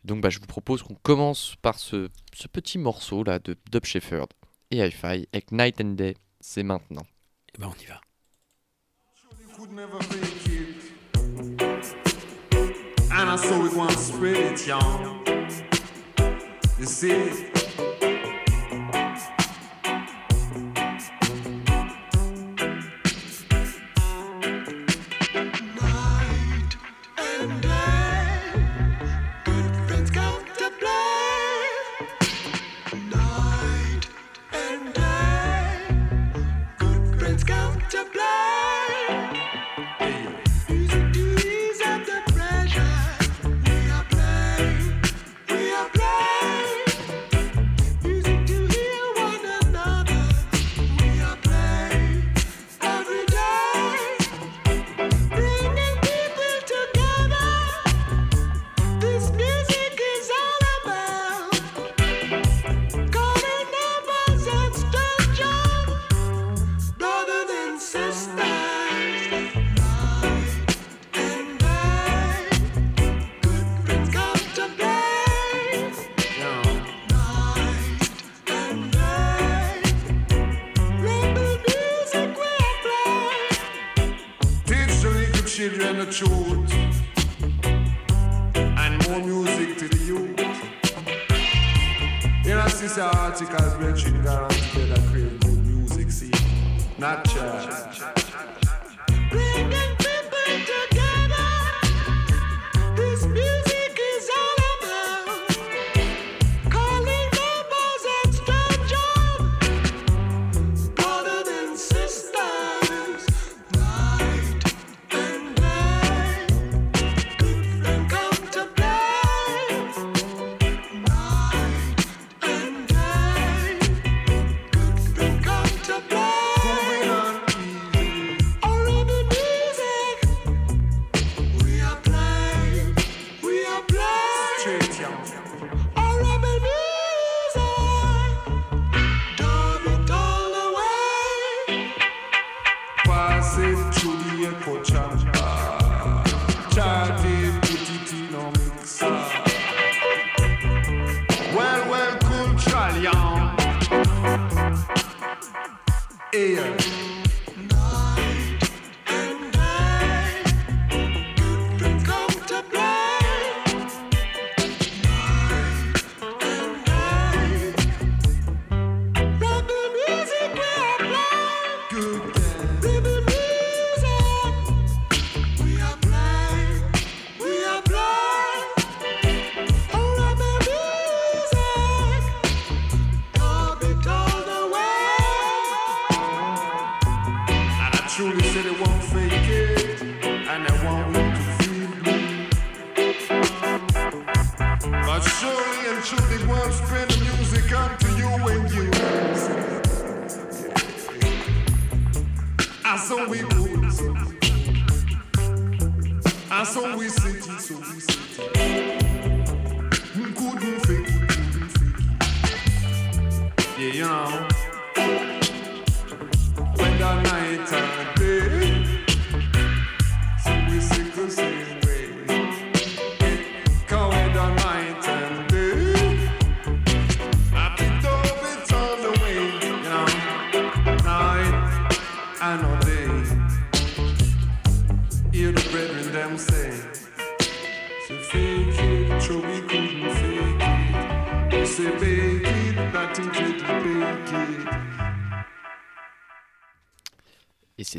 Donc bah, je vous propose qu'on commence par ce, ce petit morceau là de Dub Shepherd et Hi-Fi avec Night and Day. C'est maintenant. Et ben on y va. And I saw y'all. You see?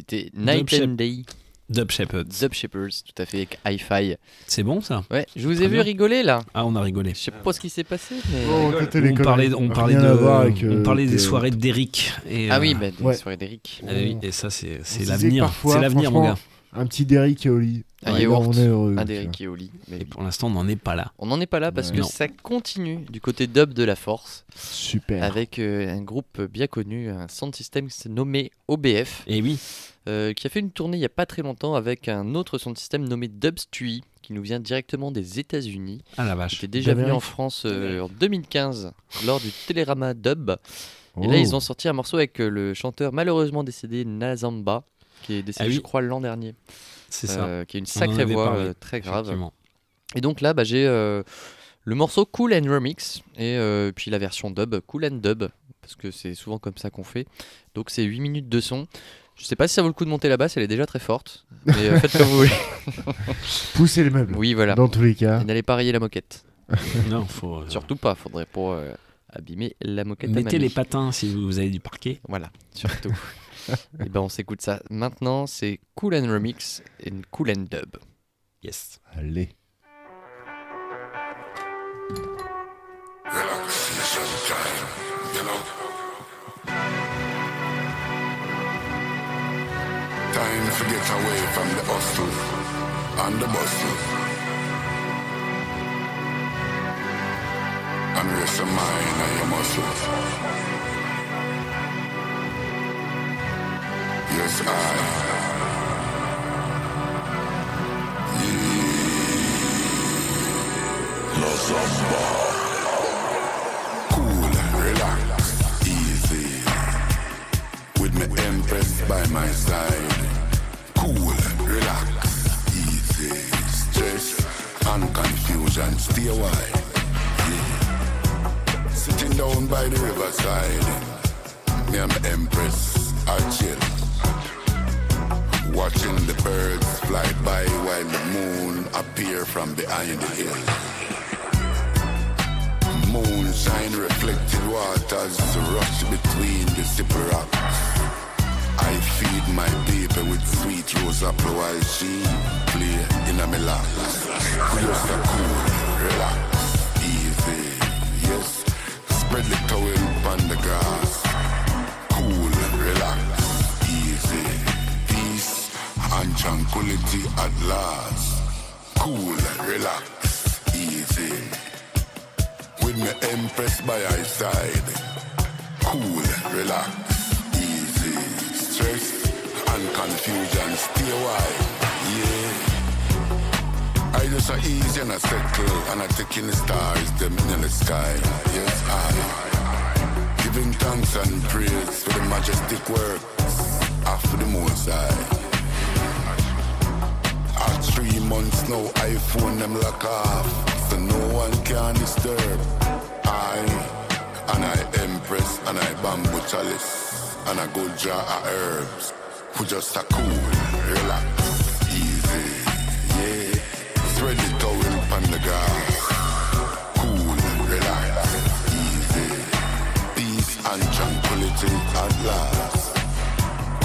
C'était Night Dub and Shep- Day. Dub Shepherds. Dub Shepherds, tout à fait, avec Hi-Fi. C'est bon ça Ouais, je vous ai vu bien. rigoler là. Ah, on a rigolé. Je sais pas ce qui s'est passé, mais. Oh, on parlait, on de, à voir avec, euh, on parlait des soirées d'Eric. et, Ah oui, bah, des Ouais. soirées d'Eric. ah oui, et ça, c'est l'avenir. C'est l'avenir, mon gars. Un petit Derrick et Oli. Un Ouais, yaourt, on est heureux. un d'Eric et Oli. Mais Et pour l'instant, on n'en est pas là. on n'en est pas là parce Ouais. que Non. ça continue du côté dub de la force. Super. Avec euh, un groupe bien connu, un sound system nommé OBF. Et oui. Euh, qui a fait une tournée il n'y a pas très longtemps avec un autre sound system nommé Dubstui, qui nous vient directement des États-Unis. Ah la qui vache. était déjà venu en. France euh, en 2015 lors du Télérama Dub. Et là, Oh. ils ont sorti un morceau avec euh, le chanteur malheureusement décédé Nazamba, qui est décédé, Ah oui. je crois, l'an dernier. C'est ça. Euh, qui a une sacrée voix parlé, euh, très grave. Et donc là, bah, j'ai euh, le morceau Cool and Remix et euh, puis la version dub, Cool and Dub, parce que c'est souvent comme ça qu'on fait. Donc c'est 8 minutes de son. Je sais pas si ça vaut le coup de monter la basse, elle est déjà très forte. Mais euh, faites comme vous voulez. Pousser les meubles. Oui, voilà. Dans tous les cas. Et n'allez pas rayer la moquette. Non, faut. euh, Surtout pas, faudrait pas euh, abîmer la moquette. à Mettez mamie. les patins si vous avez du parquet. Voilà, surtout. Et ben on s'écoute ça maintenant, c'est Cool and Remix et Cool and Dub. Yes. Allez. Relaxation time, you know. Time to get away from the hustle and the bustle. And rest your mind and your muscles. Yes, I. La Zamba. Cool, relax, easy. With me empress by my side. And confusion, stay wide. Yeah. Sitting down by the riverside. Me and my empress are chill. Watching the birds fly by while the moon appear from behind the hill. Moonshine reflected waters rush between the zipper rocks. I feed my baby with sweet rose apple while she play in a me. We just cool, relax, easy, yes. Spread the towel on the grass. Cool, relax, easy, peace and tranquility at last. Cool, relax, easy with me empress by her side. Cool, relax. Stress and confusion, stay wide. Yeah. I just a easy and a settle and I take in the stars, them in the sky. Yes, I. Giving thanks and praise for the majestic works after the Most High. At three months now, iPhone them lock off, so no one can disturb. I and I empress and I bamboo chalice and I go jar of herbs. Who just a cool, relax, easy, yeah. Spread the towel on the grass. Cool, relax, easy. Peace and tranquility at last.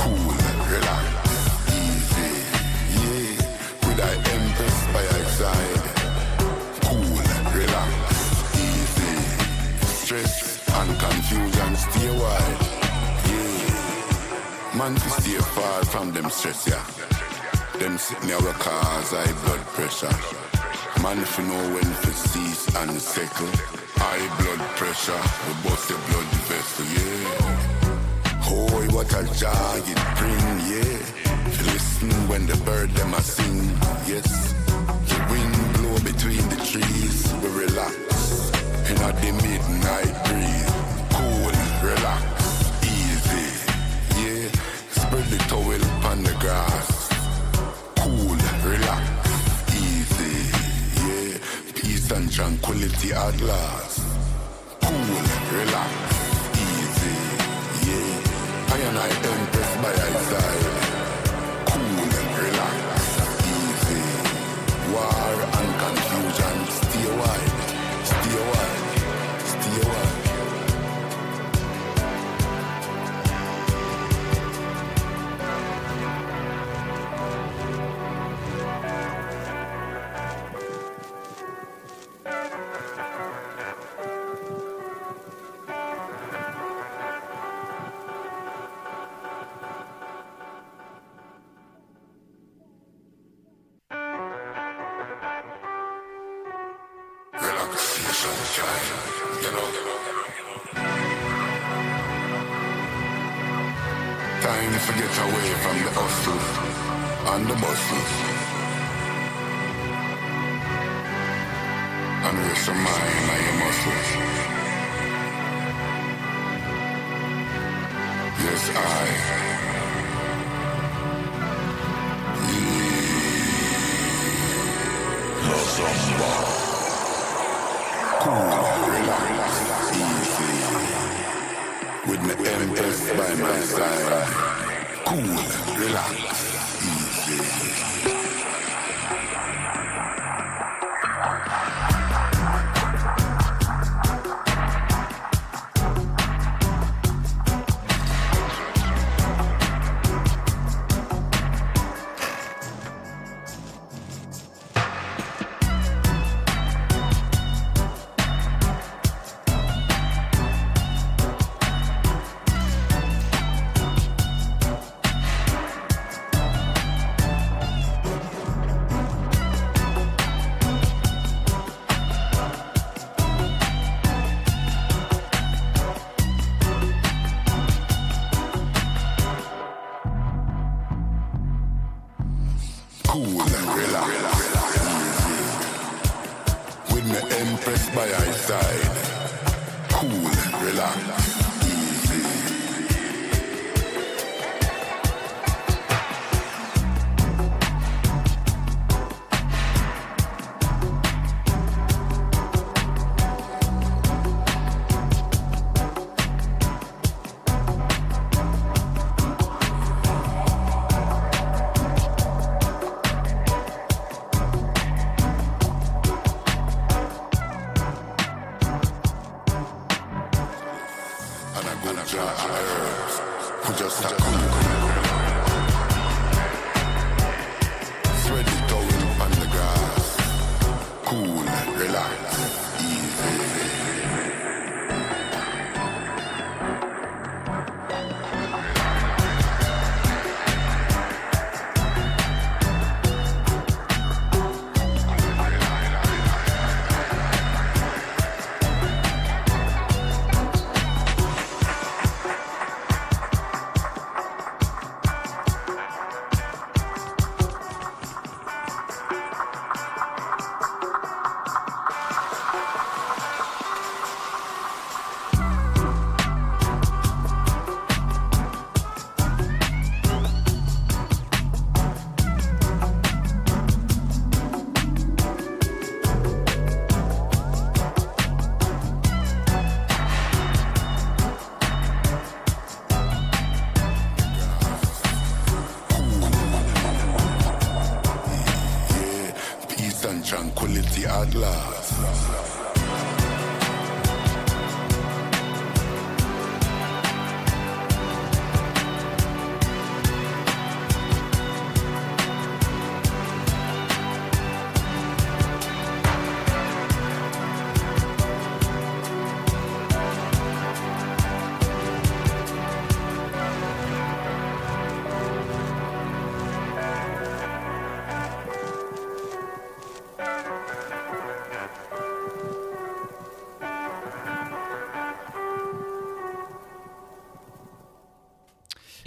Cool, relax, easy, yeah. With I empress by your side. Cool, relax, easy. Stress and confusion stay wide. Man, to stay far from them stress, yeah. Them sitting there with cause high blood pressure. Man, if you know when to cease and settle. High blood pressure, we bust the blood vessel, yeah. Hoy, what a joy it bring, yeah. You listen when the bird them a sing, yes. The wind blow between the trees, we relax. In the midnight breeze, tranquility at last, cool, relax, easy, yeah. I and I impressed by his side, Time to get away from the hustle and the bustle. And rest your mind and your muscles. Yes, I. Cool, MS by my side. Cool, relax,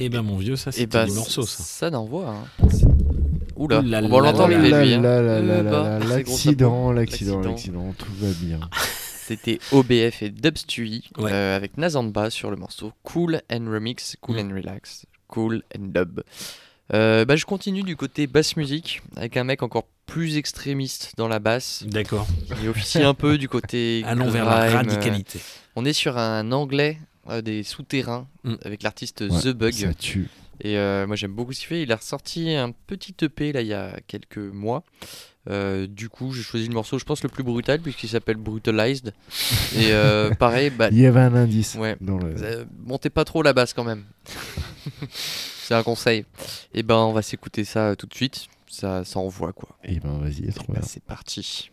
Eh ben mon vieux, ça Et c'était bah, du morceau ça. Ça n'envoie. Hein. Oula, on va l'entendre, lui. hein. bah, c'est L'accident, l'accident, l'accident, tout va bien. C'était OBF et Dubstewie Ouais. euh, avec Nazamba sur le morceau Cool and Remix, Cool and Relax, Cool and Dub. Euh, bah, je continue du côté basse musique avec un mec encore plus extrémiste dans la basse. D'accord. Il officie un peu du côté. Allons vers la grime, euh, radicalité. on est sur un anglais euh, des souterrains Mm. avec l'artiste Ouais, The Bug. Ça tue. Et euh, moi j'aime beaucoup ce qu'il fait. Il a ressorti un petit EP là il y a quelques mois. Euh, du coup j'ai choisi le morceau je pense le plus brutal puisqu'il s'appelle Brutalized. Et euh, pareil, bah, Il y avait un indice ouais, dans le. euh, montez pas trop la basse quand même. C'est un conseil. Et ben on va s'écouter ça tout de suite. Ça, ça envoie quoi. Et ben vas-y, trop Bah, bien. c'est parti.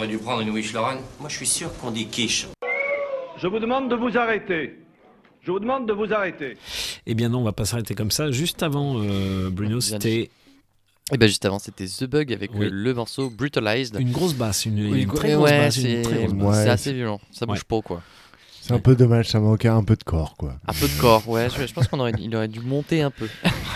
On aurait dû prendre une Wish Lorraine. Moi, je suis sûr qu'on dit quiche. Je vous demande de vous arrêter. Je vous demande de vous arrêter. Eh bien non, on va pas s'arrêter comme ça. Juste avant, euh, Bruno, c'était Et bah juste avant, c'était The Bug avec Oui. euh, le morceau Brutalized. une grosse basse, une, une gros- très grosse ouais, basse, une c'est très grosse basse. c'est Ouais, assez violent. Ça bouge Ouais. pas quoi. C'est un peu dommage, ça manquait un peu de corps, quoi. Un peu de corps, ouais. Je, je pense qu'on aurait, il aurait dû monter un peu.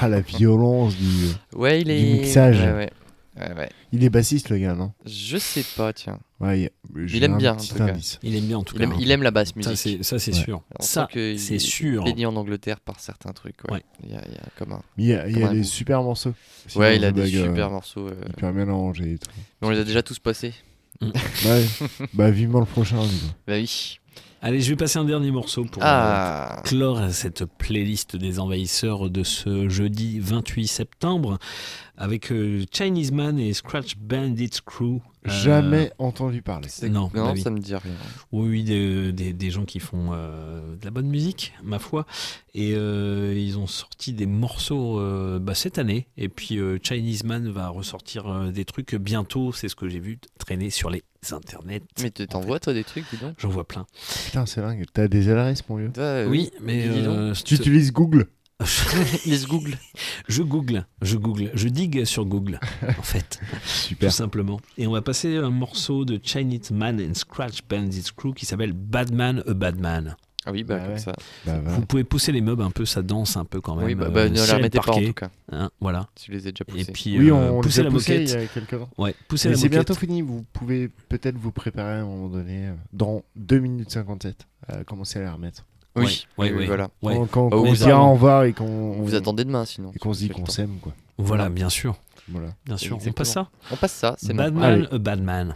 Ah, la violence du, Ouais, il du est. mixage. Ouais, ouais. Ouais, ouais. Il est bassiste, le gars, non? Je sais pas, tiens. Ouais, il- aime bien, en tout cas. Il aime bien en tout Il cas. aime, hein. il aime la basse musique. ça, c'est Ouais. sûr. On Ça, c'est est sûr. béni en Angleterre par certains trucs. Ouais. Ouais. Il, y a, il y a comme un. Mais il y a, il y Comme a un des goût. super morceaux. Ouais, il a des euh, super morceaux. euh, Hyper bien arrangés et tout. Mais on les a déjà tous passés. Ouais, bah vivement le prochain. Bah oui. Allez, je vais passer un dernier morceau pour Ah. euh, clore cette playlist des envahisseurs de ce jeudi 28 septembre avec euh, Chinese Man et Scratch Bandit Crew. Euh, Jamais entendu parler. Non, Non, bah oui. ça me dit rien. Oui, oui, des, des- des gens qui font euh, de la bonne musique, ma foi. Et euh, ils ont sorti des morceaux euh, bah, cette année. Et puis euh, Chinese Man va ressortir euh, des trucs bientôt. C'est ce que j'ai vu traîner sur les internets. Mais tu t'envoies toi des trucs, dis donc? J'en vois plein. Putain, c'est dingue. T'as des LRS, mon vieux. Euh, Oui, mais euh, Tu utilises Google Les Google. Je google, je google, je digue sur Google, en fait. Super. Tout simplement. Et on va passer un morceau de Chinese Man and Scratch Bandits Crew qui s'appelle Badman a Badman. Ah oui, bah, Bah comme ouais. ça. Bah. Vous pouvez pousser les meubles un peu, ça danse un peu quand même. Oui, bah, euh, bah, ne la ciel remettez pas en tout cas. hein, voilà. Tu les as déjà Et poussés. puis Oui, euh, on poussez les a la poussés moquette. il y a quelques temps. Ouais, poussez Mais la c'est moquette. bientôt fini. Vous pouvez peut-être vous préparer à un moment donné, euh, dans 2 minutes 57, à commencer à les remettre. Oui, oui, oui, voilà. ouais. Quand, quand- Bah, quand vous on se dira attendez- au revoir et qu'on On vous attendez demain sinon. et qu'on se dit qu'on s'aime, quoi. Voilà, bien sûr. Voilà. Bien sûr. On Exactement. passe ça On passe ça, c'est bon. Badman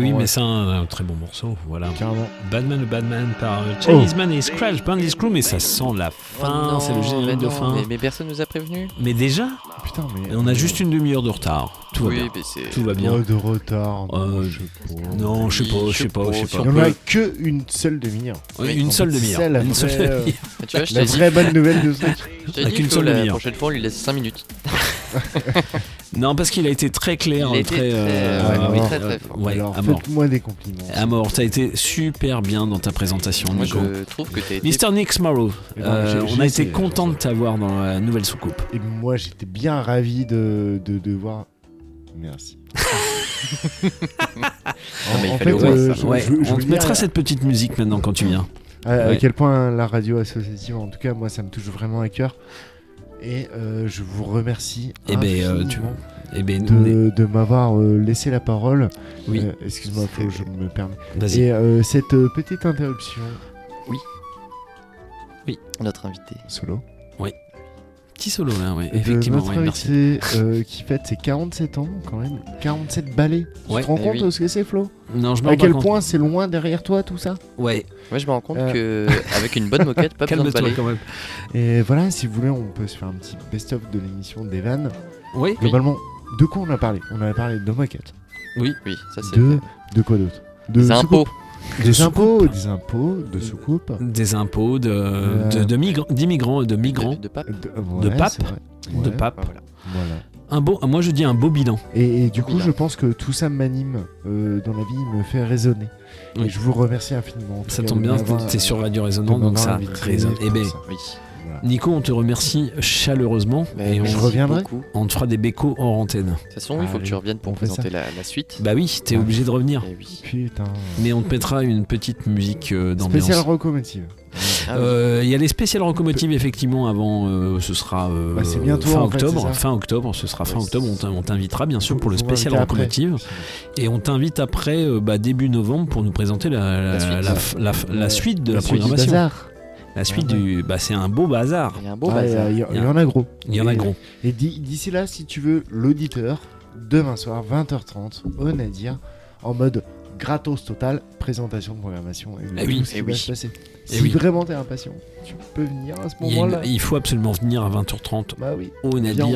Et oui, mais c'est un, un très bon morceau, voilà. Carrément. Batman, Batman par euh, Chinese Man et Scratch Bandit Screw, mais ça sent la fin, Oh c'est le générique mais de fin. Mais, mais personne nous a prévenu. Mais déjà Putain, mais. Et on a juste une demi-heure de retard. Tout va Oui, bien. mais c'est- Tout va bien. Oh, de retard. non, Euh, je sais pas. Non, je sais pas, je sais pas, je sais Il pas. n'y en a que une seule demi-heure. Oui, une seule demi-heure. C'est la Une seule vraie, euh, demi-heure. Tu vois, je la vraie bonne nouvelle de ce truc. Je t'ai Avec une seule la demi-heure. prochaine fois, on lui laisse 5 minutes. Non, parce qu'il a été très clair, Il a été très, très, euh, ouais, euh, oui, très, euh, très fort. ouais, Alors, à faites-moi des compliments. À mort, t'as été super bien dans ta présentation, Moi, Nico. je trouve que t'as été. Mister Nick Morrow, Eh ben, euh, on a été content de t'avoir dans la nouvelle soucoupe. Et moi, j'étais bien ravi de, de, de voir. Merci. Ah, mais il en fait, euh, ça. je- Ouais, je- je on te mettra cette petite musique maintenant quand tu viens. à, à Ouais. quel point la radio associative, en tout cas, moi, ça me touche vraiment à cœur. Et euh, je vous remercie Eh ben, euh, tu- Eh ben, de, de m'avoir euh, laissé la parole. Oui. Euh, Excuse-moi, je me permets. Vas-y. Et euh, cette euh, petite interruption Notre invité. solo. Petit solo là, ouais, de effectivement, notre ouais, merci. invité euh, qui fête ses 47 ans, quand même. 47 balais. Ouais. tu te rends Eh compte oui. de ce que c'est, Flo? Non, je me À rends pas quel compte. point c'est loin derrière toi, tout ça? Ouais, Moi, je me rends compte Euh. que avec une bonne moquette, pas besoin de calme-toi balai. quand même. Et voilà, si vous voulez, on peut se faire un petit best-of de l'émission d'Evan. Oui, Globalement, de quoi on a parlé? On a parlé de moquette. oui. Oui, ça c'est. De, de quoi d'autre? De Des impôts. Des impôts, des impôts, de soucoupe. Des impôts, de, Euh, de, de migrants, d'immigrants, de migrants, De, de pape. De, De ouais, c'est de Ouais, papes. Voilà. Voilà. Un beau, moi je dis un beau bilan. Et, et du coup, Bilan. je pense que tout ça m'anime euh, dans la vie, me fait résonner. Oui. Et je vous remercie infiniment. Ça cas, tombe de bien, m'avoir, t'es sur euh, Radio de Résonant, donc ça résonne. Eh ben. Oui. Voilà. Nico, on te remercie chaleureusement Mais et on, je reviendrai. beaucoup. on te fera des bécos hors antenne. De toute façon, il faut que tu reviennes pour présenter la, la suite. Bah oui, t'es obligé de revenir. Eh oui. Putain. Mais on te mettra une petite musique euh, d'ambiance. Spécial locomotive. Ah. Euh, Il y a les spéciales locomotives effectivement avant euh, ce sera euh, Bah, bientôt, fin en fait, octobre fin octobre ce sera fin Ouais, octobre on t'in- on t'invitera bien sûr pour le spécial locomotive et on t'invite après euh, bah, début novembre pour nous présenter la, la, La suite. la suite de la, suite du programmation bazar. La suite Ouais. du bah c'est un beau bazar Il y a un beau Ah, Il y, bazar. a- il y a- Il y a- il y en a gros. il y en a Et- gros Et d'i- d'ici là, si tu veux, l'auditeur, demain soir, 20h30, au Nadir, en mode gratos total, présentation de programmation et Eh oui, tout ce qui eh va oui. se passer. Si oui. vraiment t'es impatient, tu peux venir à ce moment-là. il faut absolument venir à 20h30 Bah oui. au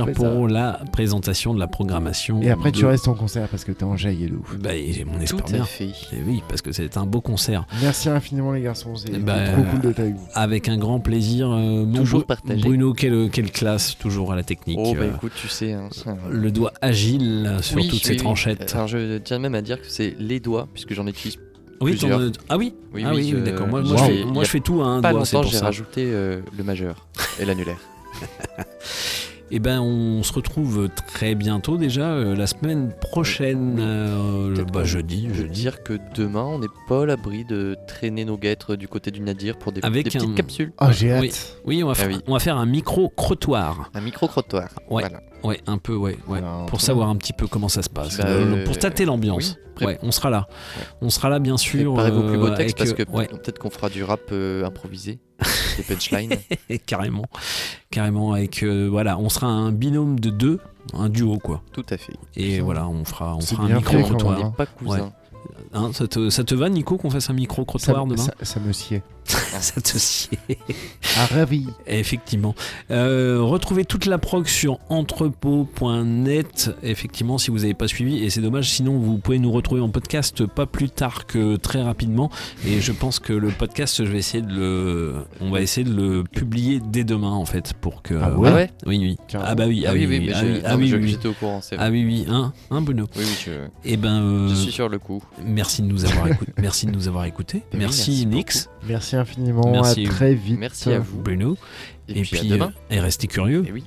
fait pour la présentation de la programmation Et après, tu de- restes en concert parce que t'es enjaillé de ouf. bah, et on Tout espère à bien fait. Et oui parce que c'est un beau concert Merci infiniment, les garçons. C'est Bah, trop cool d'être avec vous. Avec un grand plaisir. euh, Toujours partagé. Bruno, quelle, quelle classe, toujours à la technique. Oh, bah euh, écoute, tu sais. hein, ça- le doigt agile sur Oui, toutes ces oui. tranchettes. Alors, je tiens même à dire que c'est les doigts, puisque j'en utilise oui, plusieurs. t'en- ah oui Oui, Ah oui, oui, je- d'accord. Moi, je moi, je, fais- moi je tout à un pas doigt, longtemps, j'ai rajouté euh, le majeur et l'annulaire. Et ben, on se retrouve très bientôt déjà, euh, la semaine prochaine, euh, bah, jeudi. peut jeudi. dire que demain, on n'est pas à l'abri de traîner nos guêtres du côté du Nadir pour des, Avec des un- petites capsules. Ah, j'ai hâte. Oui, oui, on va, Ah faire, oui. on va faire un micro-crottoir. Un micro-crottoir. Ouais. Voilà. Ouais, un peu, ouais. ouais. Alors, pour savoir un petit peu comment ça se passe. Bah, Euh, pour tâter l'ambiance. oui, ouais, on sera là. On sera là, bien sûr. Préparez vos plus beaux euh, textes avec, parce que ouais. peut-être qu'on fera du rap euh, improvisé, des punchlines. Carrément, carrément avec euh, voilà, on sera un binôme de deux, un duo quoi. Tout à fait. Et voilà, on fera, on fera un micro fait, quand On n'est pas cousins. Hein, ça, te, ça te va, Nico, qu'on fasse un micro Ça, crottoir demain? ça, ça me sied. Te sied. Ah, ravi. Effectivement. Euh, retrouvez toute la prog sur entrepôt.net. Effectivement, si vous n'avez pas suivi, et c'est dommage, sinon vous pouvez nous retrouver en podcast pas plus tard que très rapidement. Et je pense que le podcast, je vais essayer de le, on va essayer de le publier dès demain en fait pour que. Ah ouais Ah ouais Oui, oui. Carrément. Ah bah oui, Ah oui, oui, ah je- oui, ah oui, oui. j'étais au courant, c'est vrai. Ah oui, oui, hein, hein, Bruno. Oui, oui, je, Eh ben, euh, je suis sur le coup. merci de nous avoir écouté. merci de nous avoir écoutés. Oui, merci, merci Nix, Merci infiniment. Merci. À très vite. Merci à vous. Bruno. Et, Et, puis, puis, à demain. euh, et restez curieux. Et oui.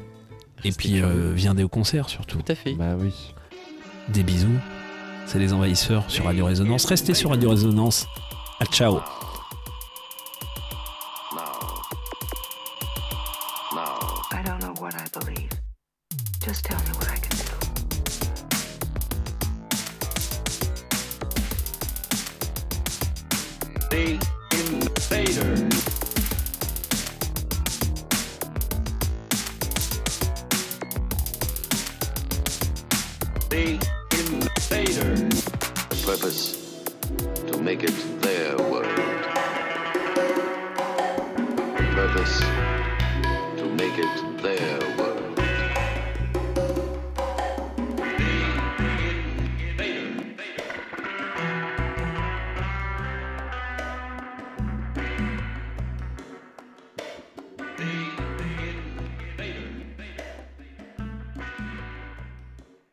Et Restez puis, euh, viendez au concert surtout. Tout à fait. Bah oui. Des bisous. C'est les envahisseurs sur Radio Résonance. Restez sur Radio Résonance. À ciao. Just tell me